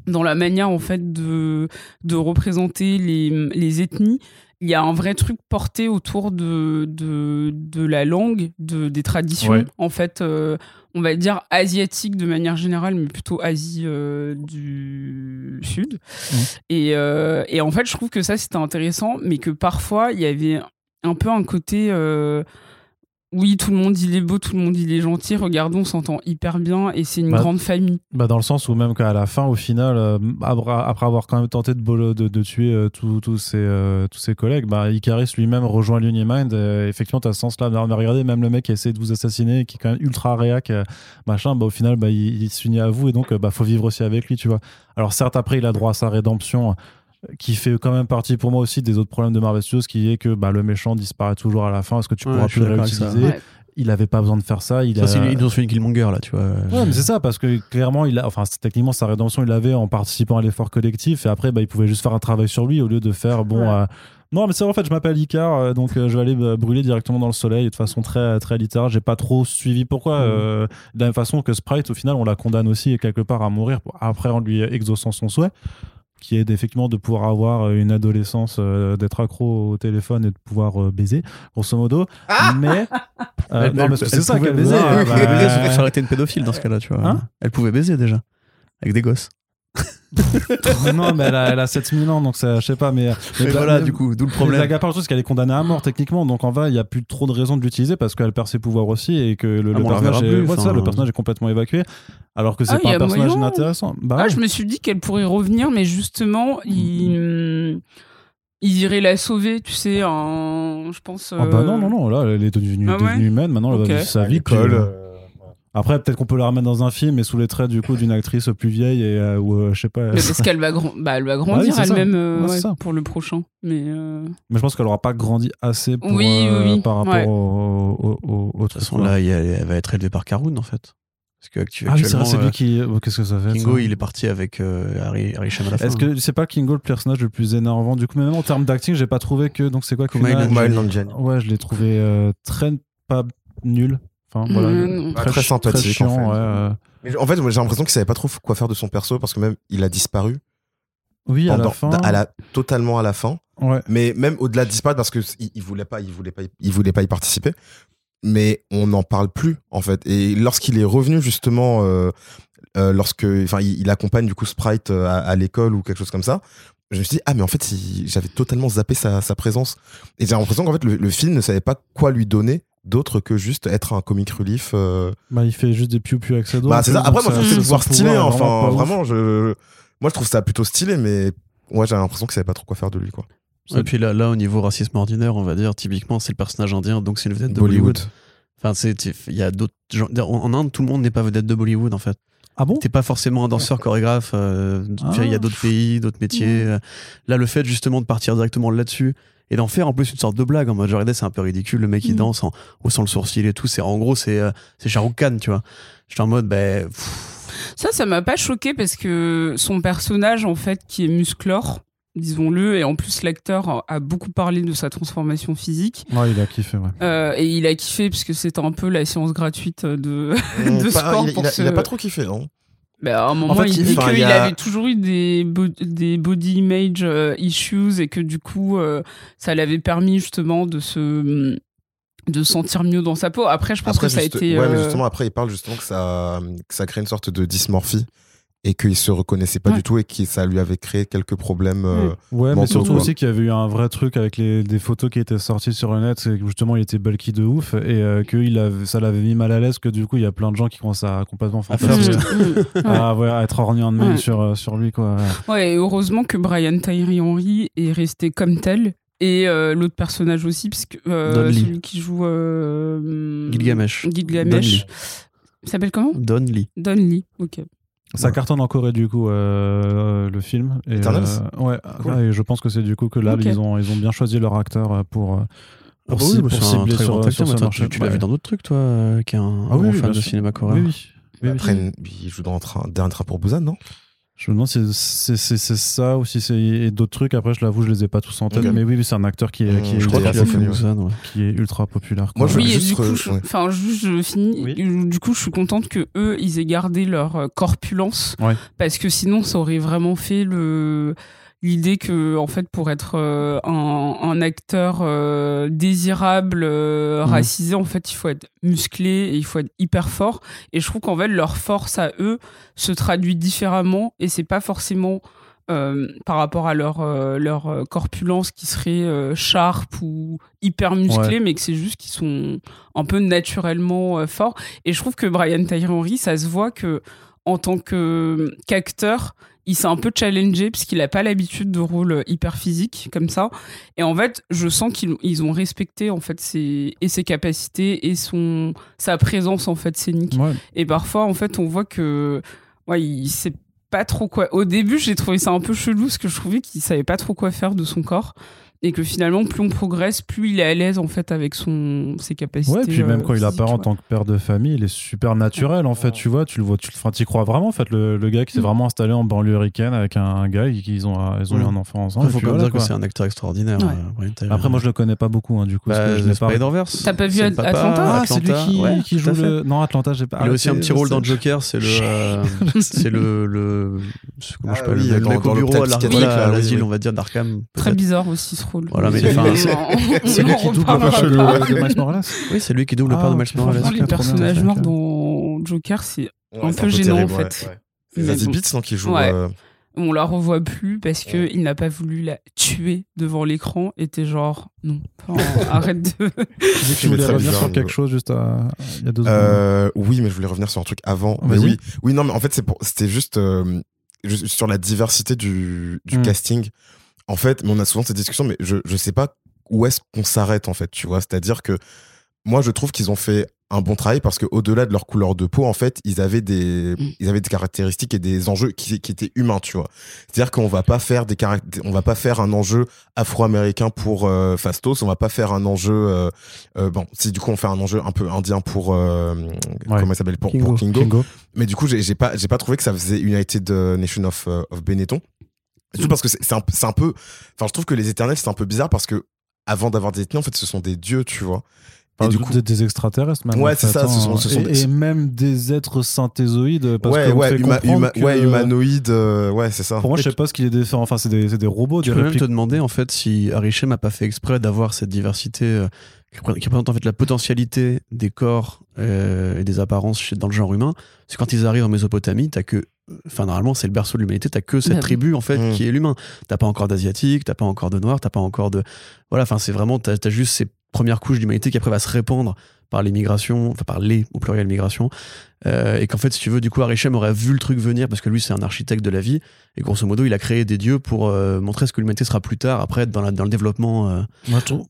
dans la manière en fait de, de représenter les, les ethnies, il y a un vrai truc porté autour de, de, de la langue, de, des traditions, Ouais. en fait, euh, on va dire asiatique de manière générale, mais plutôt Asie euh, du Sud. Et, euh, et en fait, je trouve que ça, c'était intéressant, mais que parfois, il y avait un peu un côté... oui, tout le monde il est beau, tout le monde il est gentil. Regardons, on s'entend hyper bien et c'est une Bah, grande famille. Bah dans le sens où même qu'à la fin, au final, euh, après avoir quand même tenté de, bolo- de, de tuer euh, tous tous ses, euh, tous ses collègues, bah, Icaris lui-même rejoint l'Unimind. Effectivement, tu as ce sens-là. Mais regardez, même le mec qui essaie de vous assassiner, qui est quand même ultra réac, machin, bah, au final, bah, il, il s'unit à vous et donc, bah, faut vivre aussi avec lui, tu vois. Alors certes, après, il a droit à sa rédemption qui fait quand même partie pour moi aussi des autres problèmes de Marvel Studios, qui est que bah, le méchant disparaît toujours à la fin. Est-ce que tu Ouais, pourras plus le réutiliser? Ouais. Il avait pas besoin de faire ça. Il Ça, a... c'est- ils ont fait une Killmonger là, tu vois. Ouais, mais c'est ça, parce que clairement, il a, enfin, techniquement, sa rédemption, il l'avait en participant à l'effort collectif, et après, bah, il pouvait juste faire un travail sur lui au lieu de faire, bon, Ouais. euh, non, mais c'est vrai, en fait, je m'appelle Icar, euh, donc euh, je vais aller euh, brûler directement dans le soleil, de façon très, très littérale. J'ai pas trop suivi pourquoi. Euh, de la même façon que Sprite, au final, on la condamne aussi quelque part à mourir, pour- après, en lui exaucant son souhait qui est effectivement de pouvoir avoir euh, une adolescence, euh, d'être accro au téléphone et de pouvoir euh, baiser, grosso modo. [laughs] mais euh, Elle- non, mais c'est elle ça pouvait qu'elle baiser. baiser. Elle bah, pouvait aurait été une pédophile dans ce cas-là, tu vois. Hein elle pouvait baiser déjà. Avec des gosses. Non, mais elle a, elle a 7000 ans, donc ça, je sais pas, mais. Mais voilà, mais- du coup, d'où le problème. truc, c'est qu'elle est condamnée à mort techniquement, donc en vrai, il n'y a plus trop de raison de l'utiliser parce qu'elle perd ses pouvoirs aussi et que le, Ah, le la personnage, est, plus, ouais, ça, le personnage est complètement évacué, alors que c'est Ah, pas un personnage moyen. inintéressant. Bah, Ah, ouais. je me suis dit qu'elle pourrait revenir, mais justement, il, il irait la sauver, tu sais, en, je pense. Ah bah euh, non, non, non, là, elle est devenue, Ah ouais devenue humaine, maintenant, elle Ok. va vivre sa vie. puis, l'école. euh, euh, Après, peut-être qu'on peut la remettre dans un film, mais sous les traits du coup d'une actrice plus vieille et euh, ou euh, je sais pas. Mais parce qu'elle va, grand- bah, elle va [laughs] grandir c'est ça. elle-même euh, Ouais, c'est ouais, ça. pour le prochain. Mais euh, Mais je pense qu'elle aura pas grandi assez pour, Oui, euh, oui, oui. par rapport Ouais. au, au, au, au De toute façon, quoi. là, elle va être élevée par Karun, en fait. Parce que Ah c'est actuellement, c'est euh, lui qui. oh, Qu'est-ce que ça fait Kingo, ça il est parti avec euh, Harry, Harry Sham à la fin. Est-ce que c'est pas Kingo le personnage le plus énervant? Du coup mais même en termes d'acting j'ai pas trouvé que donc c'est quoi Kumail Nanjiani. Ouais je l'ai trouvé euh, très pas nul enfin voilà Mm, Pas très sympathique, très chiant, en fait. ouais, euh. Mais En fait, j'ai l'impression qu'il savait pas trop quoi faire de son perso parce que même il a disparu oui à la fin à la- totalement à la fin. ouais Mais même au-delà de disparaître parce que il, il voulait pas, il voulait pas, il voulait pas y participer. Mais on n'en parle plus en fait. Et lorsqu'il est revenu justement, euh, euh, lorsque, enfin, il, il accompagne du coup Sprite euh, à, à l'école ou quelque chose comme ça. Je me suis dit ah mais en fait j'avais totalement zappé sa, sa présence. Et j'ai l'impression qu'en fait le, le film ne savait pas quoi lui donner d'autre que juste être un comic relief. euh, bah il fait juste des piou piou avec ses doigts bah c'est ça. Après moi ça- je trouve ça- voir stylé. pouvoir Enfin vraiment je, moi je trouve ça plutôt stylé mais ouais j'ai l'impression qu'il savait pas trop quoi faire de lui quoi. Et puis là, là, au niveau racisme ordinaire, on va dire, typiquement, c'est le personnage indien, donc c'est une vedette de Bollywood. Enfin, c'est, il y a d'autres gens. En Inde, tout le monde n'est pas vedette de Bollywood, en fait. ah bon? T'es pas forcément un danseur chorégraphe. euh, Ah. Il y a d'autres pays, d'autres métiers. euh. Là, le fait justement de partir directement là-dessus et d'en faire en plus une sorte de blague en mode genre, regardez, c'est un peu ridicule, le mec il Mm. danse en haussant le sourcil et tout. C'est en gros, c'est euh, c'est Shah Rukh Khan, tu vois. J'étais en mode, ben. pff, ça, ça m'a pas choqué parce que son personnage, en fait, qui est musclore, disons-le, et en plus l'acteur a beaucoup parlé de sa transformation physique. ouais il a kiffé ouais Euh, et il a kiffé parce que c'était un peu la séance gratuite de. [laughs] De Pas- sport il, pour il a, ce- il a pas trop kiffé non? Bah, à un moment, fait, il il- dit qu'il a- avait toujours eu des, bo- des body image euh, issues et que du coup, euh, ça l'avait permis justement de se de se sentir mieux dans sa peau. Après, je pense Après, que ça a été. ouais, mais euh, justement, après, il parle justement que ça, que ça crée une sorte de dysmorphie et qu'il se reconnaissait pas Ouais. du tout et que ça lui avait créé quelques problèmes. euh, Ouais, mais surtout quoi. aussi qu'il y avait eu un vrai truc avec les, des photos qui étaient sorties sur le net, c'est que justement il était bulky de ouf et euh, que il avait, ça l'avait mis mal à l'aise, que du coup il y a plein de gens qui commencent à complètement À faire fantasmer, [laughs] ouais. à, ouais, à être orni en main Ouais. sur, euh, sur lui quoi. Ouais. Et heureusement que Brian Tyree Henry est resté comme tel. Et euh, l'autre personnage aussi, parce que euh, Don Lee. celui qui joue euh, Gilgamesh. Don Gilgamesh. Lee. Il s'appelle comment? Don Lee. Don Lee. Ok. Ça Ouais. cartonne en Corée du coup euh, euh, le film. Et, Eternals euh, ouais, Cool. ouais, et je pense que c'est du coup que là ils ont ils ont bien choisi leur acteur euh, pour Ah pour, bah ci- oui, bah, pour cibler sur, acteur, toi. Tu, l'as Ouais. vu dans d'autres trucs, toi, euh, qui est un Ah oui, grand oui, fan de sûr. cinéma coréen. Oui, oui. Après, il joue dans un train, dernier train pour Busan, non? Je me demande si c'est c'est- c'est ça ou si c'est et d'autres trucs. Après, je l'avoue, je les ai pas tous en tête. Mais oui, oui, c'est un acteur qui est, Mmh, qui est, je crois qui qu'il est- a fait mieux. Busan, ouais. qui est ultra populaire. Moi, je Oui, juste du coup, je, ouais. enfin, juste, je finis. Oui. Du coup, je suis contente que eux, ils aient gardé leur euh, corpulence, Ouais. parce que sinon, ça aurait vraiment fait le l'idée que, en fait, pour être euh, un, un acteur euh, désirable, euh, Mhm. racisé, en fait, il faut être musclé et il faut être hyper fort. Et je trouve qu'en fait, leur force à eux se traduit différemment, et c'est pas forcément par rapport à leur, leur corpulence qui serait sharp ou hyper musclé, mais que c'est juste qu'ils sont un peu naturellement forts. Et je trouve que Brian Tyree Henry, ça se voit que en tant qu'acteur, il s'est un peu challengé parce qu'il n'a pas l'habitude de rôle hyper physique comme ça. Et en fait, je sens qu'ils ils ont respecté en fait ses et ses capacités et son sa présence en fait scénique. Ouais. Et parfois, en fait, on voit que ouais, il sait pas trop quoi. Au début, j'ai trouvé ça un peu chelou parce que je trouvais qu'il savait pas trop quoi faire de son corps. Et que finalement, plus on progresse, plus il est à l'aise en fait avec son ses capacités. Ouais, puis même euh, quand il apparaît en tant que père de famille, il est super naturel en fait. Tu vois, tu le vois, tu y crois vraiment en fait. Le, le gars qui s'est Mm. vraiment installé en banlieue ricaine avec un, un gars, ils, ils ont, ils ont eu Mm. un enfant ensemble. Il faut et quand même dire que c'est un acteur extraordinaire. Ouais. euh, Brian Après, moi, je le connais pas beaucoup, hein, du coup. Bah, je Spider-Verse. T'as pas vu le Atlanta Ah, c'est lui qui, Ouais, qui joue le. Non, Atlanta, j'ai pas. Il a aussi un petit rôle je dans. Joker, c'est le, [laughs] euh, c'est le, le, comment je Ah peux oui, le, le mec au bureau à l'asile, on va dire d'Arkham. Très bizarre aussi Voilà, mais C'est- enfin, lui qui double le pas. de, Miles Morales. Oui, c'est lui qui double le Ah, père de. Miles Morales. Les trop personnages noirs dans Joker, c'est Ouais, un c'est peu gênant terrible, en fait. ouais. Mais Zazie bon. Beetz, non, qui joue. Ouais. euh, On la revoit plus parce que Ouais. il n'a pas voulu la tuer devant l'écran. Et t'es genre non, Enfin, [laughs] arrête de. Tu dis que tu Il est voulais revenir bizarre, sur quelque chose juste à- il y a deux secondes. Euh, oui, mais je voulais revenir sur un truc avant. Mais Vas-y. oui, oui, non, mais en fait, c'est pour, c'était juste, euh, juste sur la diversité du, du Mm. casting. En fait, mais on a souvent cette discussion, mais je, je sais pas où est-ce qu'on s'arrête, en fait, tu vois? C'est-à-dire que moi, je trouve qu'ils ont fait un bon travail parce que au-delà de leur couleur de peau, en fait, ils avaient des, Mm. ils avaient des caractéristiques et des enjeux qui, qui étaient humains, tu vois? C'est-à-dire qu'on va pas faire des caract- on va pas faire un enjeu afro-américain pour euh, Fastos, on va pas faire un enjeu, euh, euh, bon, si du coup on fait un enjeu un peu indien pour, euh, comment il s'appelle, pour Kingo. pour Kingo. Kingo. Mais du coup, j'ai pas, j'ai pas trouvé que ça faisait United Nation of, of Benetton. Parce que c'est un, un peu, enfin, je trouve que les éternels, c'est un peu bizarre parce que avant d'avoir des ethnies, en fait, ce sont des dieux, tu vois. Et du des- coup, des, extraterrestres, même. Ouais, c'est ça, ce hein. sont- ce sont et, des- et même des êtres synthézoïdes. Parce ouais, ouais, huma- comprendre huma- que- ouais, humanoïde, euh, ouais, c'est ça. Pour moi, je sais pas ce qu'il est différent. Enfin, c'est des, c'est des robots, Tu des peux même te demander en fait si Arishem a pas fait exprès d'avoir cette diversité euh, qui représente en fait la potentialité des corps euh, et des apparences dans le genre humain. Parce que quand ils arrivent en Mésopotamie, t'as que, enfin normalement c'est le berceau de l'humanité, t'as que cette tribu en fait Mm. qui est l'humain. T'as pas encore d'asiatique, t'as pas encore de noir, t'as pas encore de, voilà, enfin c'est vraiment t'as as juste ces premières couches d'humanité qui après va se répandre par les migrations, enfin par les au pluriel migrations, euh, et qu'en fait si tu veux du coup Arishem aurait vu le truc venir parce que lui c'est un architecte de la vie et grosso modo il a créé des dieux pour euh, montrer ce que l'humanité sera plus tard après dans, la, dans le développement. euh,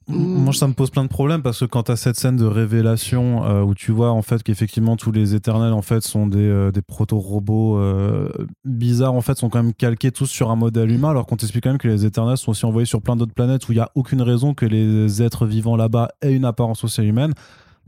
Moi, ça me pose plein de problèmes parce que quand tu as cette scène de révélation où tu vois en fait qu'effectivement tous les éternels en fait sont des, des proto-robots bizarres en fait sont quand même calqués tous sur un modèle humain alors qu'on t'explique quand même que les éternels sont aussi envoyés sur plein d'autres planètes où il n'y a aucune raison que les êtres vivants là-bas aient une apparence aussi humaine.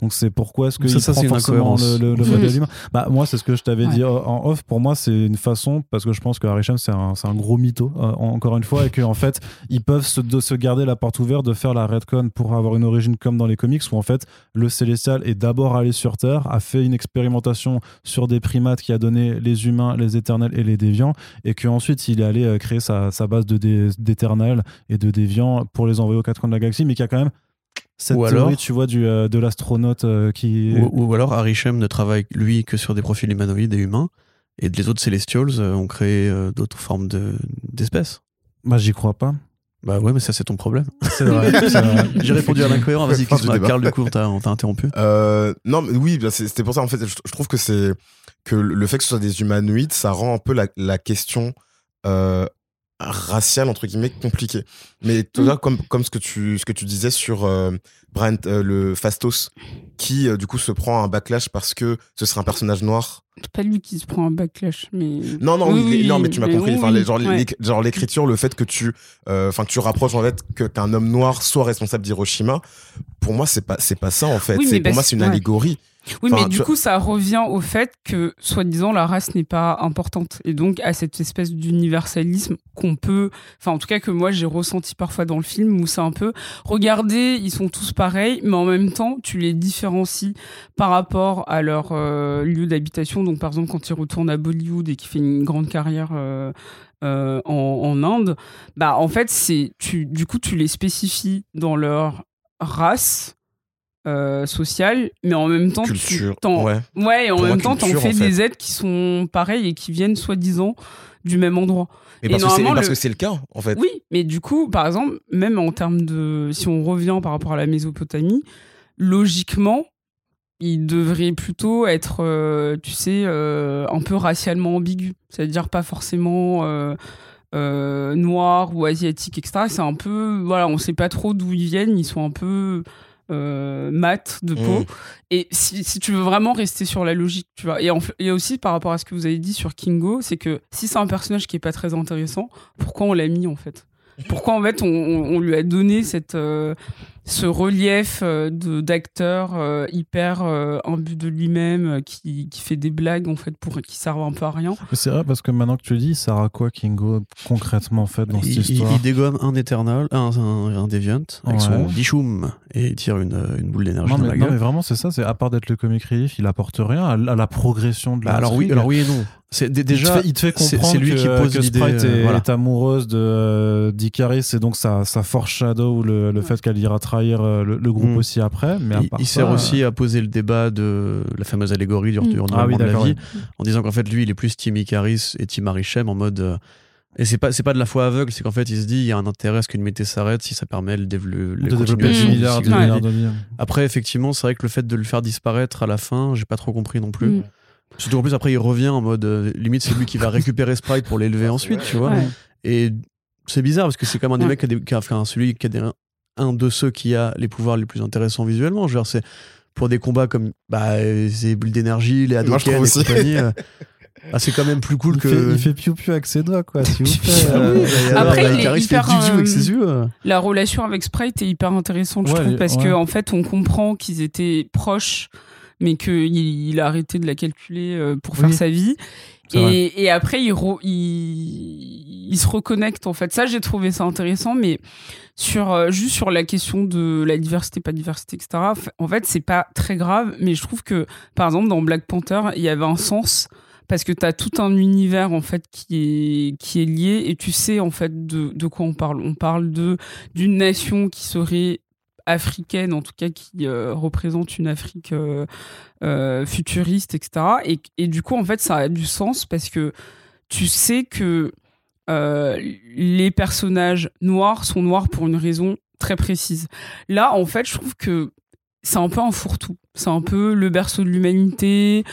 Donc c'est pourquoi est-ce que Ça, ça, prend forcément incohérence. le, le- le modèle humain Bah moi c'est ce que je t'avais Ouais. dit en off. Pour moi c'est une façon parce que je pense que Harisham c'est un, c'est un gros mytho euh, encore une fois et qu'en fait ils peuvent se, de se garder la porte ouverte de faire la redcon pour avoir une origine comme dans les comics où en fait le Célestial est d'abord allé sur Terre, a fait une expérimentation sur des primates qui a donné les humains, les éternels et les déviants et qu'ensuite il est allé euh, créer sa, sa base de dé- d'éternels et de déviants pour les envoyer aux quatre coins de la galaxie mais qui a quand même cette Ou théorie alors- tu vois du, euh, de l'astronaute euh, qui Ou, ou alors Arishem ne travaille lui que sur des profils humanoïdes et humains, et les autres Celestials euh, ont créé euh, d'autres formes de- d'espèces. bah j'y crois pas Bah ouais, mais ça c'est ton problème. c'est vrai. [laughs] J'ai répondu à l'incohérent, vas-y, Fin du Kisma, débat. Karl, du coup, on t'a on t'a interrompu. Euh, non, mais oui, bah, c'est- c'était pour ça. En fait, je, je trouve que c'est que le fait que ce soit des humanoïdes, ça rend un peu la, la question euh, raciale entre guillemets compliquée. Mais tu vois, comme comme ce que tu ce que tu disais sur euh, Brian euh, le Fastos, qui euh, du coup se prend un backlash parce que ce serait un personnage noir? C'est pas lui qui se prend un backlash, mais. Non, non, oui, Oui, les- non, mais tu m'as compris. oui, Enfin, les- genre, ouais. genre l'écriture, le fait que tu, enfin, que tu rapproches en fait que qu'un homme noir soit responsable d'Hiroshima. Pour moi, c'est pas, c'est pas ça en fait. Pour moi, parce- c'est une ouais. allégorie. Oui, Enfin, mais du coup, ça revient au fait que, soi-disant, la race n'est pas importante. Et donc, à cette espèce d'universalisme qu'on peut. Enfin, en tout cas, que moi, j'ai ressenti parfois dans le film, où c'est un peu. Regardez, ils sont tous pareils, mais en même temps, tu les différencies par rapport à leur euh, lieu d'habitation. Donc, par exemple, quand il retourne à Bollywood et qu'il fait une grande carrière. euh, euh, en, en Inde, bah en fait c'est tu du coup tu les spécifies dans leur race euh, sociale, mais en même temps Culture. tu Ouais. Ouais, et en Pour moi, même temps, fais en fait. des êtres qui sont pareils et qui viennent soi-disant du même endroit. Mais Et parce, que c'est, normalement, parce le- que c'est le cas, en fait. Oui, mais du coup, par exemple, même en termes de. Si on revient par rapport à la Mésopotamie, logiquement, il devrait plutôt être, euh, tu sais, euh, un peu racialement ambigu. C'est-à-dire pas forcément. euh, euh, noir ou asiatique, etc. C'est un peu, voilà, on sait pas trop d'où ils viennent, ils sont un peu euh, mat de peau. Mm. Et si, si tu veux vraiment rester sur la logique, tu vois. Et, en et aussi par rapport à ce que vous avez dit sur Kingo, c'est que si c'est un personnage qui est pas très intéressant, pourquoi on l'a mis en fait? Pourquoi en fait on, on- on lui a donné cette, euh, ce relief euh, de d'acteur euh, hyper euh, imbu de lui-même euh, qui, qui fait des blagues en fait pour qui servent un peu à rien c'est vrai parce que maintenant que tu le dis, ça sert à quoi Kingo concrètement en fait dans cette Il, il- histoire il dégomme un Eternal, un, un, un Deviant, avec son Ouais. Bichoum, et il tire une, une boule d'énergie non dans mais, la non, mais vraiment c'est ça, c'est à part d'être le comic relief, il apporte rien à, à la progression de Bah la alors, oui, alors oui et non. C'est dé- déjà, il te fait, il te fait c'est- comprendre c'est lui que, qui pose que Sprite euh, est, voilà. est amoureuse de euh, d'Icaris et donc ça, ça foreshadow le, le fait qu'elle ira trahir euh, le, le groupe Mm. aussi après. Mais il, part il ça, sert euh, aussi à poser le débat de la fameuse allégorie du Mm. du renouvellement Ah oui, de la d'accord, vie, ouais. en disant qu'en fait lui il est plus Team Icaris et Team Arishem en mode euh, et c'est pas c'est pas de la foi aveugle, c'est qu'en fait il se dit il y a un intérêt à ce qu'une mété s'arrête si ça permet le, dév- le, de développer continuation 10 du milliards, cycle 10 de la milliards de. Après effectivement c'est vrai que le fait de le faire disparaître à la fin j'ai pas trop compris non plus. Mm. Surtout en plus après il revient en mode euh, limite c'est lui qui va [laughs] récupérer Sprite pour l'élever ensuite tu vois. Ouais. Et c'est bizarre parce que c'est quand même un des Ouais. mecs qui a, des- qui a- enfin, celui qui a des- un de ceux qui a les pouvoirs les plus intéressants visuellement. Je veux dire, c'est pour des combats comme bah, ces bulles d'énergie, les Hadoken et aussi. compagnie, euh, [laughs] ah, c'est quand même plus cool il, que. fait, il fait piou-piou avec ses doigts, quoi, s'il vous [laughs] plaît. Ah Euh, Après, il est Icarus fait hyper, ziou avec ses yeux. La relation avec Sprite est hyper intéressante, je trouve, parce ouais. que en fait, on comprend qu'ils étaient proches, mais qu'il il a arrêté de la calculer euh, pour faire Oui. sa vie. Et, et après, il, re- il, il se reconnecte, en fait. Ça, j'ai trouvé ça intéressant, mais sur, euh, juste sur la question de la diversité, pas diversité, etc., en fait, c'est pas très grave, mais je trouve que, par exemple, dans Black Panther, il y avait un sens parce que tu as tout un univers en fait qui est qui est lié et tu sais en fait de, de quoi on parle. On parle de d'une nation qui serait africaine, en tout cas qui euh, représente une Afrique euh, euh, futuriste, etc. Et, et du coup, en fait, ça a du sens parce que tu sais que les personnages noirs sont noirs pour une raison très précise. Là, en fait, je trouve que c'est un peu un fourre-tout. C'est un peu le berceau de l'humanité,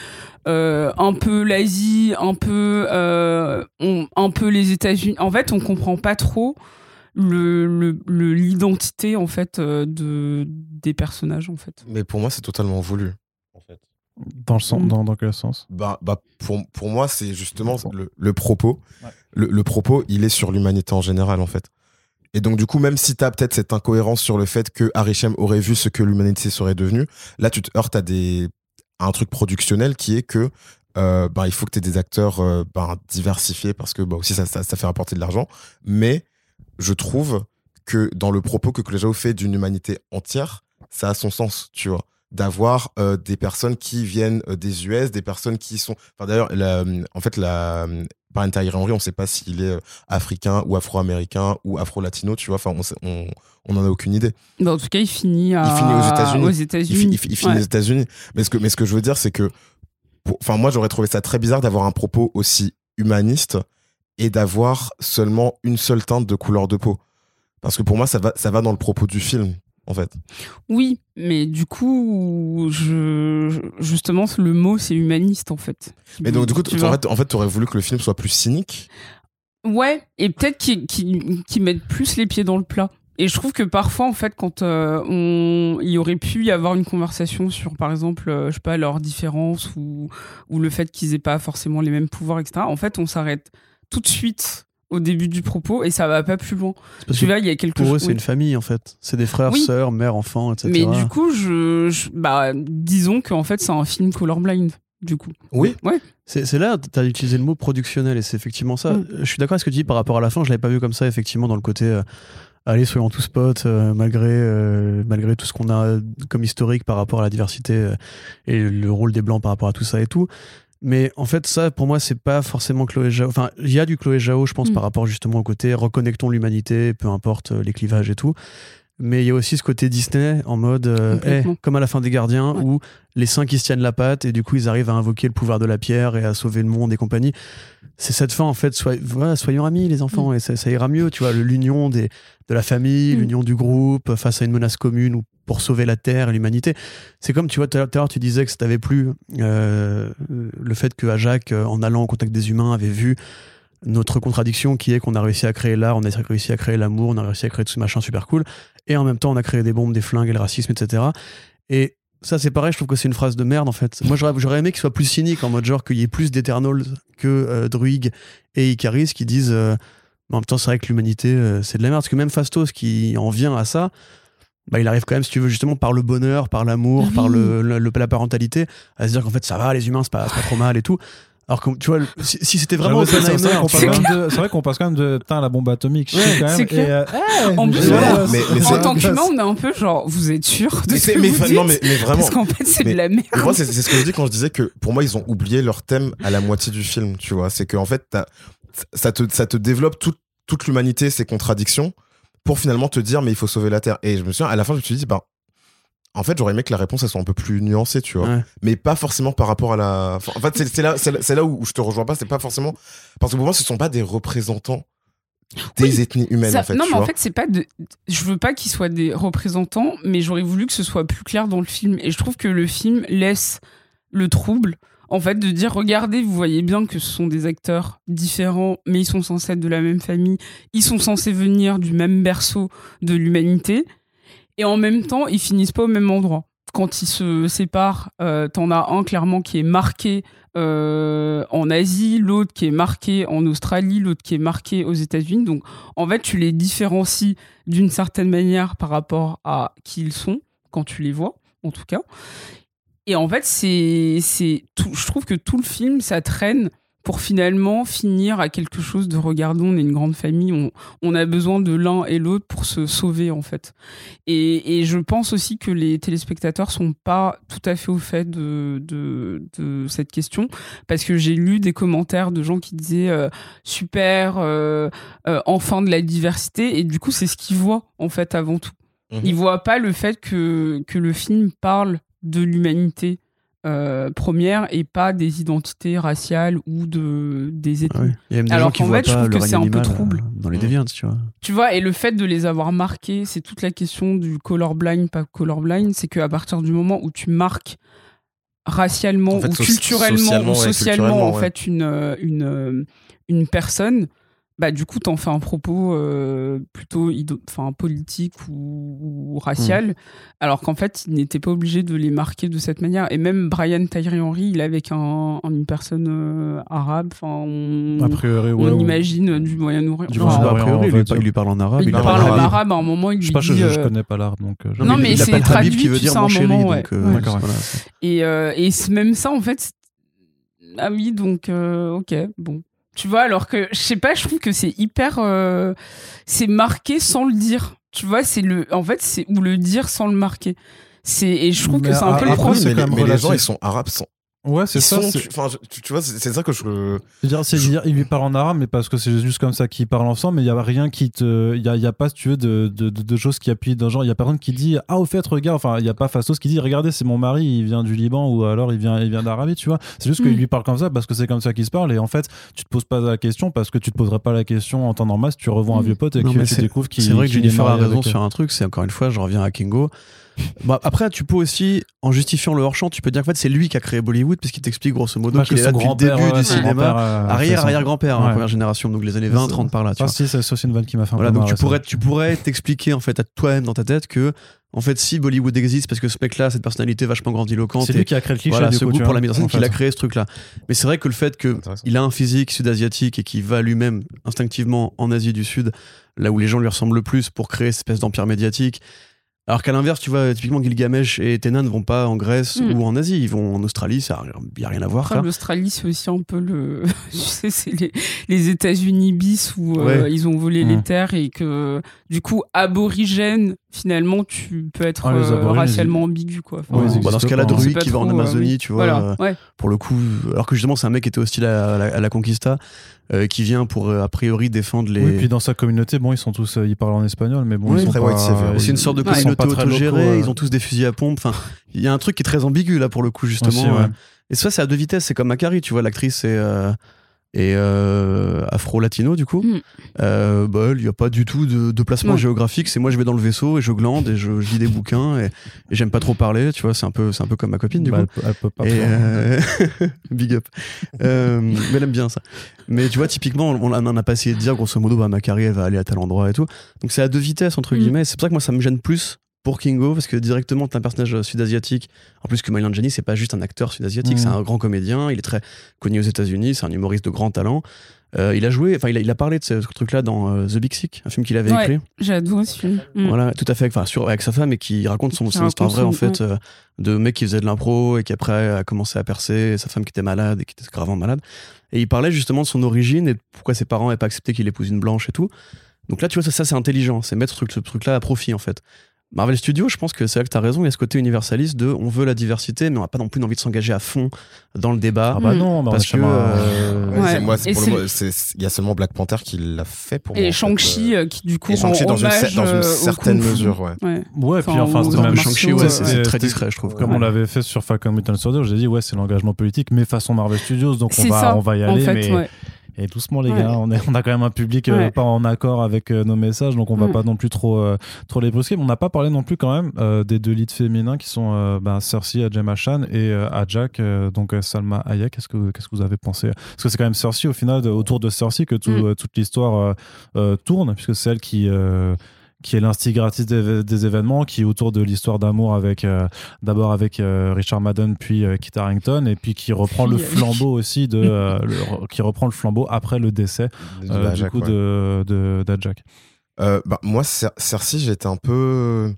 un peu l'Asie, un peu, un peu les États-Unis. En fait, on comprend pas trop le le- le- l'identité en fait euh, de des personnages en fait. Mais pour moi, c'est totalement voulu. En fait. Dans, le sens, Mm. dans, dans quel sens? Bah, bah pour, pour moi, c'est justement le, le propos. Ouais. Le, le propos, il est sur l'humanité en général, en fait. Et donc, du coup, même si tu as peut-être cette incohérence sur le fait que Harishem aurait vu ce que l'humanité serait devenue, là, tu te heurtes à, des, à un truc productionnel qui est que euh, bah, il faut que tu aies des acteurs euh, bah, diversifiés parce que bah, aussi ça, ça, ça fait rapporter de l'argent. Mais je trouve que dans le propos que Cléjao fait d'une humanité entière, ça a son sens, tu vois d'avoir euh, des personnes qui viennent euh, des US, des personnes qui sont. Enfin, d'ailleurs, la- en fait, la Parent Thierry Henry, on ne sait pas s'il est euh, africain ou afro-américain ou afro-latino, tu vois. Enfin, on, sait- on, on en a aucune idée. Bah, en tout cas, il finit, à- Il finit aux États-Unis. aux Il, États-Unis. fi- il fi- il finit Ouais. aux États-Unis. Mais ce que, mais ce que je veux dire, c'est que. pour- Enfin, moi, j'aurais trouvé ça très bizarre d'avoir un propos aussi humaniste et d'avoir seulement une seule teinte de couleur de peau. Parce que pour moi, ça va, ça va dans le propos du film, en fait. Oui, mais du coup, je, justement, le mot, c'est humaniste, en fait. Mais donc, du coup, Tu en fait, en fait, t'aurais voulu que le film soit plus cynique? Ouais, et peut-être qu'ils qu'ils- qu'ils mettent plus les pieds dans le plat. Et je trouve que parfois, en fait, quand euh, on, il aurait pu y avoir une conversation sur, par exemple, euh, je sais pas, leurs différences ou, ou le fait qu'ils aient pas forcément les mêmes pouvoirs, etc. En fait, on s'arrête tout de suite au début du propos et ça va pas plus loin. Parce Tu que vois, il y a quelque pour eux, c'est oui. une famille en fait. C'est des frères, Oui. sœurs, mère, enfant, etc. Mais du coup, je, je- bah, disons qu'en fait, c'est un film colorblind. Du coup. Oui. C'est c'est là, tu as utilisé le mot productionnel et c'est effectivement ça. Mm. Je suis d'accord avec ce que tu dis par rapport à la fin, je l'avais pas vu comme ça, effectivement, dans le côté euh, allez, soyons tous potes, euh, malgré, euh, malgré tout ce qu'on a comme historique par rapport à la diversité euh, et le rôle des blancs par rapport à tout ça et tout. Mais en fait, ça, pour moi, c'est pas forcément Chloé Zhao. Enfin, il y a du Chloé Zhao, je pense, Mm. par rapport justement au côté reconnectons l'humanité, peu importe euh, les clivages et tout. Mais il y a aussi ce côté Disney en mode, euh, hey, comme à la fin des Gardiens, Ouais. où les saints qui se tiennent la patte et du coup ils arrivent à invoquer le pouvoir de la pierre et à sauver le monde et compagnie. C'est cette fin en fait, voilà, soyons amis les enfants et ça, ça ira mieux, tu vois, l'union des, de la famille, Mm. l'union du groupe face à une menace commune ou pour sauver la terre et l'humanité. C'est comme, tu vois, tout à l'heure tu disais que ça t'avait plu euh, le fait que Jacques, euh, en allant au contact des humains, avait vu notre contradiction qui est qu'on a réussi à créer l'art, on a réussi à créer l'amour, on a réussi à créer tout ce machin super cool, et en même temps on a créé des bombes, des flingues et le racisme, etc. Et ça c'est pareil, je trouve que c'est une phrase de merde en fait. Moi j'aurais aimé qu'il soit plus cynique en mode genre qu'il y ait plus d'Eternals que euh, Druig et Icaris qui disent euh, en même temps c'est vrai que l'humanité euh, c'est de la merde, parce que même Fastos qui en vient à ça, bah, il arrive quand même, si tu veux, justement par le bonheur, par l'amour, Ah par le, la parentalité, à se dire qu'en fait ça va, les humains c'est pas, c'est pas trop mal et tout. Alors que tu vois, si, si c'était vraiment c'est- c'est vrai qu'on passe quand même de- c'est vrai qu'on passe quand même de putain la bombe atomique Ouais, quand même, c'est et, clair. euh, En plus, je- voilà, mais- mais c'est- c'est- En tant qu'humain, on est un peu genre, vous êtes sûr de Mais ce que mais vous dites non, mais, mais vraiment. Parce qu'en fait, c'est Mais- de la merde. Moi, c'est c'est ce que je dis quand je disais que pour moi, ils ont oublié leur thème à la moitié du film, tu vois. C'est qu'en fait, ça te, ça te développe toute, toute l'humanité, ses contradictions, pour finalement te dire, mais il faut sauver la Terre. Et je me souviens, à la fin, je me suis dit, bah, en fait, j'aurais aimé que la réponse, elle soit un peu plus nuancée, tu vois. Ouais. Mais pas forcément par rapport à la. enfin, En fait, c'est là, c'est là, où je te rejoins pas, c'est pas forcément. Parce que pour moi, ce sont pas des représentants des Oui, ethnies humaines, Ça- en fait. non, mais en fait, c'est pas de. Je veux pas qu'ils soient des représentants, mais j'aurais voulu que ce soit plus clair dans le film. Et je trouve que le film laisse le trouble, en fait, de dire regardez, vous voyez bien que ce sont des acteurs différents, mais ils sont censés être de la même famille. Ils sont censés venir du même berceau de l'humanité. Et en même temps, ils finissent pas au même endroit. quand ils se séparent, euh, t'en as un clairement qui est marqué euh, en Asie, l'autre qui est marqué en Australie, l'autre qui est marqué aux États-Unis. Donc, en fait, tu les différencies d'une certaine manière par rapport à qui ils sont quand tu les vois, en tout cas. Et en fait, c'est, c'est je trouve que tout le film, ça traîne pour finalement finir à quelque chose de regardons, on est une grande famille, on, on a besoin de l'un et l'autre pour se sauver en fait. Et, et, je pense aussi que les téléspectateurs sont pas tout à fait au fait de, de, de cette question parce que j'ai lu des commentaires de gens qui disaient euh, super, euh, euh, enfin de la diversité et du coup c'est ce qu'ils voient en fait avant tout. Mhm. Ils voient pas le fait que, que le film parle de l'humanité euh, première et pas des identités raciales ou de des Ah ethnies. oui. Il y a même des Alors qu'en fait, je trouve que c'est un peu animal, trouble. euh, dans les. Deviants, tu vois. Tu vois, et le fait de les avoir marqués, c'est toute la question du colorblind, pas colorblind, c'est qu'à partir du moment où tu marques racialement En fait, ou so- culturellement socialement, ou ouais, socialement en ouais. fait une euh, une euh, une personne, bah du coup t'en fais un propos euh, plutôt enfin politique ou, ou racial, Mm. alors qu'en fait il n'était pas obligé de les marquer de cette manière. Et même Brian Tyree Henry, il est avec un, une personne euh, arabe, enfin on, A priori, ouais. on ouais. imagine du Moyen-Orient. Du Enfin, Moyen-Orient. a priori, il, en lui, fait, il lui parle en arabe. il parle parle en arabe. à un moment, il Je lui sais pas, je, dit, je, euh, je connais pas l'art, donc. euh, je- Non, mais il c'est traduit, qui veut dire mon un chéri. moment, donc, ouais. euh, Ouais. Ouais. voilà, Et, euh, et même ça, en fait, ah oui, donc, euh, ok, bon. Tu vois, alors que, je sais pas, je trouve que c'est hyper. euh, c'est marqué sans le dire. Tu vois, c'est le. En fait, c'est. Ou le dire sans le marquer. C'est, et je trouve Mais que c'est un peu le problème. c'est mais, mais les gens, ils sont arabes. Sont, Ouais, c'est ça. sont- tu, enfin, je- tu, tu vois, c'est ça que je. Je veux dire, c'est dire, il lui parle en arabe, mais parce que c'est juste comme ça qu'ils parlent ensemble, mais il y a rien qui te. Il y a, y a pas, si tu veux, de, de, de- de choses qui appuient dans le genre. Il y a personne qui dit Ah, au fait, regarde, enfin, il y a pas Fastos qui dit Regardez, c'est mon mari, il vient du Liban, ou alors il vient, il vient d'Arabie, tu vois. C'est juste qu'il Mm. lui parle comme ça parce que c'est comme ça qu'il se parle, et en fait, tu te poses pas la question parce que tu te poserais pas la question en temps normal si tu revois un Mm. vieux pote et Non, que tu c'est- découvres qu'il C'est vrai que qu'il est Jennifer a raison avec- sur un truc, c'est encore une fois, je reviens à Kingo. Bah, après, tu peux aussi, en justifiant le hors-champ, tu peux dire qu'en fait, c'est lui qui a créé Bollywood, parce qu'il t'explique grosso modo Parce qu'il que est là depuis le début ouais, du cinéma. euh, Arrière, arrière-grand-père, hein, première génération, donc les années Mais 20, c'est- 30 par là. Tu Ah, vois. si, c'est aussi une vanne qui m'a fait Voilà, donc tu pourrais, tu pourrais t'expliquer en fait à toi-même dans ta tête que, en fait, si Bollywood existe, parce que ce mec-là, cette personnalité vachement grandiloquente, C'est lui qui a créé le cliché. voilà, ce coup, goût pour la mise en scène en qu'il a créé ce truc-là. Mais c'est vrai que le fait que Intéressant. il a un physique sud-asiatique et qui va lui-même instinctivement en Asie du Sud, là où les gens lui ressemblent le plus pour créer cette espèce d'empire médiatique. Alors qu'à l'inverse, tu vois, typiquement Gilgamesh et Tenan ne vont pas en Grèce Mm. ou en Asie, ils vont en Australie, ça n'y a rien à voir. L'Australie, c'est aussi un peu le. [laughs] tu sais, c'est les, les États-Unis bis où euh, ils ont volé les terres et que, du coup, aborigène, finalement, tu peux être Ah, euh, aborigènes, racialement ambigu, quoi. Enfin, Ouais, bah, dans ce cas-là, hein. Druid qui va en euh, Amazonie, oui. tu vois, Voilà, euh, ouais. pour le coup, alors que justement c'est un mec qui était hostile à la, à la Conquista, euh, qui vient pour a priori défendre les. Oui, puis dans sa communauté, bon, ils sont tous, euh, ils parlent en espagnol, mais bon, Oui, ils sont pas, euh, c'est une sorte de Ouais. ils sont communauté pas très locaux, autogérée, ils ont tous des fusils à pompe. Enfin, il y a un truc qui est très ambigu là pour le coup justement. Aussi, ouais. Et ça c'est à deux vitesses, c'est comme Macari, tu vois, l'actrice est, est euh, afro-latino du coup. Mm. Euh, bah, il n'y a pas du tout de, de placement géographique. C'est moi je vais dans le vaisseau et je glande et je, je lis des bouquins et, et j'aime pas trop parler. Tu vois, c'est un peu c'est un peu comme ma copine du Bah, coup. elle, peut- elle peut pas. Et euh, [laughs] big up. Euh, mais elle aime bien ça. Mais tu vois, typiquement, on on en a pas essayé de dire, grosso modo, bah, ma carrière va aller à tel endroit et tout. Donc c'est à deux vitesses, entre Mm. guillemets. C'est pour ça que moi, ça me gêne plus pour Kingo, parce que directement, t'as un personnage sud-asiatique. En plus que Mylan Jani, c'est pas juste un acteur sud-asiatique, Mm. c'est un grand comédien. Il est très connu aux États-Unis, c'est un humoriste de grand talent. Euh, il a joué, enfin, il a, il a parlé de ce, ce truc-là dans euh, The Big Sick, un film qu'il avait Ouais. écrit. J'ai adoré ce film. Mm. Voilà, tout à fait, enfin, sur, avec sa femme et qui raconte son, histoire vraie en fait, euh, de mec qui faisait de l'impro et qui après a commencé à percer, et sa femme qui était malade et qui était gravement malade. Et il parlait justement de son origine et de pourquoi ses parents n'avaient pas accepté qu'il épouse une blanche et tout. Donc là, tu vois, ça, ça c'est intelligent, c'est mettre ce truc- ce truc-là à profit en fait. Marvel Studios, je pense que c'est là que tu as raison, il y a ce côté universaliste de on veut la diversité, mais on n'a pas non plus envie de s'engager à fond dans le débat. Ah bah Mm. non, bah parce que. euh, Ouais, Ouais. c'est- moi, il y a seulement Black Panther qui l'a fait pour moi. Et Shang-Chi, euh, euh, qui du coup et Shang-Chi rend dans hommage, dans une certaine mesure, ouais. Ouais. Ouais, puis Enfin, c'est même Shang-Chi, ouais, c'est très discret, je trouve. Comme on l'avait fait sur Falcon Winter Soldier, j'ai dit ouais c'est l'engagement politique, mais façon Marvel Studios, donc on va ça, on va y En aller, fait, mais ouais. Et doucement les Ouais. gars, on, est, on a quand même un public euh, pas en accord avec euh, nos messages, donc on va Mm. pas non plus trop euh, trop les brusquer. Mais on n'a pas parlé non plus quand même des deux leads féminins qui sont ben, Cersei à Gemma Chan et à Jack, euh, donc Salma Hayek. Qu'est-ce que qu'est-ce que vous avez pensé? Parce que c'est quand même Cersei au final, de- autour de Cersei que tout, Mm. toute l'histoire tourne, puisque c'est elle qui qui est l'instigatrice des, des événements, qui est autour de l'histoire d'amour avec euh, d'abord avec euh, Richard Madden puis euh, Kit Harington et puis qui reprend le flambeau [laughs] aussi de euh, le- qui reprend le flambeau après le décès De euh, du Jack, coup ouais. de. Euh, bah, moi, Cer- Cersei, j'étais un peu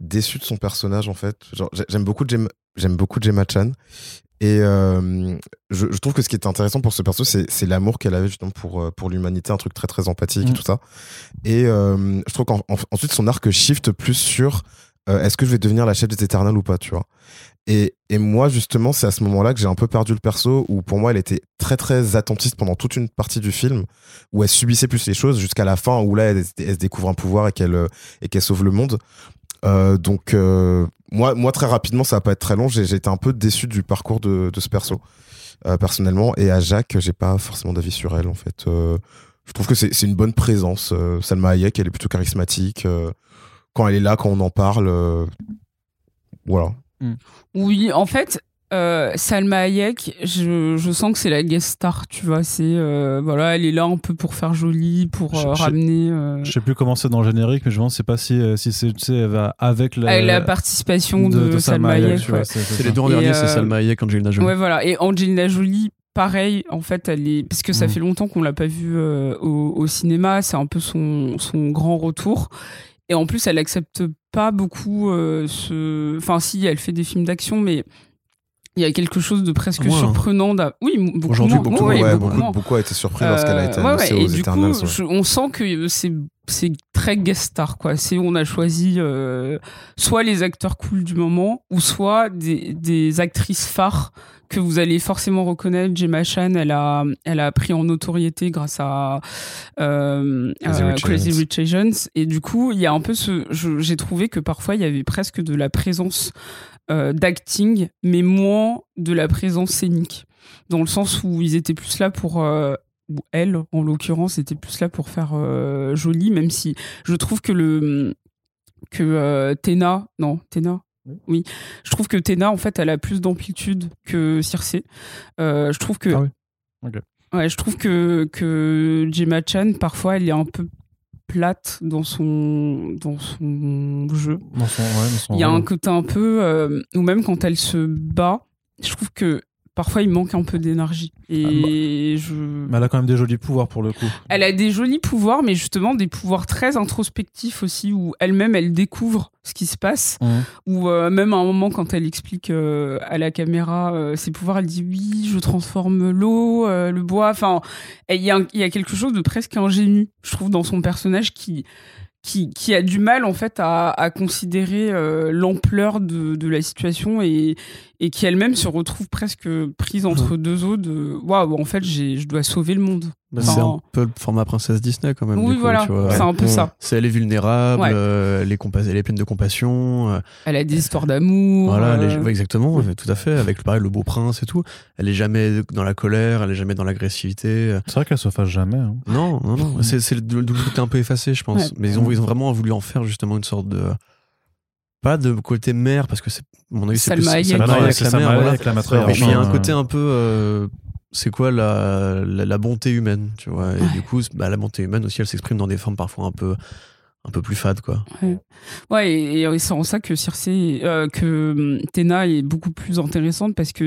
déçu de son personnage en fait. J'aime beaucoup Gemma, j'aime beaucoup Gemma Chan et euh, je, je trouve que ce qui est intéressant pour ce perso, c'est l'amour qu'elle avait justement pour euh, pour l'humanité, un truc très très empathique et Mm. tout ça. Et euh, je trouve qu'ensuite son arc shift plus sur euh, est-ce que je vais devenir la chef des Éternels ou pas, tu vois? Et, et moi, justement, c'est à ce moment-là que j'ai un peu perdu le perso, où pour moi, elle était très très attentiste pendant toute une partie du film, où elle subissait plus les choses, jusqu'à la fin, où là, elle, elle se découvre un pouvoir et qu'elle euh, et qu'elle sauve le monde. Euh, donc, euh, moi, moi, très rapidement, ça va pas être très long, j'ai été un peu déçu du parcours de, de ce perso, euh, personnellement. Et à Jacques, j'ai pas forcément d'avis sur elle, en fait. Euh, je trouve que c'est une bonne présence. Euh, Salma Hayek, elle est plutôt charismatique. Quand elle est là, quand on en parle, voilà. Oui, en fait, euh, Salma Hayek, je, je sens que c'est la guest star, tu vois. C'est euh, voilà, elle est là un peu pour faire joli, pour Je- euh, je- ramener euh, Je sais plus comment c'est dans le générique, mais je demande c'est pas si si c'est tu sais elle va avec la, avec la participation de, Salma Hayek. ouais. c'est- les deux en dernier, euh, c'est Salma Hayek, Angelina Jolie. Ouais, voilà. Et Angelina Jolie, pareil, en fait, elle est. Parce que ça Mm. fait longtemps qu'on l'a pas vue euh, au, au cinéma, c'est un peu son, son grand retour. Et en plus, elle accepte pas beaucoup euh, ce. Enfin, si, elle fait des films d'action, mais. Il y a quelque chose de presque hein. surprenant. d'a- Oui, beaucoup Aujourd'hui, beaucoup Ouais, moins, ouais, beaucoup beaucoup, a été surpris lorsqu'elle a été Euh, ouais, annoncée ouais, aux et du Eternals. coup, ouais. je- on sent que c'est c'est très guest star quoi. C'est on a choisi euh, soit les acteurs cool du moment ou soit des, des actrices phares que vous allez forcément reconnaître. Gemma Chan, elle a elle a pris en notoriété grâce à euh, Crazy euh, Rich Crazy. Rich et du coup il y a un peu ce je- j'ai trouvé que parfois il y avait presque de la présence euh, d'acting mais moins de la présence scénique. Dans le sens où ils étaient plus là pour euh, ou elle en l'occurrence était plus là pour faire euh, joli même si je trouve que le que euh, Tena non Tena oui. Je trouve que Tena en fait elle a plus d'amplitude que Circe. Je trouve que Ah oui. Ok. ouais je trouve que que Gemma Chan parfois elle est un peu plate dans son dans son jeu. Dans son- ouais, dans son il y a un côté un peu, euh, ou même quand elle se bat, je trouve que parfois il manque un peu d'énergie. Et je. Mais elle a quand même des jolis pouvoirs pour le coup. Elle a des jolis pouvoirs, mais justement des pouvoirs très introspectifs aussi, où elle-même elle découvre ce qui se passe. Mhm. Ou euh, même à un moment quand elle explique euh, à la caméra euh, ses pouvoirs, elle dit oui, je transforme l'eau, le bois. Enfin, il y, y a quelque chose de presque ingénu, je trouve, dans son personnage qui qui, qui a du mal en fait à, à considérer euh, l'ampleur de, de la situation et, et qui elle-même se retrouve presque prise entre deux eaux de waouh en fait j'ai je dois sauver le monde c'est Enfin, un peu le format princesse Disney quand même. oui du coup, voilà tu vois. c'est un peu ça C'est elle est vulnérable, Ouais. euh, elle, est compa- elle est pleine de compassion. euh, elle a des histoires d'amour voilà, elle est- euh, ouais, exactement, ouais, tout à fait. Avec pareil, le beau prince et tout. Elle est jamais dans la colère, elle est jamais dans l'agressivité. C'est vrai qu'elle se fasse jamais. hein. Non, non, non. C'est c'est le côté un peu effacé, je pense. Ouais. Mais ils ont, ils ont vraiment voulu en faire justement une sorte de. Pas de côté mère, parce que c'est. Mon avis, c'est plus. Salma Hayek. Bah non, Hayek, c'est la mère, voilà. Hayek, la Mais il y a un côté un peu. euh, c'est quoi la, la, la bonté humaine, tu vois? Et Ouais. du coup, bah, la bonté humaine aussi, elle s'exprime dans des formes parfois un peu, un peu plus fades, quoi. Ouais, et, et c'est en ça que Circe, euh, que hum, Tena est beaucoup plus intéressante parce que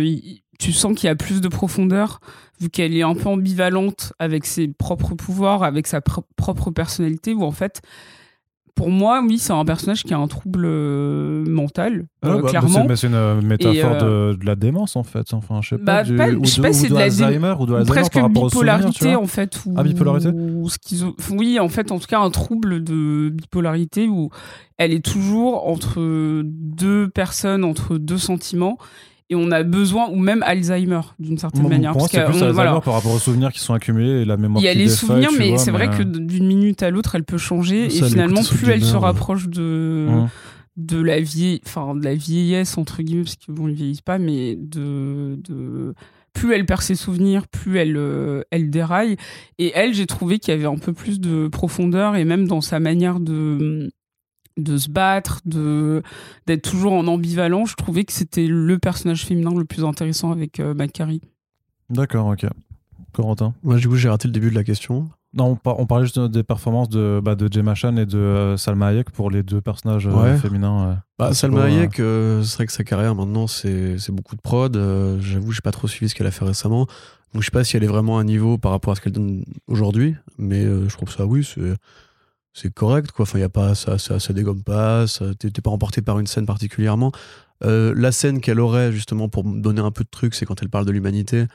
tu sens qu'il y a plus de profondeur vu qu'elle est un peu ambivalente avec ses propres pouvoirs, avec sa pro- propre personnalité. Où en fait, pour moi, oui, c'est un personnage qui a un trouble euh, mental, Ouais, euh, bah, bah, clairement. c'est- une euh, métaphore euh, de, de la démence en fait. Enfin, je sais Bah, pas. du- pas- ou je sais de- pas, c'est de Alzheimer ou de ou Alzheimer presque par rapport au souvenir, tu bipolarité en fait ou, Ah, bipolarité ou schizo- oui en fait en tout cas un trouble de bipolarité où elle est toujours entre deux personnes entre deux sentiments et on a besoin ou même Alzheimer d'une certaine manière parce que plus on- Alzheimer voilà. par rapport aux souvenirs qui sont accumulés et la mémoire il y a les défaille, souvenirs mais c'est vrai mais, que euh, d'une minute à l'autre elle peut changer Ça, et le finalement plus elle se rapproche de Hum. de la vieille enfin de la vieillesse entre guillemets parce que bon ils vieillissent pas mais de de plus elle perd ses souvenirs plus elle euh, elle déraille et elle j'ai trouvé qu'il y avait un peu plus de profondeur et même dans sa manière de de se battre de d'être toujours en ambivalent je trouvais que c'était le personnage féminin le plus intéressant avec euh, Macquarie D'accord, ok. Corentin? Moi, du coup, j'ai raté le début de la question. Non, on, par- on parlait juste des performances de, bah, de Gemma Chan et de euh, Salma Hayek pour les deux personnages euh, Ouais. féminins. euh. Bah, Salma. Hayek, euh, c'est vrai que sa carrière maintenant, c'est c'est beaucoup de prod. Euh, J'avoue, j'ai pas trop suivi ce qu'elle a fait récemment. Donc, je sais pas si elle est vraiment à un niveau par rapport à ce qu'elle donne aujourd'hui. Mais euh, je trouve ça, oui, c'est c'est correct. Quoi. Enfin, y a pas, ça, ça, ça dégomme pas. T'es pas emporté par une scène particulièrement. Euh, la scène qu'elle aurait, justement, pour donner un peu de trucs, c'est quand elle parle de l'humanité.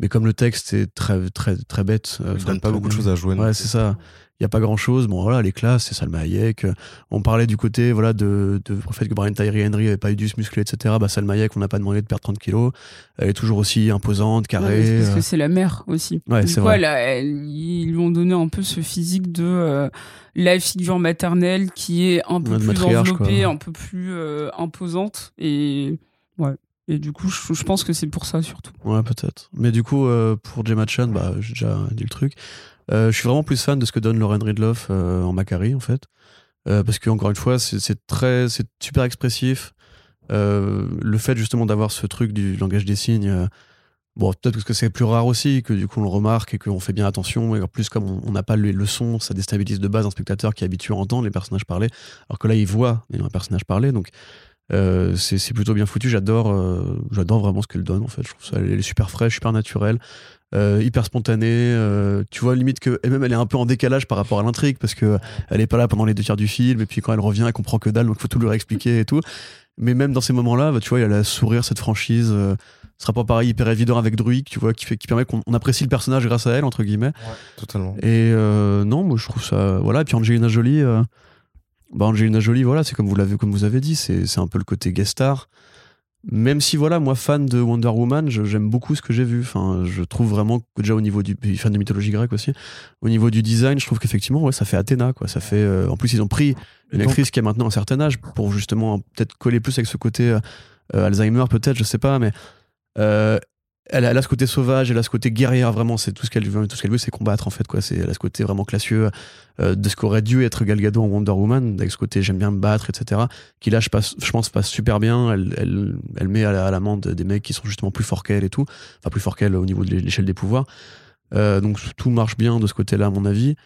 Mais comme le texte est très, très, très bête. euh, Il enfin, donne pas beaucoup de choses à jouer. Ouais, c'est ça. Il n'y a pas grand chose. Bon, voilà, les classes, c'est Salma Hayek. Euh, On parlait du côté, voilà, de, de, du fait que Brian Tyree Henry avait pas eu du musclé, etc. Bah, Salma Hayek, on n'a pas demandé de perdre 30 kilos. Elle est toujours aussi imposante, Ouais, carrée. c'est parce euh. que c'est la mère aussi. Ouais, c'est vrai. elle ils lui ont donné un peu ce physique de euh, la figure maternelle qui est un peu Ouais, plus enveloppée, quoi. un peu plus euh, imposante. Et ouais. Et du coup, je, je pense que c'est pour ça surtout. Ouais, peut-être. Mais du coup, euh, pour Gemma Chan, bah, j'ai déjà dit le truc. Euh, je suis vraiment plus fan de ce que donne Lauren Ridloff euh, en Macari, en fait. Euh, parce que, encore une fois, c'est très, c'est super expressif. Le fait justement d'avoir ce truc du langage des signes, bon, peut-être parce que c'est plus rare aussi, que du coup on le remarque et qu'on fait bien attention. Et en plus, comme on- n'a pas le, le son, ça déstabilise de base un spectateur qui est habitué à entendre les personnages parler. Alors que là, il voit un personnage parler. Donc, c'est plutôt bien foutu. J'adore j'adore vraiment ce qu'elle donne, en fait. Je trouve ça, elle est super fraîche, super naturelle. Euh, hyper spontanée, euh, tu vois limite que et même elle est un peu en décalage par rapport à l'intrigue parce que elle est pas là pendant les deux tiers du film et puis quand elle revient elle comprend que dalle donc faut tout lui réexpliquer et tout mais même dans ces moments-là, bah, tu vois, il y a la sourire, cette franchise. euh, ce rapport pareil hyper évident avec Druid, tu vois, qui, fait, qui permet qu'on on apprécie le personnage grâce à elle, entre guillemets. Totalement. Et euh, non, moi je trouve ça. Voilà, et puis Angelina Jolie, bah Angelina Jolie, voilà, c'est comme vous l'avez, comme vous avez dit, c'est c'est un peu le côté guest star. Même si voilà, moi fan de Wonder Woman, j'aime beaucoup ce que j'ai vu. Enfin, je trouve vraiment que déjà au niveau du puis fan de mythologie grecque aussi, au niveau du design, je trouve qu'effectivement, ouais, ça fait Athéna, quoi. Ça fait. euh, en plus, ils ont pris une donc- actrice qui a maintenant un certain âge pour justement peut-être coller plus avec ce côté euh, euh, Alzheimer, peut-être, je sais pas, mais euh, elle, a- ce côté sauvage, elle a ce côté guerrière, vraiment, c'est tout ce qu'elle veut, tout ce qu'elle veut, c'est combattre en fait. C'est, elle a ce côté vraiment classieux euh, de ce qu'aurait dû être Gal Gadot en Wonder Woman, avec ce côté j'aime bien me battre, etc. Qui là, je, passe, je pense, passe super bien. Elle, met à la- à l'amende des mecs qui sont justement plus forts qu'elle et tout, enfin plus forts qu'elle au niveau de l'échelle des pouvoirs. Euh, donc tout marche bien de ce côté-là, à mon avis.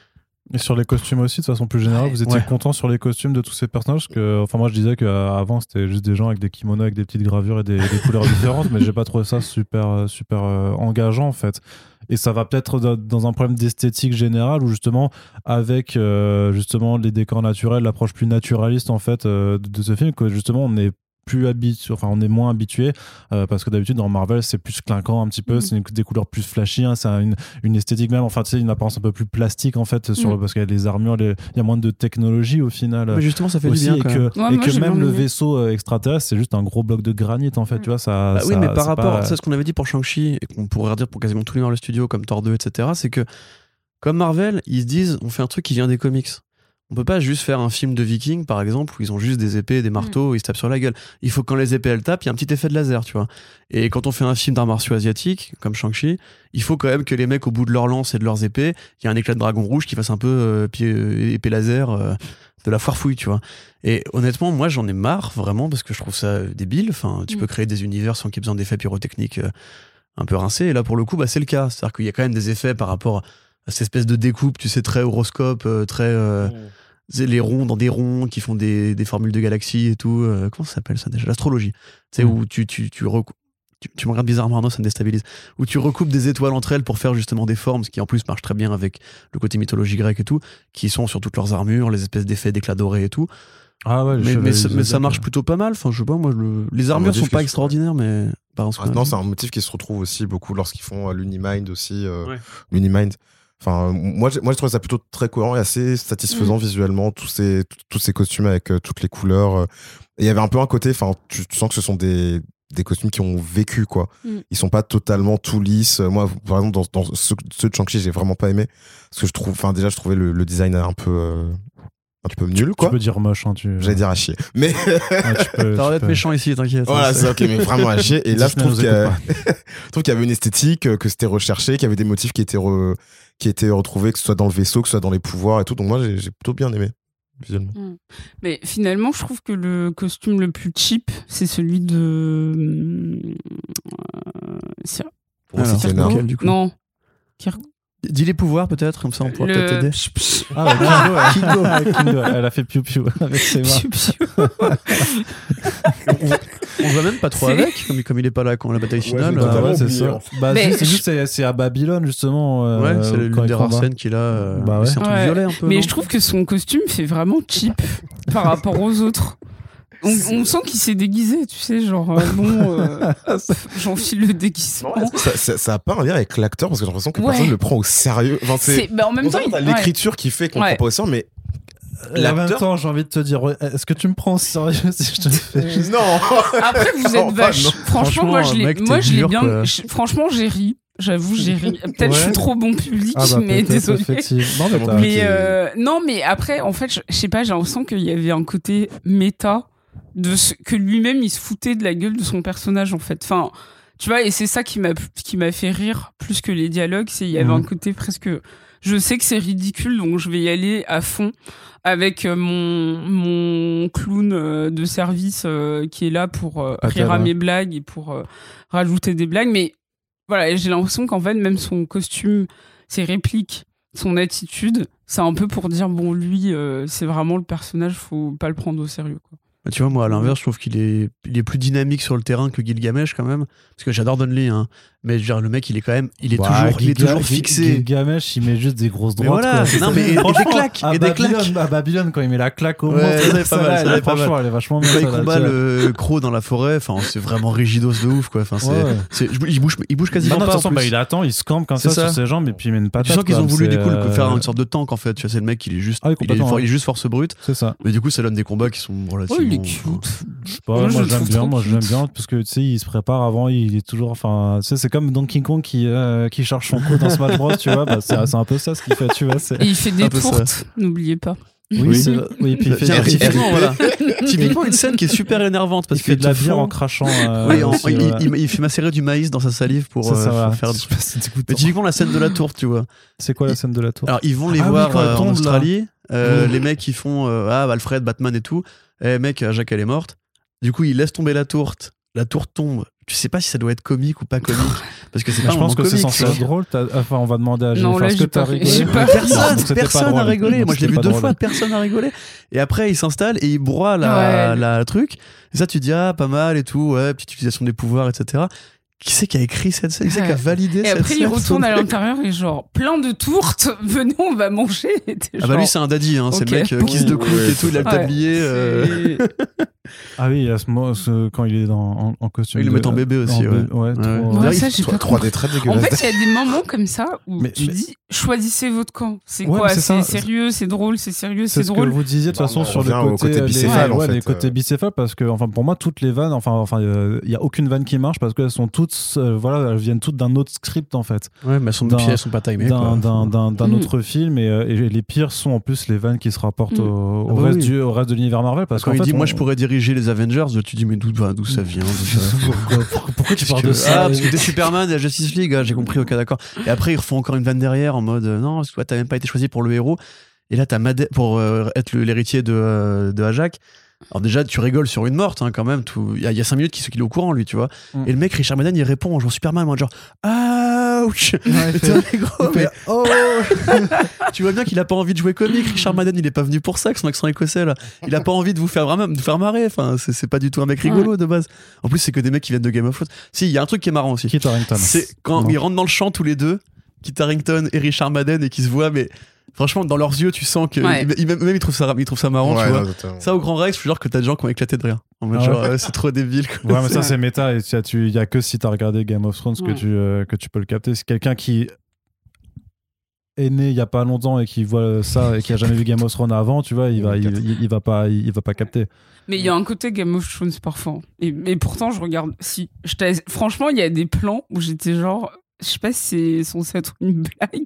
Et sur les costumes aussi, de façon plus générale, Ouais. vous étiez Ouais. content sur les costumes de tous ces personnages? Parce que, enfin, moi je disais qu'avant c'était juste des gens avec des kimonos avec des petites gravures et des, des couleurs [laughs] différentes, mais j'ai pas trouvé ça super, euh, super euh, engageant en fait. Et ça va peut-être dans- un problème d'esthétique générale où justement, avec euh, justement les décors naturels, l'approche plus naturaliste en fait euh, de, de ce film, que justement on est plus habitué, enfin on est moins habitué euh, parce que d'habitude dans Marvel c'est plus clinquant un petit peu, Mhm. c'est une- des couleurs plus flashy, hein, c'est une, une esthétique même, enfin tu sais une apparence un peu plus plastique en fait sur Mhm. parce qu'il y a les armures, les- il y a moins de technologie au final. Mais justement, ça fait aussi, du bien et que. Ouais, et moi, que même le vaisseau euh, extraterrestre c'est juste un gros bloc de granit en fait tu vois ça, Bah oui, ça- mais par rapport pas- à ce qu'on avait dit pour Shang-Chi et qu'on pourrait redire pour quasiment tous les dans le studio, comme Thor 2, etc., c'est que comme Marvel, ils se disent on fait un truc qui vient des comics. On peut pas juste faire un film de vikings, par exemple, où ils ont juste des épées, des marteaux, ils se tapent sur la gueule. Il faut que quand les épées elles tapent, il y a un petit effet de laser, tu vois. Et quand on fait un film d'arts martiaux asiatiques, comme Shang-Chi, il faut quand même que les mecs, au bout de leur lance et de leurs épées, il y a un éclat de dragon rouge qui fasse un peu euh, pied, euh, épée laser euh, de la foire fouille, tu vois. Et honnêtement, moi, j'en ai marre, vraiment, parce que je trouve ça débile. Enfin, tu Mm. peux créer des univers sans qu'il y ait besoin d'effets pyrotechniques un peu rincés. Et là, pour le coup, bah, c'est le cas. C'est-à-dire qu'il y a quand même des effets par rapport à cette espèce de découpe, tu sais, très horoscope, euh, très. euh, c'est les ronds dans des ronds qui font des, des formules de galaxies et tout. euh, comment ça s'appelle ça déjà L'astrologie. Tu sais, Mm. où tu, tu, tu, tu, tu me regardes bizarrement, Arnaud, ça me déstabilise. Où tu recoupes des étoiles entre elles pour faire justement des formes, ce qui en plus marche très bien avec le côté mythologie grecque et tout, qui sont sur toutes leurs armures, les espèces d'effets d'éclats dorés et tout. ah ouais, Mais, mais, ça- mais ça marche plutôt pas mal. Enfin, je sais pas, moi, le- les armures sont pas extraordinaires, mais. par Ah, non, c'est un motif qui se retrouve aussi beaucoup lorsqu'ils font euh, l'Unimind aussi. euh, Ouais. L'Unimind. Enfin, moi, moi, je trouve ça plutôt très cohérent et assez Mm. satisfaisant visuellement, tous ces, tous ces costumes avec euh, toutes les couleurs. euh. Et il y avait un peu un côté, enfin, tu, tu sens que ce sont des, des costumes qui ont vécu, quoi. Mm. Ils sont pas totalement tout lisses. Moi, par exemple, dans, dans ceux, ceux de Shang-Chi, j'ai vraiment pas aimé. Parce que je trouve, enfin, déjà, je trouvais le, le design un peu, euh, un peu nul, tu quoi. peux dire moche hein, tu J'allais dire à chier. Mais tu peux- [laughs] T'as tu d'être peux- méchant ici, t'inquiète. voilà, hein, c'est ok, mais vraiment à chier. Et là, je trouve qu'il y, a- écoute [laughs] je trouve qu'il y avait une esthétique, euh, que c'était recherché, qu'il y avait des motifs qui étaient, re- qui étaient retrouvés, que ce soit dans le vaisseau, que ce soit dans les pouvoirs et tout. Donc moi, j'ai plutôt bien aimé, visuellement. Mais finalement, je trouve que le costume le plus cheap, c'est celui de. euh, c'est- coup Non. Dis les pouvoirs peut-être, comme ça on pourra peut-être t'aider. Psh, psh, Ah, [laughs] ouais, Kingo, ouais. Kingo, Elle a fait piou-piou [laughs] avec ses mains. piou, piou. On va même pas trop C'est- avec, comme, comme il est pas là quand la bataille finale. euh, Bah ouais, c'est oublié, ça. en Bah, Mais c'est- c'est je- juste, c'est- c'est à Babylone, justement. euh, ouais, c'est l'une des rares scènes qu'il a. euh, Bah ouais. C'est un truc Ouais. violet un peu. Mais je trouve que son costume fait vraiment cheap [laughs] par rapport aux autres. On, on sent qu'il s'est déguisé, tu sais, genre, euh, bon, euh, [laughs] j'enfile le déguisement. Ça, ça, ça a pas un lien avec l'acteur parce que j'ai l'impression que Ouais. personne ne le prend au sérieux. Enfin, c'est. C'est, bah, en même On temps, il- ouais. l'écriture qui fait qu'on Ouais. prend pas au sérieux, mais Et en même L'acteur- temps, j'ai envie de te dire, est-ce que tu me prends au sérieux si je te fais juste? non. [laughs] Après, vous [laughs] êtes vache. Franchement, moi, je Franchement, l'ai, moi, je l'ai dur, bien. je- franchement, j'ai ri. J'avoue, j'ai ri. Peut-être je Ouais. suis trop bon public, Ah bah, mais désolé. effectivement. Non, mais euh, non, mais après, en fait, je, je sais pas, j'ai l'impression qu'il y avait un côté méta de ce, que lui-même il se foutait de la gueule de son personnage en fait. Enfin, tu vois, et c'est ça qui m'a qui m'a fait rire plus que les dialogues, c'est il y avait Mhm. un côté presque. Je sais que c'est ridicule, donc je vais y aller à fond avec euh, mon mon clown euh, de service euh, qui est là pour rire à ouais. mes blagues et pour rajouter des blagues, mais voilà, j'ai l'impression qu'en fait même son costume, ses répliques son attitude, c'est un peu pour dire bon lui c'est vraiment le personnage, faut pas le prendre au sérieux quoi. Bah, Tu vois, moi, à l'inverse, je trouve qu'il est, il est plus dynamique sur le terrain que Gilgamesh, quand même. Parce que j'adore Donnelly, hein. Mais je veux dire, le mec, il est quand même, il est Bah, toujours, il est toujours fixé. Gilgamesh, il met juste des grosses Mais droites. voilà, quoi. non, mais- et des claques, À et des Babylone, claques. à Babylone, quand il met la claque au Ouais, monde, ça, c'est pas ça, mal, ça, franchement, mal. elle est vachement Quand bien. il ça, là, combat le croc dans la forêt, enfin, c'est vraiment rigidos de ouf, quoi. Enfin, c'est, il bouge, il bouge quasiment pas. bah, il attend, il se campe comme ça, sur ça. ses jambes et puis il met une patate. tu sens qu'ils ont voulu du coup euh, faire une sorte de tank en fait. Tu vois, c'est le mec, il est juste, Ah il, il est juste force brute. C'est ça. Mais du coup, ça donne des combats qui sont relativement. Cute. Je sais pas, Moi, j'aime bien, moi j'aime bien parce que tu sais, il se prépare avant, il est toujours, enfin, tu sais, c'est comme Donkey Kong qui, euh, qui charge son coup dans Smash Bros, tu vois, bah, c'est un peu ça ce qu'il fait, tu vois. Et il fait des tourtes, n'oubliez pas. Oui, Oui. puis il fait, il typiquement, voilà. typiquement une scène qui est super énervante parce il fait de la bière en crachant. [laughs] euh, il, il- il fait macérer du maïs dans sa salive pour euh, faire. Mais typiquement la scène de la tourte, tu vois. C'est quoi la scène de la tour? Alors ils vont les Ah oui, voir euh, en. Australie. Oui. Les mecs ils font ah Alfred, Batman et tout. Eh mec, Jacques elle est morte. Du coup ils laissent tomber la tourte. La tourte tombe. Tu sais pas si ça doit être comique ou pas comique parce que c'est pas Je pense que c'est censé être drôle. t'as- Enfin, on va demander à Non, là, ce que j'ai t'as rigolé. pas Non. Personne, pas personne drôle. a rigolé. Moi, je l'ai vu pas deux drôle. fois, personne a rigolé. Et après, il s'installe et il broie la, Ouais. la truc. Et ça, tu dis, ah, pas mal et tout, ouais, petite utilisation des pouvoirs, etc. Qui c'est qui a écrit cette scène? Qui c'est qui a Ouais. validé Et cette après, il retourne à [laughs] l'intérieur et genre, plein de tourtes, [laughs] venez, on va manger. Et t'es Ah bah lui c'est un daddy, hein. c'est le mec euh, qui se de ouais, et tout, il a le Ouais. tablier. euh, [laughs] Ah oui, à ce moment, ce- quand il est dans, en, en costume. Ils le de- mettent en bébé aussi, en ouais. bé- ouais, trop- Ouais. Ouais, ça, il- j'ai pas 3 compris. des traits En fait, il y a des moments comme ça où Mais- tu mais- dis choisissez votre camp. C'est Ouais, quoi c'est ça. sérieux, c'est drôle, c'est sérieux, C'est c'est ce que drôle. vous disiez de toute Bah, façon on sur le côté, côté bicéphale, ouais, en les côtés bicéphales parce que enfin pour moi toutes les vannes enfin enfin il y a aucune vanne qui marche parce qu'elles sont toutes euh, voilà elles viennent toutes d'un autre script en fait Ouais, mais elles sont, elles sont pas timées. d'un Mm. autre film et, euh, et les pires sont en plus les vannes qui se rapportent Mm. au, au Ah bah reste oui. du au reste de l'univers Marvel parce Quand il fait dit, on- moi je pourrais diriger les Avengers, tu dis, mais d'où d'où ça vient ça- [laughs] pourquoi, tu parles de ça Ah, parce que t'es Superman la Justice League, ah, j'ai compris, ok, d'accord. Et après, ils refont encore une vanne derrière en mode euh, non, toi, t'as même pas été choisi pour le héros. Et là, t'as Madeleine pour euh, être l'héritier de, euh, de Ajak. Alors, déjà, tu rigoles sur une morte hein, quand même. Il y, a- il y a 5 minutes qu'il qu'il est au courant, lui, tu vois. Mm. Et le mec, Richard Madden, il répond en genre Superman, moi, genre Ouch Ouais, [laughs] fait- gros, mais oh [laughs] tu vois bien qu'il a pas envie de jouer comique. Richard Madden, il est pas venu pour ça, avec son accent écossais, là. Il a pas envie de vous faire vraiment, de vous faire marrer. Enfin, c'est pas du tout un mec rigolo de base. En plus, c'est que des mecs qui viennent de Game of Thrones. Si, il y a un truc qui est marrant aussi. Harington C'est quand Non. ils rentrent dans le champ tous les deux, Kit Harington et Richard Madden, et qui se voient, mais franchement, dans leurs yeux, tu sens que. Ouais. ils- ils- même, même ils trouvent ça, ils trouvent ça marrant, Ouais, tu vois. Ça, au Grand Rex, je suis genre que t'as des gens qui ont éclaté de rire. En mode Ah genre, euh, c'est trop débile. quoi. Ouais, mais ça [laughs] c'est méta et tu- tu- il y a que si t'as regardé Game of Thrones que tu euh, que tu peux le capter. C'est quelqu'un qui est né il y a pas longtemps et qui voit ça et qui a jamais vu Game of Thrones avant, tu vois, il va il, il- il va pas il, il va pas capter. Mais il y a un côté Game of Thrones parfois. Et, pourtant, je regarde. Si, je t'ai- franchement, il y a des plans où j'étais genre. Je sais pas si c'est censé être une blague,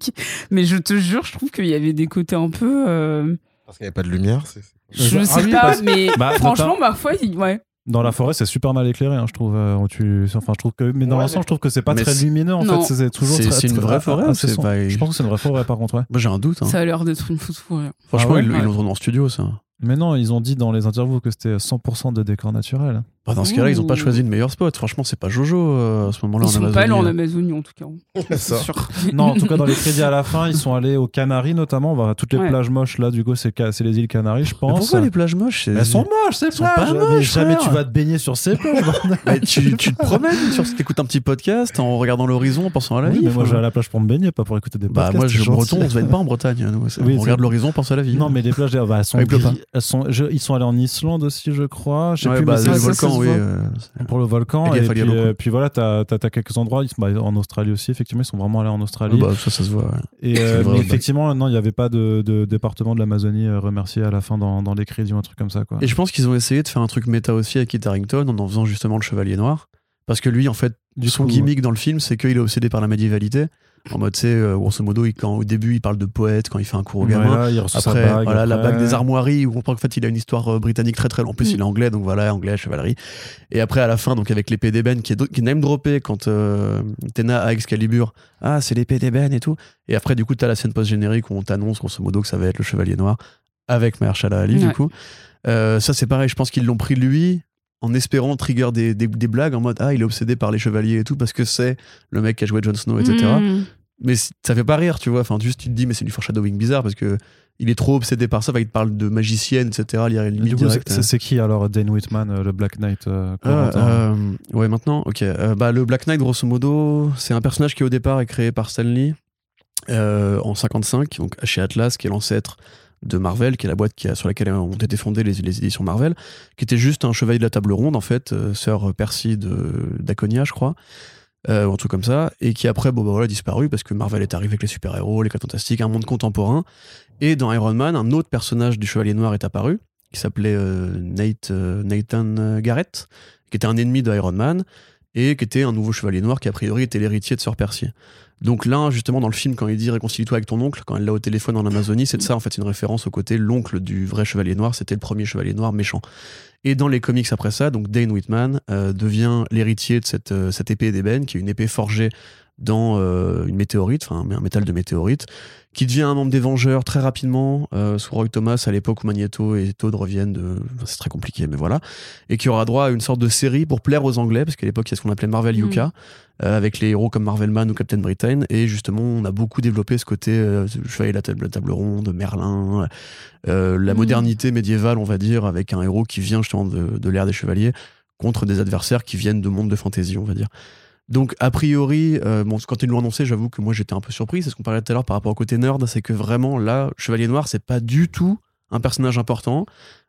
mais je te jure, je trouve qu'il y avait des côtés un peu. euh, Parce qu'il n'y avait pas de lumière. c'est- je Ah sais oui, pas, parce- mais [laughs] Bah, franchement, parfois, il- ouais. Dans la forêt, c'est super mal éclairé, hein, je trouve. euh, tu, enfin, je trouve que, mais dans Ouais, l'ensemble, je trouve que c'est pas mais très c'est- lumineux. En Non. fait, c'est toujours. C'est- très- c'est une très- vraie forêt c'est sombre. pas- Je pense que c'est une vraie forêt, par contre. Ouais. Moi, j'ai un doute. hein. Ça a l'air d'être une fausse forêt. Franchement, Ah ouais ils, ils Ouais. l'ont tourné en studio, ça. Mais non, ils ont dit dans les interviews que c'était 100% de décors naturels. Bah, dans ce cas-là, ils ont pas choisi le meilleur spot. Franchement, c'est pas Jojo euh, à ce moment-là Ils en sont Amazonie. pas allés en Amazonie en tout cas. [laughs] Ça. C'est sûr. Non, en tout cas, dans les crédits à la fin, ils sont allés aux Canaries notamment. Bah, toutes les Ouais. plages moches là, du coup, c'est les îles Canaries, je Mais pense. pourquoi les plages moches Elles sont moches, ces Elles sont plages. pas Mais moches, jamais frère. tu vas te baigner sur ces plages. [laughs] tu, tu te promènes sur t'écoutes un petit podcast en regardant l'horizon, en pensant à la Oui, vie. mais moi, je vais à la plage pour me baigner, pas pour écouter des Bah podcasts. moi, je breton, on se baigne pas en Bretagne. Oui, on regarde l'horizon, on pense à la vie. Non, mais les plages, bah, elles sont Ah, ils sont allés en Islande aussi, je crois. Je sais plus, volcan, oui. euh, pour le volcan. Et puis, euh, puis voilà, t'as as, quelques endroits. Ils sont- bah, en Australie aussi, effectivement, ils sont vraiment allés en Australie. bah, ça, ça se voit. ouais. et euh, vrai, mais effectivement, non, il n'y avait pas de, de département de l'Amazonie remercié à la fin dans, dans les crédits ou un truc comme ça. Quoi. Et je pense qu'ils ont essayé de faire un truc méta aussi avec Kit Harington en en faisant justement le Chevalier Noir. Parce que lui, en fait, Du son coup, gimmick dans le film, c'est qu'il est obsédé par la médiévalité. En mode, tu sais, euh, grosso modo, il- quand, au début, il parle de poète quand il fait un cours au Ouais, gamin. là, il reçoit sa Après, bague, voilà, la bague des armoiries, où on comprend qu'en fait, il a une histoire euh, britannique très très longue. En plus, Mm. il est anglais, donc voilà, anglais, chevalerie. Et après, à la fin, donc avec l'épée d'ébène qui est, qui est name droppé quand euh, Tena a Excalibur. Ah, c'est l'épée d'ébène et tout. Et après, du coup, t'as la scène post-générique où on t'annonce, grosso modo, que ça va être le chevalier noir avec Mahershala Ali, du coup. Euh, ça, c'est pareil, je pense qu'ils l'ont pris lui en espérant trigger des, des, des blagues en mode ah il est obsédé par les chevaliers et tout parce que c'est le mec qui a joué Jon Snow etc Mm. mais ça fait pas rire, tu vois. Enfin, juste, tu te dis, mais c'est du foreshadowing bizarre parce que il est trop obsédé par ça. Enfin, il te parle de magicienne, etc. C'est- qui alors Dane Whitman, euh, le Black Knight euh, Ah, euh, ouais, maintenant, ok. Euh, bah, le Black Knight, grosso modo, c'est un personnage qui au départ est créé par Stan Lee euh, en 55, donc chez Atlas, qui est l'ancêtre de Marvel, qui est la boîte qui a, sur laquelle ont été fondées les, éditions Marvel, qui était juste un chevalier de la table ronde, en fait, euh, sœur Percy de- d'Aconia, je crois, euh, ou un truc comme ça, et qui après, bon, bah, voilà, a disparu parce que Marvel est arrivé avec les super-héros, les 4 fantastiques, un monde contemporain. Et dans Iron Man, un autre personnage du Chevalier Noir est apparu, qui s'appelait euh, Nate, euh, Nathan Garrett, qui était un ennemi de Iron Man, et qui était un nouveau Chevalier Noir qui, a priori, était l'héritier de Sœur Percy. Donc là, justement, dans le film, quand il dit réconcilie-toi avec ton oncle, quand elle l'a au téléphone en Amazonie, c'est de ça, en fait, une référence au côté l'oncle du vrai Chevalier Noir, c'était le premier Chevalier Noir méchant. Et dans les comics après ça, donc Dane Whitman euh, devient l'héritier de cette, euh, cette épée d'ébène, qui est une épée forgée dans euh, une météorite, enfin un métal de météorite, qui devient un membre des Vengeurs très rapidement, euh, sous Roy Thomas à l'époque où Magneto et Toad reviennent de... enfin, c'est très compliqué, mais voilà. Et qui aura droit à une sorte de série pour plaire aux Anglais, parce qu'à l'époque, il y a ce qu'on appelait Marvel Mhm. Yuka, euh, avec les héros comme Marvel Man ou Captain Britain. Et justement, on a beaucoup développé ce côté euh, Chevalier de la table, la table ronde, Merlin, euh, la Mhm. modernité médiévale, on va dire, avec un héros qui vient justement de, de l'ère des chevaliers contre des adversaires qui viennent de mondes de fantasy, on va dire. Donc, a priori, euh, bon, quand ils l'ont annoncé, j'avoue que moi j'étais un peu surpris. C'est ce qu'on parlait tout à l'heure par rapport au côté nerd, c'est que vraiment là, Chevalier Noir, c'est pas du tout un personnage important.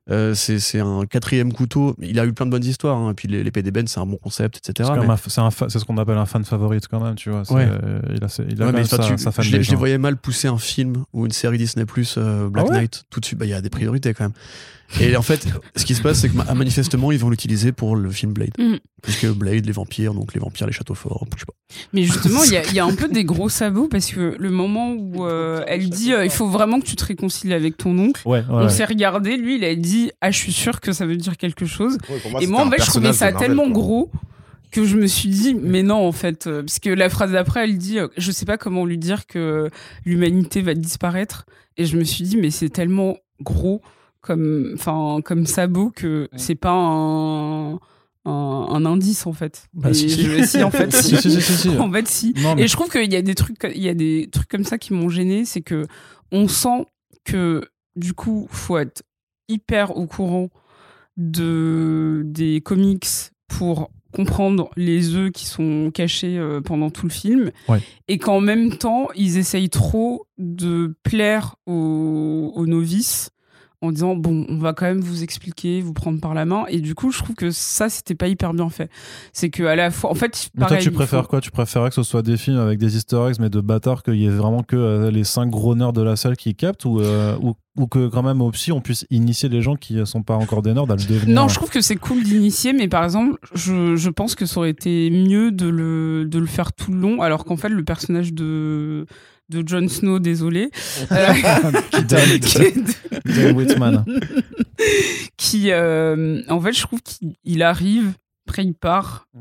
Euh, c'est c'est un quatrième couteau. Il a eu plein de bonnes histoires. hein. Et puis l'épée d'ébène, c'est un bon concept, etc. C'est mais- ce qu'on appelle un fan favorite quand même, tu vois. Ouais. euh, il a, il a Ouais, mais sa, tu- sa je, les, je les hein. voyais mal pousser un film ou une série Disney Plus euh, Black Ah ouais Knight tout de suite. Bah, Il y a des priorités quand même. Et en fait, ce qui se passe, c'est que ma- manifestement, ils vont l'utiliser pour le film Blade. Mhm. Puisque Blade, les vampires, donc les vampires, les châteaux forts, je sais pas. Mais justement, il y, a- il y a un peu des gros sabots parce que le moment où euh, elle dit euh, il faut vraiment que tu te réconcilies avec ton oncle, Ouais, ouais, on ouais. s'est regardé, lui il a dit ah je suis sûr que ça veut dire quelque chose. Ouais, Et moi en fait je trouvais ça Marvel, tellement quoi. gros que je me suis dit mais non en fait euh, parce que la phrase d'après elle dit euh, je sais pas comment lui dire que l'humanité va disparaître et je me suis dit mais c'est tellement gros comme enfin comme sabot que c'est pas un, un un indice en fait. Bah, Et si, si. je- si, en fait [laughs] si. Si, si, si, si. [laughs] En fait, si. Non, mais Et je trouve qu'il y a des trucs, il y a des trucs comme ça qui m'ont gêné, c'est que on sent que du coup, faut être hyper au courant de des comics pour comprendre les œufs qui sont cachés euh, pendant tout le film Ouais. et qu'en même temps ils essayent trop de plaire aux, aux novices en disant bon on va quand même vous expliquer vous prendre par la main. Et du coup je trouve que ça c'était pas hyper bien fait. C'est que à la fois en fait Mais toi, pareil, tu préfères faut- quoi? Tu préférerais que ce soit des films avec des easter eggs, mais de bâtards, qu'il y ait vraiment que euh, les cinq gros nerds de la salle qui captent, ou, euh, ou, ou que quand même au psy, on puisse initier les gens qui sont pas encore des nerds à le devenir Non, je trouve que c'est cool d'initier, mais par exemple, je, je pense que ça aurait été mieux de le, de le faire tout le long, alors qu'en fait, le personnage de, de Jon Snow, désolé, euh, [laughs] Dan- qui, [laughs] Whitman. [laughs] qui, euh, en fait, je trouve qu'il il arrive, après il part, Mm.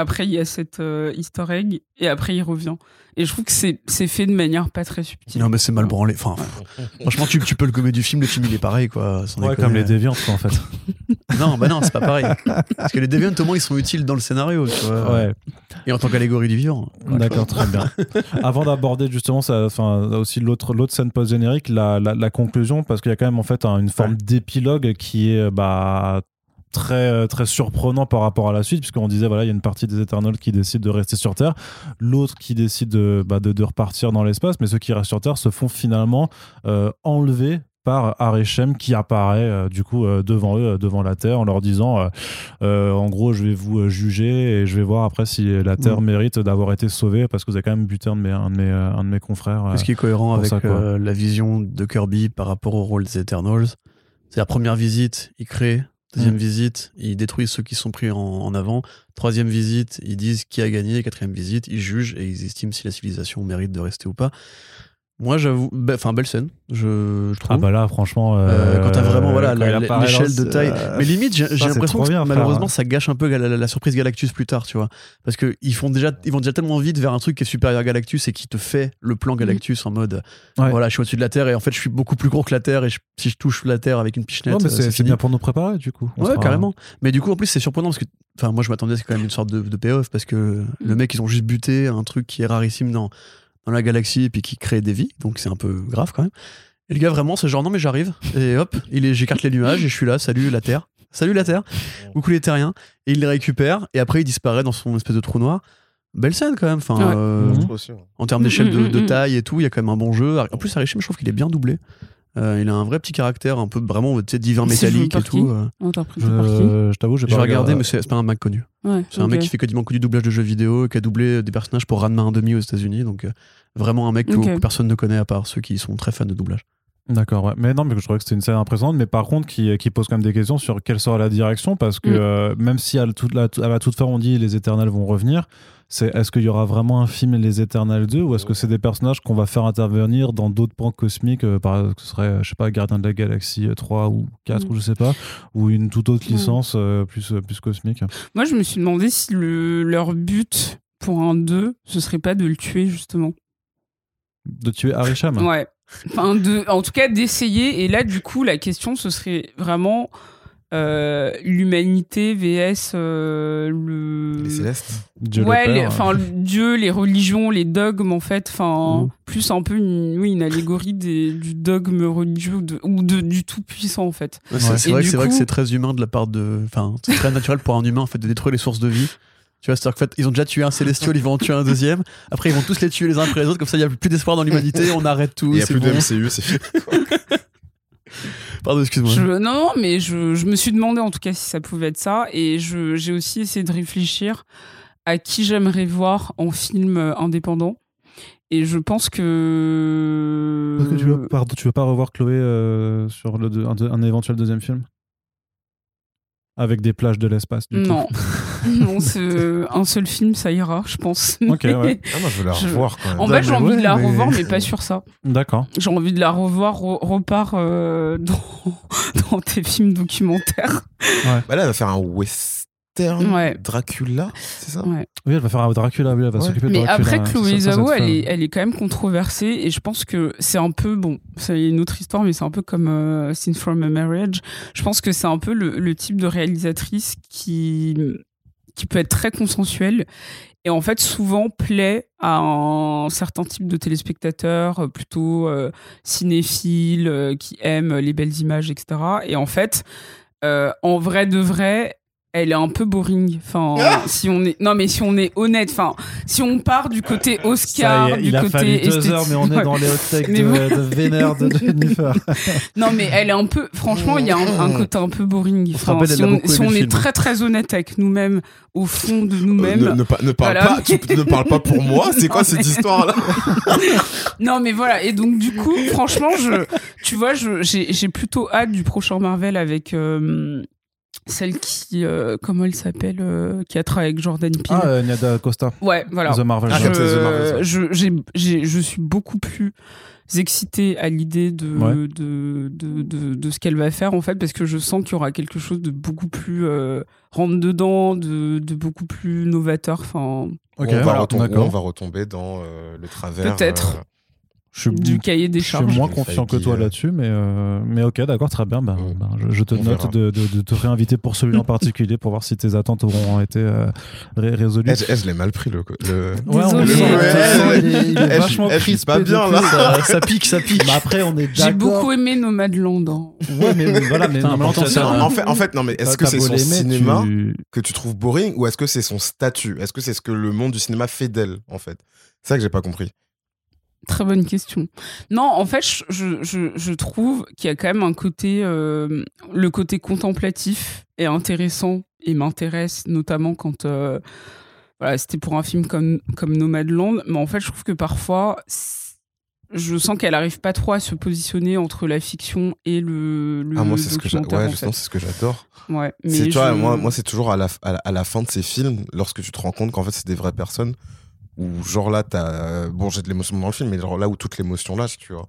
Après il y a cette euh, easter egg, et après il revient. Et je trouve que c'est c'est fait de manière pas très subtile. Non, mais c'est mal branlé. Enfin, [laughs] franchement, tu, tu peux le gommer du film, le film il est pareil, quoi. sans Ouais, déconner. comme les déviantes, quoi, en fait. [laughs] Non, bah non, c'est pas pareil. Parce que les Deviants, au moins, ils sont utiles dans le scénario, tu vois. Ouais, Et en tant qu'allégorie du vivant. d'accord, très bien. [laughs] Avant d'aborder justement ça, enfin, aussi l'autre l'autre scène post-générique, la, la, la conclusion, parce qu'il y a quand même en fait un- une forme d'épilogue qui est bah, très, très surprenant par rapport à la suite, puisqu'on disait, voilà, il y a une partie des Eternals qui décide de rester sur Terre, l'autre qui décide de, bah, de, de repartir dans l'espace, mais ceux qui restent sur Terre se font finalement euh, enlever par Arechem qui apparaît euh, du coup euh, devant eux, euh, devant la Terre, en leur disant euh, euh, en gros je vais vous euh, juger et je vais voir après si la Terre Mm. mérite d'avoir été sauvée parce que vous avez quand même buté un de mes, un de mes, euh, un de mes confrères. euh. Ce qui est cohérent avec ça, euh, la vision de Kirby par rapport au rôle des Eternals? C'est la première visite, ils créent. Deuxième Mm. visite, ils détruisent ceux qui sont pris en, en avant. Troisième visite, ils disent qui a gagné. Quatrième visite, ils jugent et ils estiment si la civilisation mérite de rester ou pas. Moi, j'avoue, enfin, belle scène, je, je trouve. Ah bah là franchement... Euh, euh, quand t'as vraiment voilà, l'échelle de taille. c'est- Mais limite, j'ai l'impression que bien, frère. malheureusement, ça gâche un peu la, la- la surprise Galactus plus tard, tu vois. Parce que ils font déjà, ils vont déjà tellement vite vers un truc qui est supérieur à Galactus et qui te fait le plan Galactus en mode, Ouais. voilà, je suis au-dessus de la Terre et en fait, je suis beaucoup plus gros que la Terre et je- si je touche la Terre avec une pichenette, Ouais, euh, c'est bien pour nous préparer du coup. On Ouais, carrément. Mais du coup, en plus, c'est surprenant parce que, enfin, moi, je m'attendais à ce quand même une sorte de, de payoff parce que le mec, ils ont juste buté un truc qui est rarissime dans, dans la galaxie et puis qui crée des vies. Donc, c'est un peu grave quand même. Et le gars, vraiment, c'est genre, non, mais j'arrive. Et hop, il est, j'écarte les nuages et je suis là. Salut la Terre. Salut la Terre. Coucou les terriens. Et il les récupère et après, il disparaît dans son espèce de trou noir. Belle scène quand même. Enfin, Ouais. euh, en termes d'échelle de, Mm, mm, de mm. taille et tout, il y a quand même un bon jeu. En plus, Arishim, je trouve qu'il est bien doublé. Euh, il a un vrai petit caractère, un peu vraiment tu sais, divin métallique et tout. euh. Par qui Je, t'avoue, j'ai regardé, regardé. mais c'est pas un mec connu. Ouais, C'est un mec qui fait quasiment que du doublage de jeux vidéo, qui a doublé des personnages pour Ranma 1,5 aux États-Unis. Donc, euh, vraiment un mec que, Ok. que personne ne connaît à part ceux qui sont très fans de doublage. D'accord, ouais. Mais non, mais je trouvais que c'était une scène impressionnante, mais par contre, qui, qui pose quand même des questions sur quelle sera la direction, parce que Mm. euh, même si à, la toute, la, à la toute fin on dit les Éternels vont revenir, c'est est-ce qu'il y aura vraiment un film Les Éternels 2 ou est-ce que c'est des personnages qu'on va faire intervenir dans d'autres pans cosmiques, euh, par exemple, que ce serait, je sais pas, Gardien de la Galaxie euh, 3 ou 4 Mm. ou je sais pas, ou une toute autre Mm. licence euh, plus, euh, plus cosmique? Moi, je me suis demandé si le, leur but pour un 2, ce serait pas de le tuer, justement. De tuer Arisham Ouais. Enfin, de, en tout cas, d'essayer. Et là, du coup, la question, ce serait vraiment euh, l'humanité vs euh, le. Les Célestes. Dieu le ouais, Père, les- enfin, le Dieu, les religions, les dogmes, en fait. Enfin, plus un peu une, oui, une allégorie des, du dogme religieux ou, de, ou de- du tout-puissant, en fait. C'est c'est Et vrai, que du c'est vrai que c'est très humain de la part de. Enfin, c'est très [laughs] naturel pour un humain en fait, de détruire les sources de vie. Tu vois, c'est-à-dire qu'en fait, ils ont déjà tué un célestial, ils vont en tuer un deuxième. Après, ils vont tous les tuer les uns après les autres, comme ça, il n'y a plus d'espoir dans l'humanité, on arrête tout. Il n'y a c'est plus de bon. MCU, c'est fini. [laughs] Pardon, excuse-moi. Je- non, non, mais je, je me suis demandé en tout cas si ça pouvait être ça. Et je- j'ai aussi essayé de réfléchir à qui j'aimerais voir en film euh, indépendant. Et je pense que. Parce que tu veux, pardon, tu veux pas revoir Chloé euh, sur le un éventuel deuxième film? Avec des plages de l'espace, du coup. Non. [laughs] non, [laughs] c'est euh, un seul film, ça ira, je pense. Ok, ouais. [laughs] Ah, moi, je veux la revoir quand même. En Ouais, fait, j'ai envie de ouais, la mais- revoir, mais pas sur ça. D'accord. J'ai envie de la revoir, re- repart euh, dans, dans tes films documentaires. Bah là, elle va faire un western Ouais. Dracula, c'est ça? Ouais. Oui, elle va faire un Dracula, oui, elle va Ouais. s'occuper de Mais Dracula. après, ouais. Chloé Zhao, elle est, elle est quand même controversée et je pense que c'est un peu, bon, c'est une autre histoire, mais c'est un peu comme euh, Scene from a Marriage. Je pense que c'est un peu le, le type de réalisatrice qui, qui peut être très consensuelle et en fait souvent plaît à un certain type de téléspectateurs euh, plutôt euh, cinéphiles euh, qui aiment les belles images, etc. Et en fait, euh, en vrai de vrai, elle est un peu boring. Enfin, Ah si on est, non mais si on est honnête, enfin, si on part du côté Oscar, y est, du il a côté fallu deux heures, mais on est Ouais. dans les hot takes Mais de, Vénère de Jennifer. [laughs] Non, mais elle est un peu. Franchement, il y a un, un côté un peu boring. Enfin, si on, si est très très honnête avec nous-mêmes, au fond de Euh, nous-mêmes. ne, ne, pa- ne parle Voilà. pas, tu ne parles pas pour moi, c'est quoi [laughs] Non, cette mais- histoire-là? [laughs] Non, mais voilà. Et donc, du coup, franchement, je, tu vois, je- j'ai j'ai plutôt hâte du prochain Marvel avec euh, celle qui, euh, comment elle s'appelle, euh, qui a travaillé avec Jordan Peele. Ah, euh, Niada Costa, ouais, voilà. The Marvel. Ah, je, j'ai- j'ai- je suis beaucoup plus excitée à l'idée de, Ouais. de, de, de, de ce qu'elle va faire en fait parce que je sens qu'il y aura quelque chose de beaucoup plus euh, rentre dedans de, de beaucoup plus novateur enfin Ok, on, va voilà, on va retomber dans euh, le travers. Peut-être. Je suis, du cahier des je suis charges. moins J'ai confiant que toi là-dessus, mais, euh, mais ok, d'accord, très bien. Ben, je, je te On note de, de- de te réinviter pour celui en [laughs] particulier pour voir si tes attentes auront été euh, ré- résolues. Eh, je- l'ai mal pris le. le... Ouais, on Désolé. le ouais. il est, il est je- vachement je suis crispé pas bien, depuis, là. ça- ça [laughs] pique, ça pique. Mais après, on est J'ai d'accord. beaucoup aimé Nomadland. hein. Ouais, mais [laughs] voilà, mais Putain, ça- en fait, en fait, non, mais est-ce que c'est son cinéma tu- que tu trouves boring ou est-ce que c'est son statut? Est-ce que c'est ce que le monde du cinéma fait d'elle, en fait? C'est ça que j'ai pas compris. Très bonne question. Non, en fait, je, je, trouve qu'il y a quand même un côté, euh, le côté contemplatif est intéressant et m'intéresse notamment quand, euh, voilà, c'était pour un film comme comme Nomadland. Mais en fait, je trouve que parfois, je sens qu'elle arrive pas trop à se positionner entre la fiction et le, le ah, moi, c'est ce que ouais, justement, c'est ce que j'adore. Ouais, mais vois, moi, moi c'est toujours à la, à, la, à la fin de ces films, lorsque tu te rends compte qu'en fait, c'est des vraies personnes, où genre là, t'as. Bon, j'ai de l'émotion dans le film, mais genre là où toute l'émotion lâche, tu vois.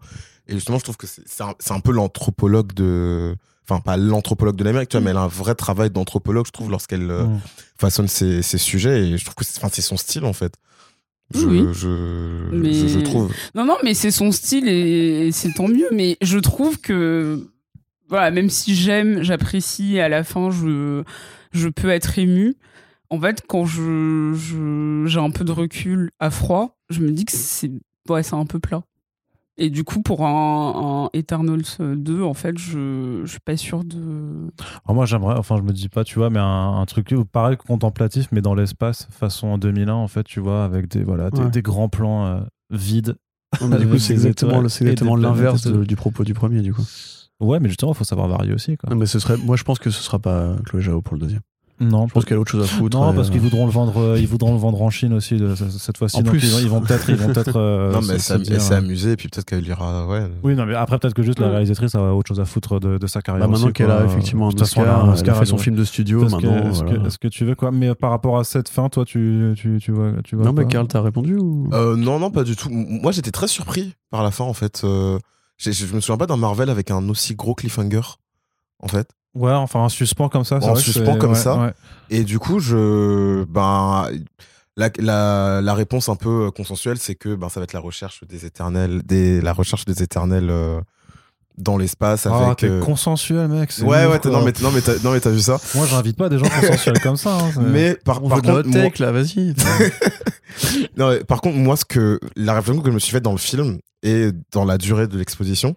Et justement, je trouve que c'est, c'est, un, c'est un peu l'anthropologue de. Enfin, pas l'anthropologue de l'Amérique, tu vois, mais elle a un vrai travail d'anthropologue, je trouve, lorsqu'elle euh, Mm. façonne ses, ses sujets. Et je trouve que c'est, c'est son style, en fait. Je, Oui, je, Mais- je, je trouve. Non, non, mais c'est son style et c'est tant mieux. Mais je trouve que, voilà, même si j'aime, j'apprécie, à la fin, je, je peux être ému. En fait, quand je, je- j'ai un peu de recul à froid, je me dis que c'est, ouais, c'est un peu plat. Et du coup, pour un, un Eternals 2, en fait, je, je suis pas sûre de. Alors moi j'aimerais, enfin je me dis pas, tu vois, mais un, un truc pareil contemplatif, mais dans l'espace, façon en 2001 en fait, tu vois, avec des voilà des, Ouais. des grands plans euh, vides. Du coup, [laughs] c'est exactement, c'est exactement l'inverse de- du propos du premier, du coup. Ouais, mais justement, il faut savoir varier aussi. Quoi. Non, mais ce serait, moi, je pense que ce sera pas Chloé Zhao pour le deuxième. Non, Je pense qu'elle a autre chose à foutre. non, et, parce euh, qu'ils voudront le vendre, euh, ils voudront le vendre en Chine aussi de, cette fois-ci. En donc plus. ils vont- ils vont peut-être, ils vont peut-être. [laughs] euh, non, mais s'est, dire, euh, et puis peut-être qu'elle ira. Ouais. Oui, non, mais après peut-être que juste la réalisatrice a autre chose à foutre de, de sa carrière. bah, maintenant qu'elle a effectivement un elle Oscar, a fait son film de studio, Est-ce que, voilà. tu veux quoi? Mais par rapport à cette fin, toi, tu, tu, tu vois, tu vois Non, mais Karl, t'as répondu ou... Euh, non, non, pas du tout. Moi, j'étais très surpris par la fin, en fait. Euh, je me souviens pas d'un Marvel avec un aussi gros cliffhanger, en fait. Ouais, enfin un suspens comme ça. c'est En vrai suspens comme ouais, ça. ouais. Et du coup, je, ben, la, la, la réponse un peu consensuelle, c'est que ben, ça va être la recherche des éternels, des, la recherche des éternels euh, dans l'espace Ah, avec. t'es euh, consensuel, mec. Ouais, ouf, ouais, non, mais, non, mais t'as, non, mais t'as vu ça? Moi, j'invite pas des gens consensuels comme ça. hein, Mais par, On par veut de la contre, hot moi- take, là, vas-y. [laughs] Non, mais par contre, moi, ce que la réflexion que je me suis faite dans le film et dans la durée de l'exposition,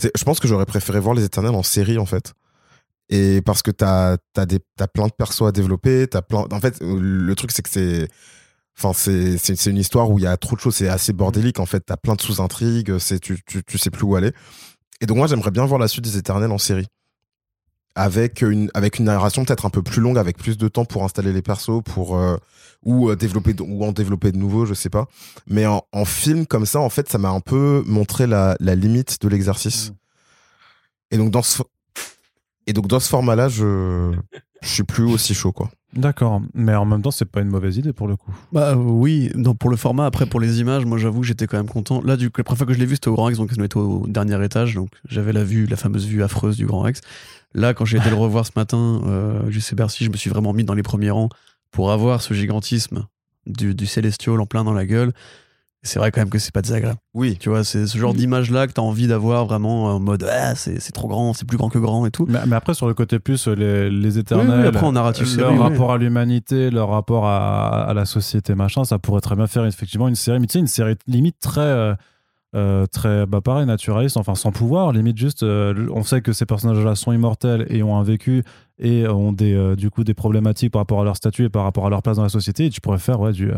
je pense que j'aurais préféré voir les Éternels en série en fait. Et parce que t'as as t'as plein de persos à développer, t'as plein. En fait, le truc c'est que c'est, enfin c'est une histoire où il y a trop de choses, c'est assez bordélique en fait. T'as plein de sous-intrigues, tu, tu tu sais plus où aller. Et donc moi, j'aimerais bien voir la suite des Éternels en série avec une avec une narration peut-être un peu plus longue, avec plus de temps pour installer les persos, pour euh, ou euh, développer ou en développer de nouveaux, je sais pas. Mais en, en film comme ça, en fait, ça m'a un peu montré la, la limite de l'exercice. Et donc dans ce et donc dans ce format-là, je je suis plus aussi chaud quoi. D'accord, mais en même temps, c'est pas une mauvaise idée pour le coup. Bah oui, non, pour le format, après pour les images, moi j'avoue que j'étais quand même content. Là, du coup, la première fois que je l'ai vu, c'était au Grand Rex, donc on était au dernier étage, donc j'avais la vue, la fameuse vue affreuse du Grand Rex. Là, quand j'ai été le revoir ce matin, euh, Jussi Bercy, je me suis vraiment mis dans les premiers rangs pour avoir ce gigantisme du, du Celestial en plein dans la gueule. C'est vrai quand même que c'est pas désagréable. Oui. Tu vois, c'est ce genre Mm. d'image-là que t'as envie d'avoir vraiment en mode ah, c'est c'est trop grand, c'est plus grand que grand et tout. Mais, mais après, sur le côté plus, euh, les, éternels, oui, après en narratif, leur oui, oui. rapport à l'humanité, leur rapport à, à la société, machin, ça pourrait très bien faire effectivement une série, mais tu sais, une série limite très. euh, euh, très bah pareil naturaliste enfin sans pouvoir limite juste euh, on sait que ces personnages là sont immortels et ont un vécu et ont des euh, du coup des problématiques par rapport à leur statut et par rapport à leur place dans la société. Et tu pourrais faire ouais du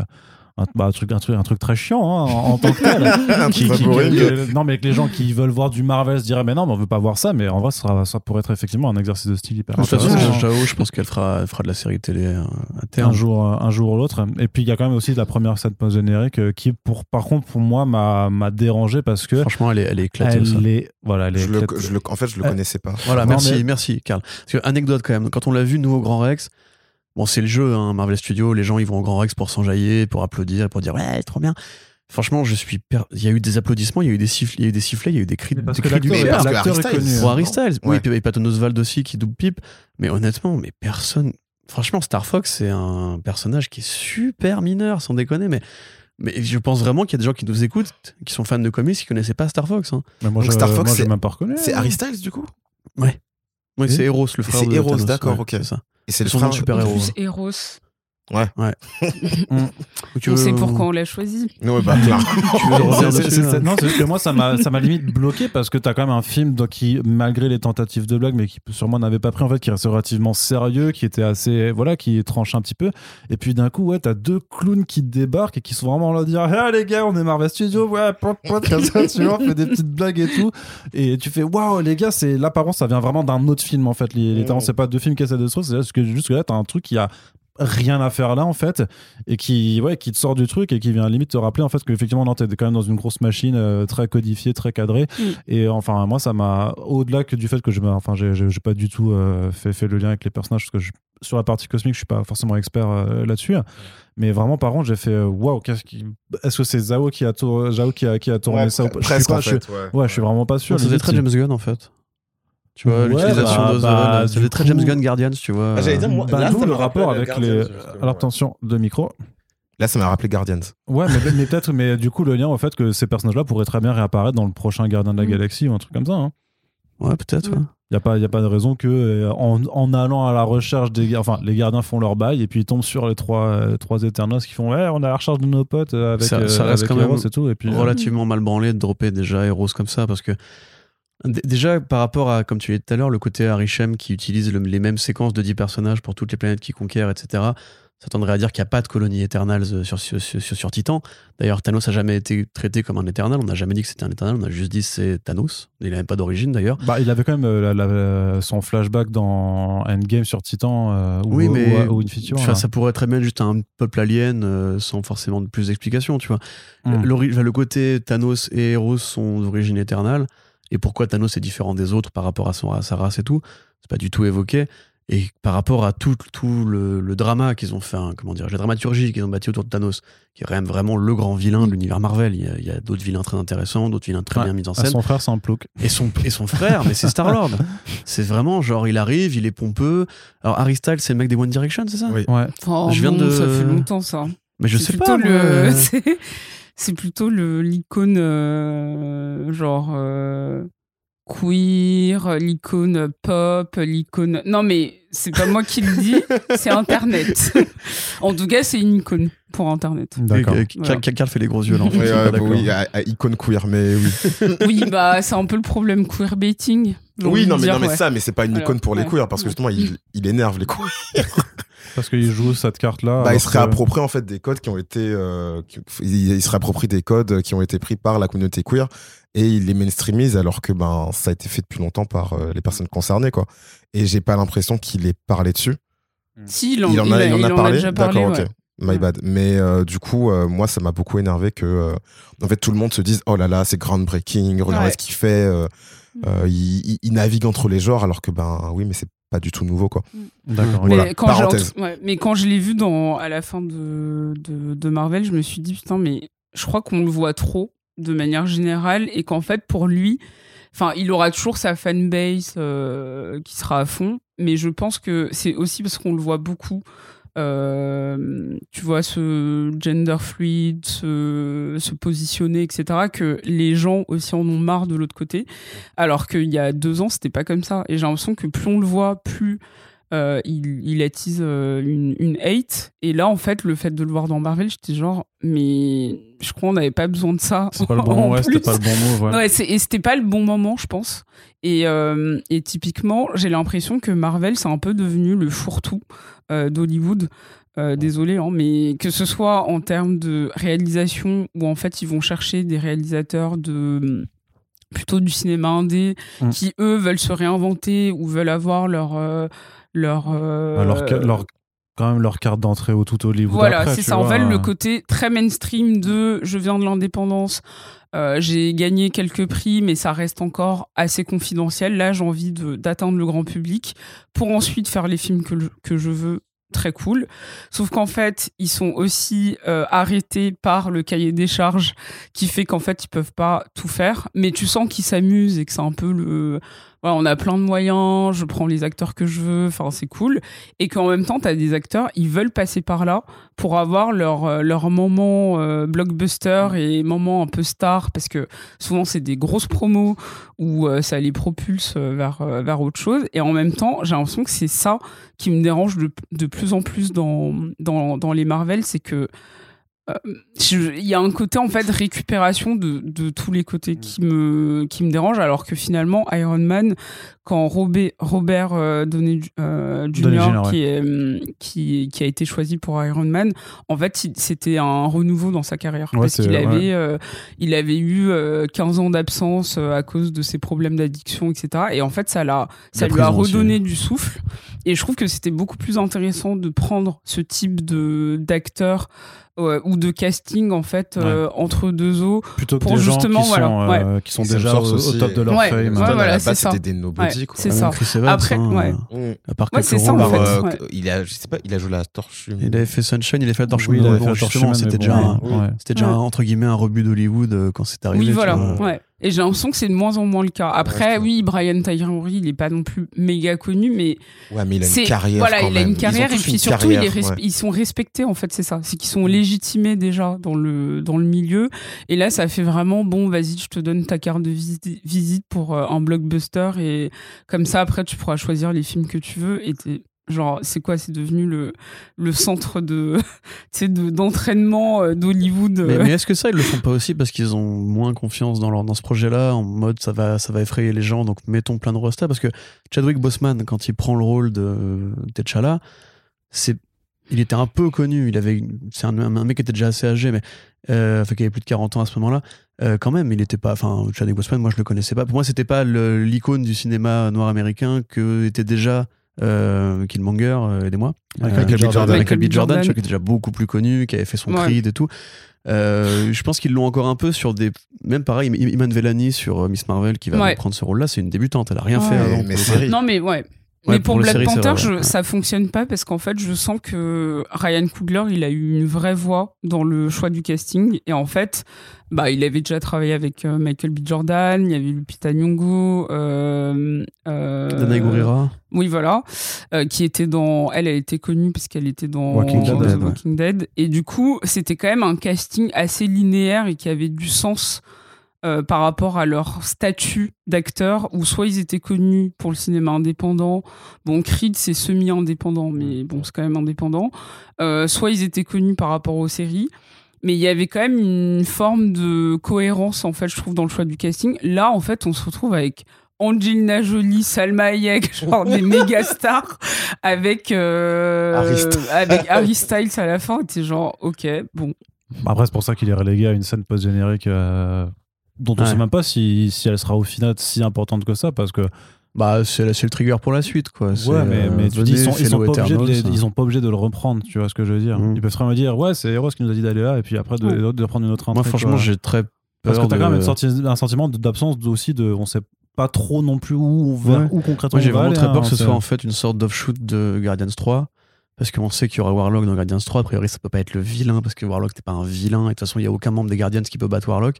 un, bah, un truc un truc un truc très chiant hein, en, en tant que tel [laughs] Un qui- truc qui- que- non, mais que les gens qui veulent voir du Marvel se diraient, mais non, mais on veut pas voir ça. Mais en vrai, ça, sera- ça pourrait être effectivement un exercice de style hyper De toute façon. Zhao, je pense qu'elle fera, elle fera de la série télé euh, à terme. un jour, euh, un jour ou l'autre. Et puis il y a quand même aussi la première scène post générique euh, qui, pour, par contre, pour moi, m'a m'a dérangé parce que Franchement, elle est, elle est éclatée. ça. elle est, voilà, elle est Je le, éclatée. je le- en fait, je le Euh, connaissais pas. Voilà, Non, merci, mais- merci, Karl. Parce que, anecdote quand même, quand on l'a vu, nous, au Grand Rex, bon, c'est le jeu, hein, Marvel Studios, les gens, ils vont au Grand Rex pour s'enjailler, pour applaudir, pour dire, ouais, trop bien. Franchement, je suis. per- Il y a eu des applaudissements, il y a eu des sifflets, il y a eu des sifflets, il y a eu des cris, Mais parce des que cris du l'acteur mais est- l'acteur connu. Pour. Harry Styles, oui, Ouais. et puis et Patton Oswald aussi qui double pipe. Mais honnêtement, mais personne. Franchement, Star Fox, c'est un personnage qui est super mineur, sans déconner. Mais Mais je pense vraiment qu'il y a des gens qui nous écoutent, qui sont fans de comics, qui connaissaient pas Star Fox. hein. Mais moi, Donc je, Star Fox, c'est- même pas reconnu. C'est. Harry Styles, du coup? Oui, Et c'est Eros, le frère c'est de Eros, d'accord, ouais, ok. c'est ça. Et c'est le Son frère de. Plus Eros. [laughs] Donc, On euh, sait pourquoi on l'a choisi. Ouais, bah, [laughs] c'est- non, c'est juste que moi, ça m'a ça m'a limite bloqué parce que t'as quand même un film donc, qui, malgré les tentatives de blague, mais qui sûrement n'avait pas pris, en fait, qui reste relativement sérieux, qui était assez, voilà, qui tranche un petit peu. Et puis d'un coup, ouais, t'as deux clowns qui débarquent et qui sont vraiment là à dire, ah les gars, on est Marvel Studios, ouais, pot, pot, comme ça, tu vois, on fait des petites blagues et tout. Et tu fais, waouh, les gars, c'est, là, par contre, ça vient vraiment d'un autre film, en fait. Les, les Mm. c'est pas deux films qui essaient de se trouver, c'est juste que, juste que là, t'as un truc qui a rien à faire là en fait et qui ouais qui te sort du truc et qui vient limite te rappeler en fait que effectivement non t'es quand même dans une grosse machine euh, très codifiée très cadrée Mm. et enfin moi ça m'a au-delà que du fait que je me- enfin j'ai pas du tout euh, fait, fait le lien avec les personnages parce que je- sur la partie cosmique je suis pas forcément expert euh, là-dessus mais vraiment par contre j'ai fait waouh qu'est-ce qui est-ce que c'est Zao qui a tour- Zao qui a qui a tourné Ouais, ça ou pas? Je suis pas- en je. Ouais, ouais je suis vraiment pas sûr C'était très James Gunn en fait. Tu vois, Ouais, l'utilisation bah, d'Ozone, bah, c'était du très coup- James Gunn Guardians, tu vois. Ah, j'allais dire, moi, bah, là, le rapport avec Guardians, les alors ouais. attention de micro Là, ça m'a rappelé Guardians. Ouais, mais, [laughs] mais peut-être, mais du coup, le lien au fait que ces personnages-là pourraient très bien réapparaître dans le prochain Gardien de la Mm. Galaxie ou un truc comme ça. Hein. Ouais, peut-être. Ouais. ouais. Il n'y a, pas- y a pas de raison que, euh, en, en allant à la recherche des. Enfin, les gardiens font leur bail et puis ils tombent sur les trois, euh, trois Eternos qui font Ouais, on est à la recherche de nos potes euh, avec, Ça- ça euh, reste avec quand même et tout. Et puis, euh, relativement mal branlé de dropper déjà Eros comme ça parce que déjà par rapport à comme tu l'as dit tout à l'heure le côté Arishem qui utilise le- les mêmes séquences de 10 personnages pour toutes les planètes qu'il conquiert etc ça tendrait à dire qu'il n'y a pas de colonie Eternals euh, sur, sur, sur, sur Titan. D'ailleurs, Thanos a jamais été traité comme un Eternal. On n'a jamais dit que c'était un Eternal. On a juste dit que c'est Thanos. Il n'a même pas d'origine d'ailleurs. Bah, il avait quand même euh, la- la- son flashback dans Endgame sur Titan euh, ou, Oui, mais ou, ou Infinity War, Enfin, là. ça pourrait très bien être juste un peuple alien euh, sans forcément de plus d'explications, tu vois. Mm. Enfin, le côté Thanos et Eros sont d'origine éternelle, et pourquoi Thanos est différent des autres par rapport à, son, à sa race et tout, c'est pas du tout évoqué. Et par rapport à tout, tout le, le drama qu'ils ont fait, hein, comment dire, la dramaturgie qu'ils ont bâti autour de Thanos, qui est quand même vraiment le grand vilain de l'univers Marvel. Il y a, il y a d'autres vilains très intéressants, d'autres vilains très Ouais, bien mis en scène. son frère, c'est un plouc. Et son, et son frère, mais c'est [laughs] Star-Lord. c'est vraiment genre, il arrive, il est pompeux. Alors, Harry Styles, c'est le mec des One Direction, c'est ça? Oui. Ouais. Enfin, Je viens bon, de- Ça fait longtemps ça. Mais je sais pas. le. [laughs] c'est- plutôt le l'icône euh, genre euh, queer, l'icône pop, l'icône. Non mais c'est pas moi qui le dis, [laughs] c'est Internet. [laughs] en tout cas, c'est une icône pour Internet. D'accord. Voilà. Karl fait les gros yeux là. En [laughs] fait, pas bah oui, à, à icône queer, mais oui. Oui, bah c'est un peu le problème queerbaiting. j'ai Oui, non, mais, dire, non, mais ouais. ça, mais c'est pas une icône pour les queers, parce que justement, il, il énerve les queers. Parce qu'il joue cette carte-là. Bah, il se que- réapproprie en fait des codes qui ont été, euh, qui- il, il se réapproprie des codes qui ont été pris par la communauté queer et il les mainstreamise alors que ben ça a été fait depuis longtemps par euh, les personnes concernées quoi. Et j'ai pas l'impression qu'il ait parlé dessus. Si, il en, il en a, il en a parlé. parlé. D'accord, ouais. ok. My Ouais. bad. Mais euh, du coup, euh, moi, ça m'a beaucoup énervé que, euh, en fait, tout le monde se dise, oh là là, c'est groundbreaking, regardez Ouais. ce qu'il fait. euh, euh, il, il- il navigue entre les genres, alors que ben oui, mais c'est pas du tout nouveau quoi. D'accord. Voilà, mais, quand j'ai parenthèse. ent- ouais, mais quand je l'ai vu dans, à la fin de, de, de Marvel, je me suis dit, putain, mais je crois qu'on le voit trop de manière générale et qu'en fait, pour lui, enfin, il aura toujours sa fanbase euh, qui sera à fond, mais je pense que c'est aussi parce qu'on le voit beaucoup. Euh, tu vois ce gender fluid se, se positionner etc que les gens aussi en ont marre de l'autre côté. Alors qu'il y a deux ans c'était pas comme ça. Et j'ai l'impression que plus on le voit plus euh, il, il attise euh, une, une hate. Et là, en fait, le fait de le voir dans Marvel, j'étais genre, mais je crois qu'on n'avait pas besoin de ça. C'est pas [laughs] bon, ouais, pas le bon. Ouais. Ouais, et c'était pas le bon moment, je pense. Et, euh, et typiquement, j'ai l'impression que Marvel, c'est un peu devenu le fourre-tout d'Hollywood. Euh, désolé, hein, mais que ce soit en termes de réalisation, où en fait ils vont chercher des réalisateurs de plutôt du cinéma indé, Mm. qui eux veulent se réinventer ou veulent avoir leur euh, leur euh, Alors que- leur, quand même leur carte d'entrée au tout Hollywood. voilà, c'est ça. En fait, le euh, côté très mainstream de je viens de l'indépendance, euh, j'ai gagné quelques prix, mais ça reste encore assez confidentiel. Là, j'ai envie d'atteindre le grand public pour ensuite faire les films que, que je veux. Très cool. Sauf qu'en fait, ils sont aussi euh, arrêtés par le cahier des charges qui fait qu'en fait, ils peuvent pas tout faire. Mais tu sens qu'ils s'amusent et que c'est un peu le voilà, on a plein de moyens, je prends les acteurs que je veux, enfin c'est cool. Et qu'en même temps, tu des acteurs, ils veulent passer par là pour avoir leur, euh, leur moment euh, blockbuster et moment un peu star, parce que souvent c'est des grosses promos où euh, ça les propulse vers, vers autre chose. Et en même temps, j'ai l'impression que c'est ça qui me dérange de, de plus en plus dans, dans, dans les Marvel, c'est que il y a un côté en fait récupération de, de, tous les côtés qui me qui me dérange alors que finalement Iron Man quand Robert, Robert euh, Downey euh, Jr. qui, est, qui, qui, a été choisi pour Iron Man, en fait, c'était un renouveau dans sa carrière. parce qu'il avait, euh, il avait eu 15 ans d'absence à cause de ses problèmes d'addiction, etc. Et en fait, ça, ça lui a redonné du souffle. Et je trouve que c'était beaucoup plus intéressant de prendre ce type d'acteur ou de casting en fait entre deux eaux plutôt que pour des justement gens qui, voilà, sont, qui sont déjà au, top de leur ouais, fame. voilà, c'était des nobody c'est ça. Après, hein, ouais. À part c'est ça, en fait. Euh, il a, je sais pas, il a joué la torche. Il avait fait Sunshine, il a fait la torche. Oui, il avait fait la torche. C'était déjà, c'était déjà entre guillemets un rebut d'Hollywood euh, quand c'est arrivé. Oui, voilà. Ouais. Et j'ai l'impression que c'est de moins en moins le cas. Après, oui, Brian Tyree il est pas non plus méga connu, mais. Ouais, mais il a une carrière. Voilà, il a une carrière, et puis surtout, ils sont respectés, en fait, c'est ça. C'est qu'ils sont légitimés déjà dans le, dans le milieu. Et là, ça fait vraiment, bon, vas-y, je te donne ta carte de visite pour euh, un blockbuster, et comme ça, après, tu pourras choisir les films que tu veux, et Genre, c'est quoi C'est devenu le, le centre de, [laughs] d'entraînement euh, d'Hollywood. Mais, mais est-ce que ça, ils le font pas aussi parce qu'ils ont moins confiance dans, leur, dans ce projet-là, en mode ça va, ça va effrayer les gens, donc mettons plein de rostas Parce que Chadwick Boseman, quand il prend le rôle de T'Challa, c'est il était un peu connu. Il avait, c'est un, mec qui était déjà assez âgé, mais euh, enfin qui avait plus de 40 ans à ce moment-là. Euh, quand même, il n'était pas. Enfin, Chadwick Boseman, moi je le connaissais pas. Pour moi, c'était pas l'icône du cinéma noir américain que était déjà euh, Killmonger, euh, aidez-moi. Michael, B. Jordan. Michael B. Jordan, qui était déjà beaucoup plus connu, qui avait fait son Creed et tout. Euh, je pense qu'ils l'ont encore un peu sur des. Même pareil, Iman Vellani sur Miss Marvel qui va prendre ce rôle-là, c'est une débutante, elle a rien fait avant. Mais non, mais ouais. Mais pour, Black Panther, je, ça fonctionne pas parce qu'en fait, je sens que Ryan Coogler, il a eu une vraie voix dans le choix du casting. Et en fait, bah, il avait déjà travaillé avec euh, Michael B. Jordan, il y avait Lupita Nyong'o, euh, euh, Dana Gurira. Oui, voilà, euh, qui était dans. Elle, a été connue parce qu'elle était dans Walking, Dead, Walking Dead. Et du coup, c'était quand même un casting assez linéaire et qui avait du sens. Euh, par rapport à leur statut d'acteur, où soit ils étaient connus pour le cinéma indépendant, bon, Creed c'est semi-indépendant, mais bon, c'est quand même indépendant, euh, soit ils étaient connus par rapport aux séries, mais il y avait quand même une forme de cohérence en fait je trouve dans le choix du casting. Là en fait on se retrouve avec Angelina Jolie, Salma Hayek, [laughs] genre des méga stars, avec euh, avec Harry Styles à la fin. T'es genre, ok, bon. Après, c'est pour ça qu'il est relégué à une scène post-générique euh, dont on ne sait même pas si, si elle sera au final si importante que ça, parce que bah, c'est le trigger pour la suite, quoi. Ouais, mais, mais tu dis, ils sont, ils sont, pas obligés de ils sont pas obligés de le reprendre, tu vois ce que je veux dire. Mm. Ils peuvent vraiment dire, ouais, c'est Eros qui nous a dit d'aller là, et puis après de, de, reprendre une autre Moi, franchement, j'ai très peur. Parce que t'as quand même un sentiment d'absence aussi de. On sait pas trop non plus où, on va, où concrètement Moi, j'ai vraiment très peur hein, que ce soit en fait une sorte d'offshoot de Guardians 3. Parce qu'on sait qu'il y aura Warlock dans Guardians 3. A priori, ça peut pas être le vilain, parce que Warlock n'est pas un vilain. Et de toute façon, il y a aucun membre des Guardians qui peut battre Warlock.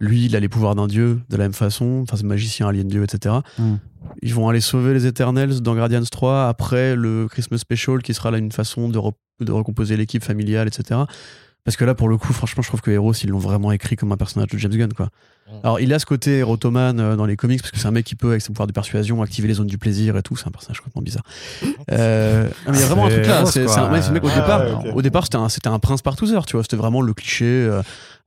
Lui, il a les pouvoirs d'un dieu de la même façon. Enfin, c'est magicien, alien dieu, etc. Mm. Ils vont aller sauver les Eternals dans Guardians 3 après le Christmas Special qui sera là une façon de, de recomposer l'équipe familiale, etc. Parce que là, pour le coup, franchement, je trouve que Heroes, ils l'ont vraiment écrit comme un personnage de James Gunn, quoi. Mm. Alors, il a ce côté Erotoman euh, dans les comics, parce que c'est un mec qui peut, avec ses pouvoirs de persuasion, activer les zones du plaisir et tout. C'est un personnage complètement bizarre. Euh, il y a vraiment un truc là. C'est un, mec, au départ, au départ c'était un, un, prince partouzeur, tu vois. C'était vraiment le cliché euh,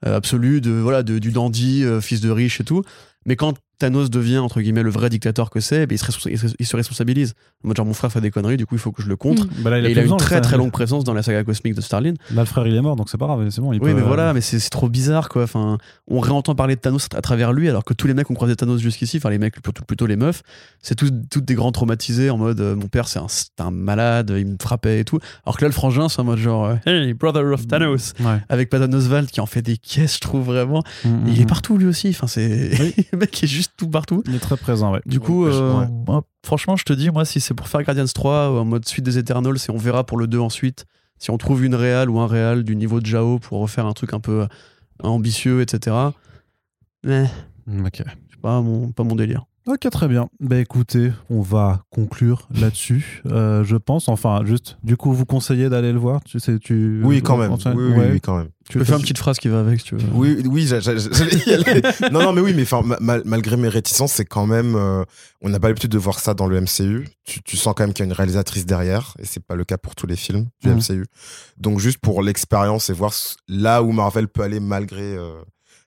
absolu de, voilà, de, du dandy, fils de riche et tout. Mais quand Thanos devient entre guillemets le vrai dictateur que c'est, il, se il, se responsabilise. Moi, genre mon frère fait des conneries, du coup il faut que je le contre. Mm. Bah il, a, une très très longue présence dans la saga cosmique de Starlin. Là le frère il est mort donc c'est pas grave, c'est bon. oui mais voilà, mais c'est trop bizarre quoi. Enfin, on réentend parler de Thanos à travers lui alors que tous les mecs ont croisé Thanos jusqu'ici, enfin les mecs plutôt, plutôt les meufs, c'est toutes des grands traumatisés en mode euh, mon père c'est un, un, malade, il me frappait et tout. Alors que là le frangin c'est en mode genre euh, hey brother of Thanos avec Patton Oswald qui en fait des caisses je trouve vraiment. Mm, il est mm, partout lui aussi. Enfin c'est [laughs] le mec est juste tout partout très présent, ouais. Du coup, euh, franchement, je te dis, moi, si c'est pour faire Guardians 3 en mode suite des Eternals, et on verra pour le 2 ensuite, si on trouve une réal ou un réal du niveau de Jao pour refaire un truc un peu euh, ambitieux, etc. Mais. Ok. Pas mon, pas mon délire. Ok, très bien. Bah écoutez, on va conclure là-dessus, euh, je pense. Enfin, juste, du coup, vous conseillez d'aller le voir? Tu sais, tu... Oui, quand même. Oui, oui, ouais. oui, quand même. Tu peux faire une petite phrase qui va avec si tu veux. Oui, oui, j'a- j'a- j'allais y aller. [laughs] non, non, mais oui, mais mal- malgré mes réticences, c'est quand même, euh, on n'a pas l'habitude de voir ça dans le MCU. Tu, tu sens quand même qu'il y a une réalisatrice derrière, et c'est pas le cas pour tous les films du Mhm. MCU. Donc juste pour l'expérience et voir là où Marvel peut aller malgré euh,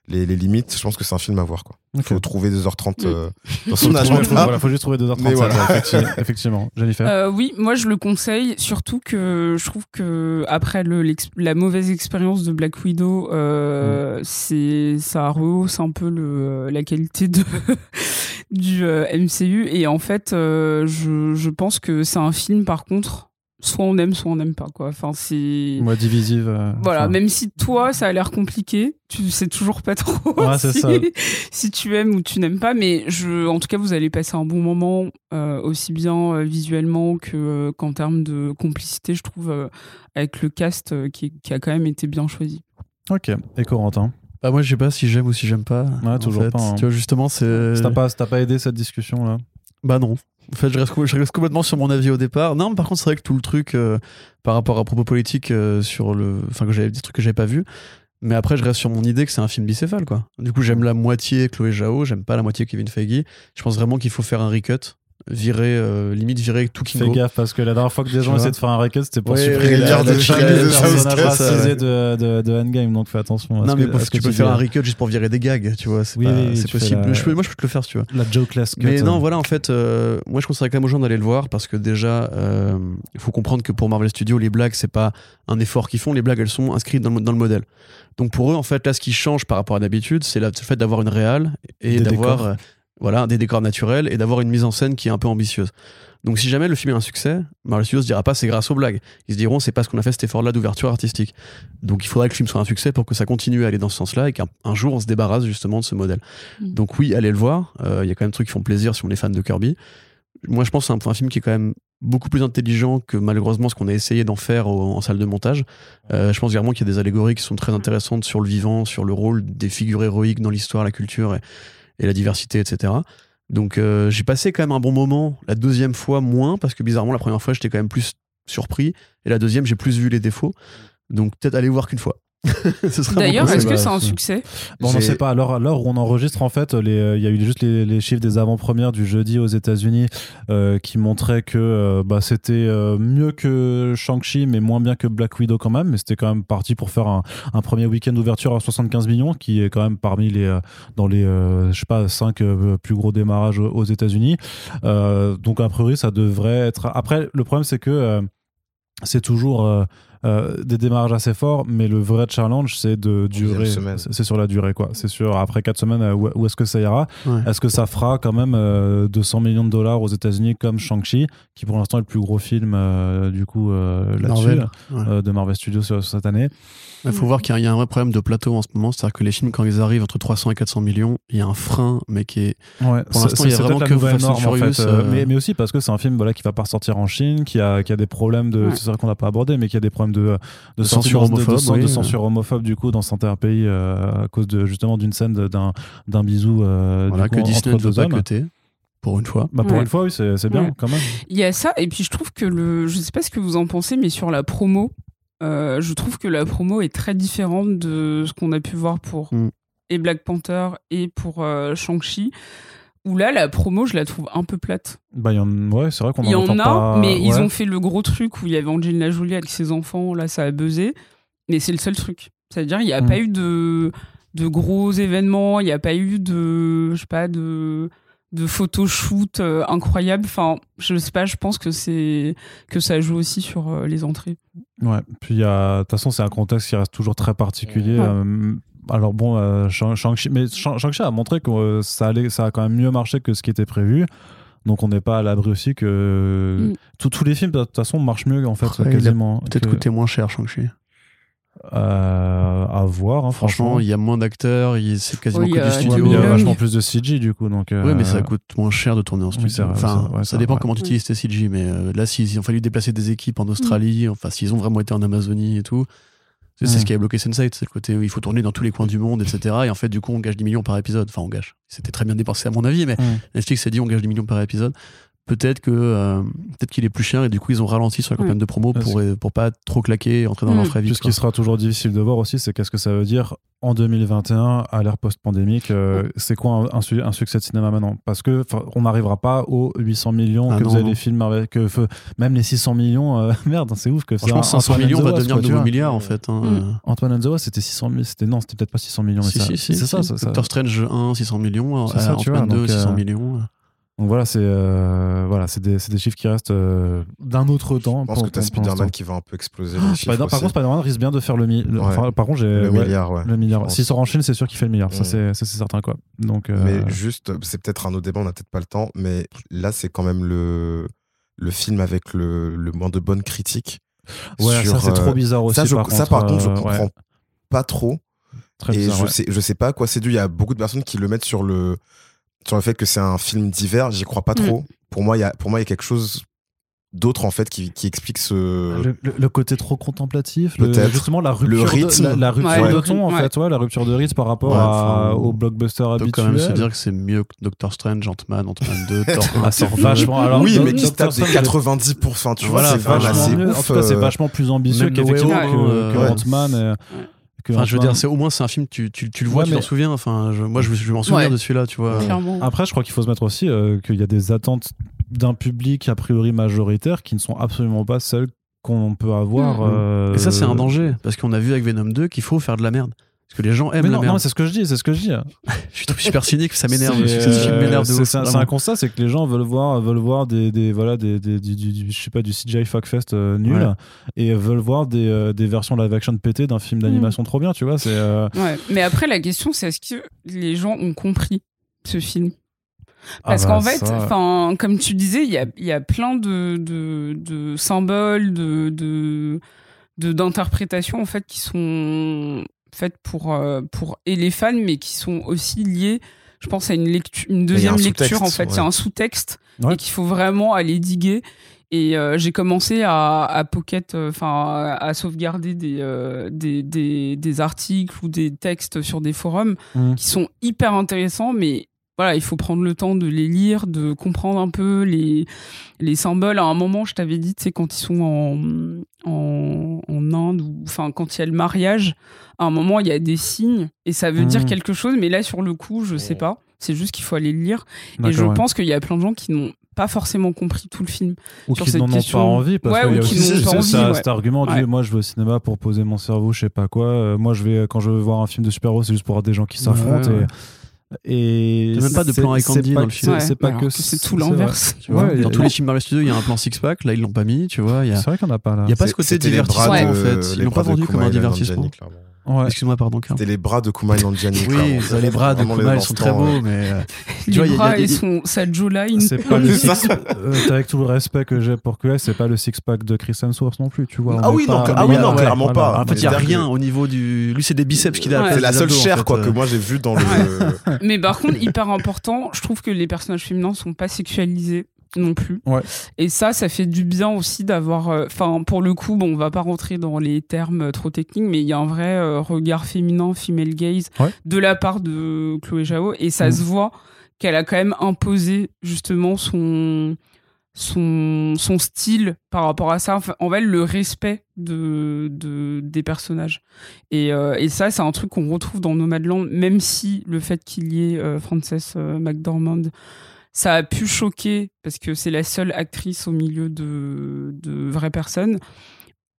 les, les limites, je pense que c'est un film à voir. Quoi. Faut trouver 2h30 Mm. euh, [laughs] dans son agenda. faut, voilà, faut juste trouver 2h37. Mais voilà. ouais, effectivement, [laughs] effectivement. Jennifer Euh, oui, moi je le conseille, surtout que je trouve que après le, la mauvaise expérience de Black Widow, Mm. euh, c'est ça rehausse un peu le, la qualité de [laughs] du euh, MCU et en fait, euh, je, je pense que c'est un film par contre, soit on aime, soit on n'aime pas quoi. Enfin c'est Moi, divisive. euh, voilà, enfin, même si toi ça a l'air compliqué, tu sais toujours pas trop Ouais, [laughs] si, ça. [laughs] si tu aimes ou tu n'aimes pas, mais je, en tout cas vous allez passer un bon moment euh, aussi bien euh, visuellement que euh, qu'en termes de complicité, je trouve, euh, avec le cast euh, qui, qui a quand même été bien choisi. Ok. Et Corentin? Bah moi je sais pas si j'aime ou si j'aime pas. Ouais, toujours fait. pas, hein. Tu vois justement c'est. Ça t'a pas, pas aidé cette discussion là? Bah non. En fait, je reste, complètement sur mon avis au départ. Non, mais par contre, c'est vrai que tout le truc euh, par rapport à propos politique euh, sur le, enfin que j'avais des trucs que j'avais pas vu. Mais après, je reste sur mon idée que c'est un film bicéphale, quoi. Du coup, j'aime la moitié Chloé Zhao, j'aime pas la moitié Kevin Feige. Je pense vraiment qu'il faut faire un recut, virer, euh, limite virer tout Fais Kingo. gaffe parce que la dernière fois que des gens essaient de faire un recut, c'était pour Ouais, supprimer la, la- racisé ouais. de, de, de Endgame, donc fais attention. Non, mais que- parce ce que tu peux faire un recut juste pour virer des gags, tu vois. C'est Oui, oui, fais possible. la- Je peux- moi, je peux te le faire, si tu vois. La jokeless cut. Mais non, voilà, en fait, euh, moi je conseillerais quand même aux gens d'aller le voir parce que déjà, euh, il faut comprendre que pour Marvel Studios, les blagues, c'est pas un effort qu'ils font, les blagues, elles sont inscrites dans le, dans le modèle. Donc pour eux, en fait, là, ce qui change par rapport à d'habitude, c'est le fait d'avoir une réale et d'avoir voilà, des décors naturels et d'avoir une mise en scène qui est un peu ambitieuse. Donc si jamais le film est un succès, Marvel Studios dira pas c'est grâce aux blagues. Ils se diront c'est parce qu'on a fait cet effort-là d'ouverture artistique. Donc il faudrait que le film soit un succès pour que ça continue à aller dans ce sens-là et qu'un un jour on se débarrasse justement de ce modèle. Mm. Donc oui, allez le voir. Euh, Il y a quand même des trucs qui font plaisir si on est fan de Kirby. Moi je pense que c'est un, un film qui est quand même beaucoup plus intelligent que malheureusement ce qu'on a essayé d'en faire au- en salle de montage. Euh, je pense vraiment qu'il y a des allégories qui sont très intéressantes sur le vivant, sur le rôle des figures héroïques dans l'histoire, la culture et, et la diversité, etc. Donc euh, j'ai passé quand même un bon moment. La deuxième fois moins parce que bizarrement la première fois j'étais quand même plus surpris et la deuxième j'ai plus vu les défauts. Donc peut-être aller voir qu'une fois. [laughs] D'ailleurs, est-ce que c'est un succès Bon, on n'en J'ai- sait pas. Alors, à l'heure où on enregistre, en fait, euh, il y a eu juste les, les chiffres des avant-premières du jeudi aux États-Unis euh, qui montraient que euh, bah, c'était euh, mieux que Shang-Chi, mais moins bien que Black Widow quand même. Mais c'était quand même parti pour faire un, un premier week-end d'ouverture à 75 millions, qui est quand même parmi les dans les euh, je sais pas 5 plus gros démarrages aux États-Unis. Euh, donc a priori, ça devrait être. Après, le problème c'est que euh, c'est toujours euh, des démarrages assez forts, mais le vrai challenge, c'est de durer. C'est sur la durée, quoi. C'est sûr, après 4 semaines, euh, où, où est-ce que ça ira? Ouais. Est-ce que ça fera quand même euh, 200 millions de dollars aux États-Unis comme Shang-Chi, qui pour l'instant est le plus gros film, euh, du coup, euh, là-dessus, Marvel. Ouais. euh, de Marvel Studios sur, sur cette année? Il faut voir qu'il y a- il y a un vrai problème de plateau en ce moment, c'est-à-dire que les films, quand ils arrivent entre 300 et 400 millions, il y a un frein, mais qui est. Ouais, Pour c'est- l'instant, il y a vraiment que Fast norme, en Furious, fait, mais, mais aussi parce que c'est un film voilà, qui va pas ressortir en Chine, qui a, qui a des problèmes de. Ouais. C'est vrai qu'on n'a pas abordé, mais qui a des problèmes de, de, De censure de- de- homophobe, de, oui. censure homophobe, du coup, dans certains pays, euh, à cause de, justement d'une scène de- d'un d'un bisou euh, Voilà, du coup, que entre Disney ne pas hommes. cuter, pour une fois. Bah, pour Ouais. une fois, oui, c'est c'est bien, Ouais. quand même. Il y a ça, et puis je trouve que le. Je sais pas ce que vous en pensez, mais sur la promo, euh, je trouve que la promo est très différente de ce qu'on a pu voir pour Mm. et Black Panther et pour euh, Shang-Chi. Où là, la promo, je la trouve un peu plate. Bah, il y en, ouais, c'est vrai qu'on Il y en a, pas. mais ils ont fait le gros truc où il y avait Angelina Jolie avec ses enfants, là ça a buzzé, mais c'est le seul truc. C'est-à-dire, il n'y a Mm. pas eu de, de gros événements, il n'y a pas eu de, je sais pas, de, de photoshoot euh, incroyable. Enfin, je sais pas, je pense que c'est que ça joue aussi sur euh, les entrées. Ouais, puis il y a- de toute façon, c'est un contexte qui reste toujours très particulier. Ouais. euh, alors bon, euh, Shang- Shang-Chi, Shang- a montré que euh, ça, allait, ça a quand même mieux marché que ce qui était prévu. Donc on n'est pas à l'abri aussi que Mm. tous- tous les films de toute façon marchent mieux en fait quasiment. Peut-être que- coûter moins cher, Shang-Chi. euh, à voir. hein, Franchement, il y a moins d'acteurs, il- c'est quasiment Oui, que du studio. il y a vachement plus de CG du coup. Donc, Oui, mais ça euh, coûte moins cher de tourner en studio. vrai, enfin, ça- ouais, ça ça, dépend comment tu utilises tes CG, mais euh, là, s'ils ont fallu déplacer des équipes en Australie, enfin, s'ils ont vraiment été en Amazonie et tout, C'est ce qui a bloqué Sense8, c'est le côté où il faut tourner dans tous les coins du monde, etc. Et en fait, du coup, on gage 10 millions par épisode. Enfin, on gage. C'était très bien dépensé à mon avis, mais Mm. Netflix s'est dit on gage 10 millions par épisode. Peut-être que euh, peut-être qu'il est plus cher et du coup ils ont ralenti sur la campagne de promo pour, pour pas trop claquer et entrer dans Mm. leur frais Puis vite. ce qui sera toujours difficile de voir aussi, c'est qu'est-ce que ça veut dire en 2021, à l'ère post-pandémique, euh, c'est quoi un, un un succès de cinéma maintenant? Parce que on n'arrivera pas aux 800 millions Ah que non, vous avez les films avec, que, même les 600 millions, euh, [laughs] merde, c'est ouf que un- 500 Antoine millions va devenir quoi, nouveau milliard en fait. hein. Mm. Antoine and the c'était 600 000, c'était non, c'était peut-être pas 600 millions, mais Si, ça- si, si, c'est ça, si. ça, ça. Doctor Strange 1, 600 millions. Ça, Ant-Man 2, donc, euh, 600 millions. Donc voilà, c'est euh, voilà, c'est des, c'est des chiffres qui restent euh, d'un autre temps. Je pense pour- que t'as Spider-Man qui va un peu exploser les chiffres Spider- par contre, Spider-Man risque bien de faire le, mi- le- Ouais. enfin, par contre, j'ai le ouais, milliard, ouais. le milliard. S'il sort en Chine, c'est sûr qu'il fait le milliard. Ça, c'est ça, c'est certain quoi. Donc, euh, Mais juste, c'est peut-être un autre débat, on n'a peut-être pas le temps, mais là, c'est quand même le, le film avec le, le moins de bonnes critiques. ouais, sur, ça c'est euh, trop bizarre aussi. ça, je- par ça, par contre, je ouais, comprends pas trop. très et bizarre, je, ouais. sais, je sais pas à quoi c'est dû. Il y a beaucoup de personnes qui le mettent sur le, sur le fait que c'est un film divers. J'y crois pas Mm. trop. Pour moi, il y a, pour moi, il y a quelque chose d'autre en fait qui, qui explique ce. Le, le- le côté trop contemplatif, le- Peut-être. justement la rupture, Le rythme. de, la, la rupture Ouais, de ton en rythme, fait, ouais, la rupture de rythme par rapport Ouais, à- enfin, au blockbuster habituel. quand même se dire que c'est mieux que Doctor Strange, Ant-Man, Ant-Man 2, [laughs] Thor 1, Ah, c'est Thor 2. vachement. Alors, oui, mais qui se tape des Strange, 90%, tu vois, Voilà, c'est vachement vachement assez mieux. En ouf. tout cas, c'est euh, vachement plus ambitieux qu'effectivement que, euh, que ouais. Ant-Man. Que Enfin, je veux dire, c'est au moins c'est un film, tu, tu, tu le vois, Ouais, tu mais- t'en souviens. Enfin, je- moi, je, je m'en souviens Ouais. de celui-là, tu vois. Clairement. Après, je crois qu'il faut se mettre aussi euh, qu'il y a des attentes d'un public a priori majoritaire qui ne sont absolument pas celles qu'on peut avoir. Mhm. euh, Et ça, c'est un danger, parce qu'on a vu avec Venom 2 qu'il faut faire de la merde. Parce que les gens aiment Mais la non, merde. non, c'est ce que je dis, c'est ce que je dis. [laughs] je suis trop super cynique, ça m'énerve. C'est, Ce film euh, m'énerve de c'est- ouf, c'est un, constat, c'est que les gens veulent voir, veulent voir des, des voilà des, des- du, du- du- je sais pas du CGI fuckfest euh, nul Ouais. et veulent voir des, euh, des versions live action pétées d'un film d'animation trop bien, tu vois. C'est euh, Ouais. Mais après, la question, c'est est-ce que les gens ont compris ce film? Parce ah bah, qu'en fait, ça- comme tu disais, il y a, il y a plein de, de, de symboles, de, de, de- d'interprétations en fait qui sont faites pour, euh, pour et les fans, mais qui sont aussi liées, je pense, à une, lecture, une deuxième un lecture. En fait, ouais. un sous-texte Ouais. et qu'il faut vraiment aller diguer. Et euh, j'ai commencé à, à pocket, euh, enfin à, à sauvegarder des, euh, des, des, des articles ou des textes sur des forums Mhm. qui sont hyper intéressants, mais voilà, il faut prendre le temps de les lire, de comprendre un peu les, les symboles. À un moment, je t'avais dit, sais, quand ils sont en, en, en Inde, ou enfin, quand il y a le mariage, à un moment, il y a des signes et ça veut dire Mhm. quelque chose, mais là, sur le coup, je sais pas. C'est juste qu'il faut aller le lire. Et je ouais. pense qu'il y a plein de gens qui n'ont pas forcément compris tout le film. ou sur qui cette n'en ont pas envie parce Ouais, qu'il y a ou qui aussi n'ont pas ce- envie, ça- ouais. cet argument du Ouais. moi je vais au cinéma pour poser mon cerveau, je sais pas quoi. Euh, moi je vais quand je veux voir un film de super-héros, c'est juste pour voir des gens qui s'affrontent et et T'as même pas de c'est- plan avec c'est Andy dans le film. C'est c'est pas alors que c'est tout l'inverse. Tu vois, Ouais, dans tous les films Marvel Studios, il y a un plan six-pack. Là, ils l'ont pas mis, tu vois. Il y a, C'est vrai qu'on n'a pas là. il y a pas c'est- ce côté de- en fait. Ils l'ont pas vendu comme un divertissement. Ouais. Excuse-moi, pardon. C'était les bras de Kumail Nanjiani. Oui, ça, les bras de les Kumail sont très beaux, mais euh, [laughs] Les vois, il y a- bras y a- et son, sa jawline. C'est pas le six, ça. [laughs] euh, avec tout le respect que j'ai pour QS, c'est pas le six pack de Chris Hemsworth non plus, tu vois. Ah oui, pas- non, ah oui, non, ouais, clairement voilà. pas. en fait, il y a rien au niveau du. Lui, c'est des biceps qu'il a. Ouais. C'est la seule chair quoi euh. que moi j'ai vu dans le. Mais par contre, hyper important, je trouve que les personnages féminins sont pas sexualisés non plus. Ouais. Et ça, ça fait du bien aussi d'avoir. euh, Enfin, pour le coup, bon, on va pas rentrer dans les termes euh, trop techniques, mais il y a un vrai euh, regard féminin, female gaze, Ouais. de la part de Chloé Zhao, et ça Mhm. se voit qu'elle a quand même imposé justement son son, son style par rapport à ça, enfin, en fait, le respect de, de, des personnages. Et, euh, et ça, c'est un truc qu'on retrouve dans Nomadland, même si le fait qu'il y ait Frances McDormand, ça a pu choquer, parce que c'est la seule actrice au milieu de, vraies personnes.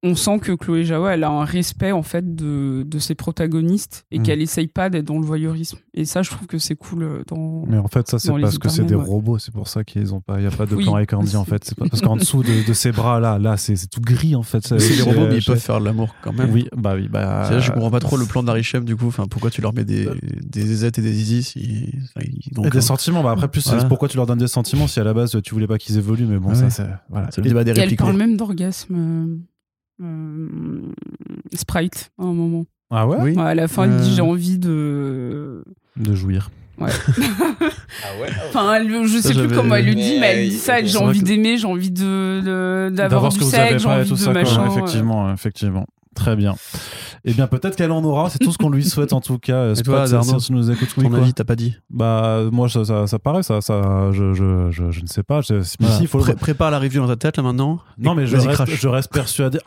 On sent que Chloé Zhao, elle a un respect en fait de, de ses protagonistes et Mm. qu'elle essaye pas d'être dans le voyeurisme. Et ça, je trouve que c'est cool euh, dans. Mais en fait, ça, c'est parce que c'est des ouais. robots, c'est pour ça qu'ils ont pas. Il n'y a pas de Oui, plan avec Andy, en fait. C'est pas parce qu'en [laughs] dessous de, de ces bras-là, là, c'est c'est tout gris, en fait. C'est des robots, mais ils chez- peuvent faire de l'amour quand même. Oui, bah oui. Bah, C'est là, je comprends pas trop le plan d'Harry Shem du coup. Enfin, pourquoi tu leur mets des, des zézettes et des zizi si, enfin, ils- donc, Et des euh, sentiments, bah après, plus, Voilà. pourquoi tu leur donnes des sentiments si à la base tu voulais pas qu'ils évoluent, mais bon, Ouais. ça, c'est. Voilà. c'est le débat des Et elle répliques. parle même d'orgasme. Euh, Sprite, à un moment. Ah ouais, Oui. Ouais, à la fin, elle dit Euh. j'ai envie de. De jouir. [laughs] Ah ouais Enfin, elle- je sais plus comment elle le dit, Mais mais elle dit ça j'ai envie que- d'aimer, j'ai envie de, de- d'avoir ce du que vous avez sexe, j'ai envie tout de ça, quoi. machin. effectivement, effectivement. Très bien. Eh bien, peut-être qu'elle en aura. C'est tout ce qu'on lui souhaite en tout cas. Et toi, si- Arnaud, si nous écoutes, oui, Ton avis, t'as pas dit Bah, moi, ça, ça, ça paraît, ça, ça je, je, je, je ne sais pas. Je, Voilà. il faut Pré- Prépare la review dans ta tête là maintenant. Non, mais reste, je reste persuadé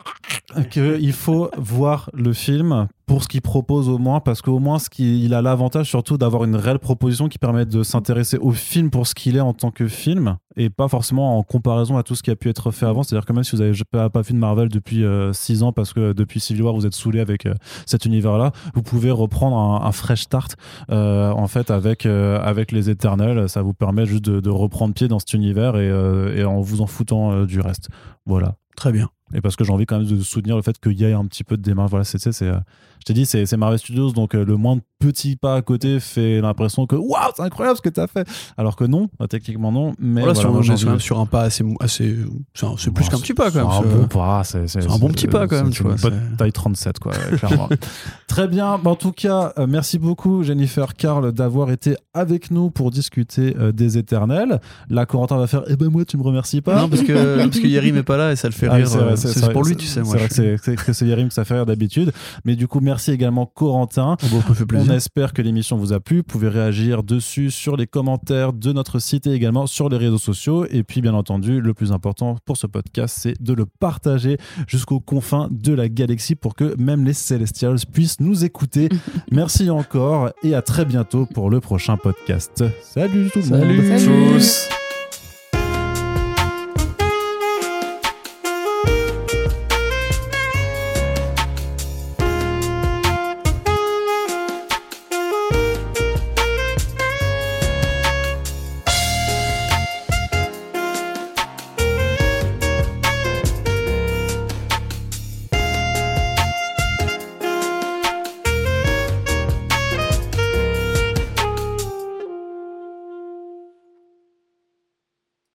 qu'il faut voir le film pour ce qu'il propose au moins, parce qu'au moins, ce il a l'avantage surtout d'avoir une réelle proposition qui permet de s'intéresser au film pour ce qu'il est en tant que film, et pas forcément en comparaison à tout ce qui a pu être fait avant. C'est-à-dire que même si vous avez pas, pas vu de Marvel depuis 6 ans, parce que depuis Civil War, vous êtes saoulé avec euh, cet univers-là, vous pouvez reprendre un, fresh start, euh, en fait, avec, euh, avec les Éternels. Ça vous permet juste de, reprendre pied dans cet univers et, euh, en vous en foutant euh, du reste. Voilà. Très bien. Et parce que j'ai envie quand même de soutenir le fait qu'il y ait un petit peu de démarche. Voilà, c'est, c'est, c'est, euh, je t'ai dit, c'est, c'est Marvel Studios, donc euh, le moindre petit pas à côté fait l'impression que waouh, c'est incroyable ce que t'as fait. Alors que non, bah, techniquement non. Mais Voilà, voilà, sur, moi, on j'ai est envie quand même de- sur un pas assez. c'est un- c'est plus Bon, qu'un petit pas quand c'est même. un c'est- bon pas, c'est, c'est un bon petit pas, quand même, c'est tu vois, une c'est- taille 37, quoi, clairement. [laughs] Très bien. Bah, en tout cas, euh, merci beaucoup, Jennifer Carl, d'avoir été avec nous pour discuter des éternels. Là, Corentin va faire, eh ben moi, tu me remercies pas. Non, parce que, parce que Yerim est pas là et ça le fait Ah, rire. C'est pour vrai, lui, tu sais. C'est Moi, vrai je que c'est, Yerim que ça fait rire d'habitude. Mais du coup, merci également Corentin. Bon, fait On espère que l'émission vous a plu. Vous pouvez réagir dessus sur les commentaires de notre site et également sur les réseaux sociaux. Et puis, bien entendu, le plus important pour ce podcast, c'est de le partager jusqu'aux confins de la galaxie pour que même les Celestials puissent nous écouter. [laughs] Merci encore et à très bientôt pour le prochain podcast. Salut tout le Salut. monde. Salut. Tous.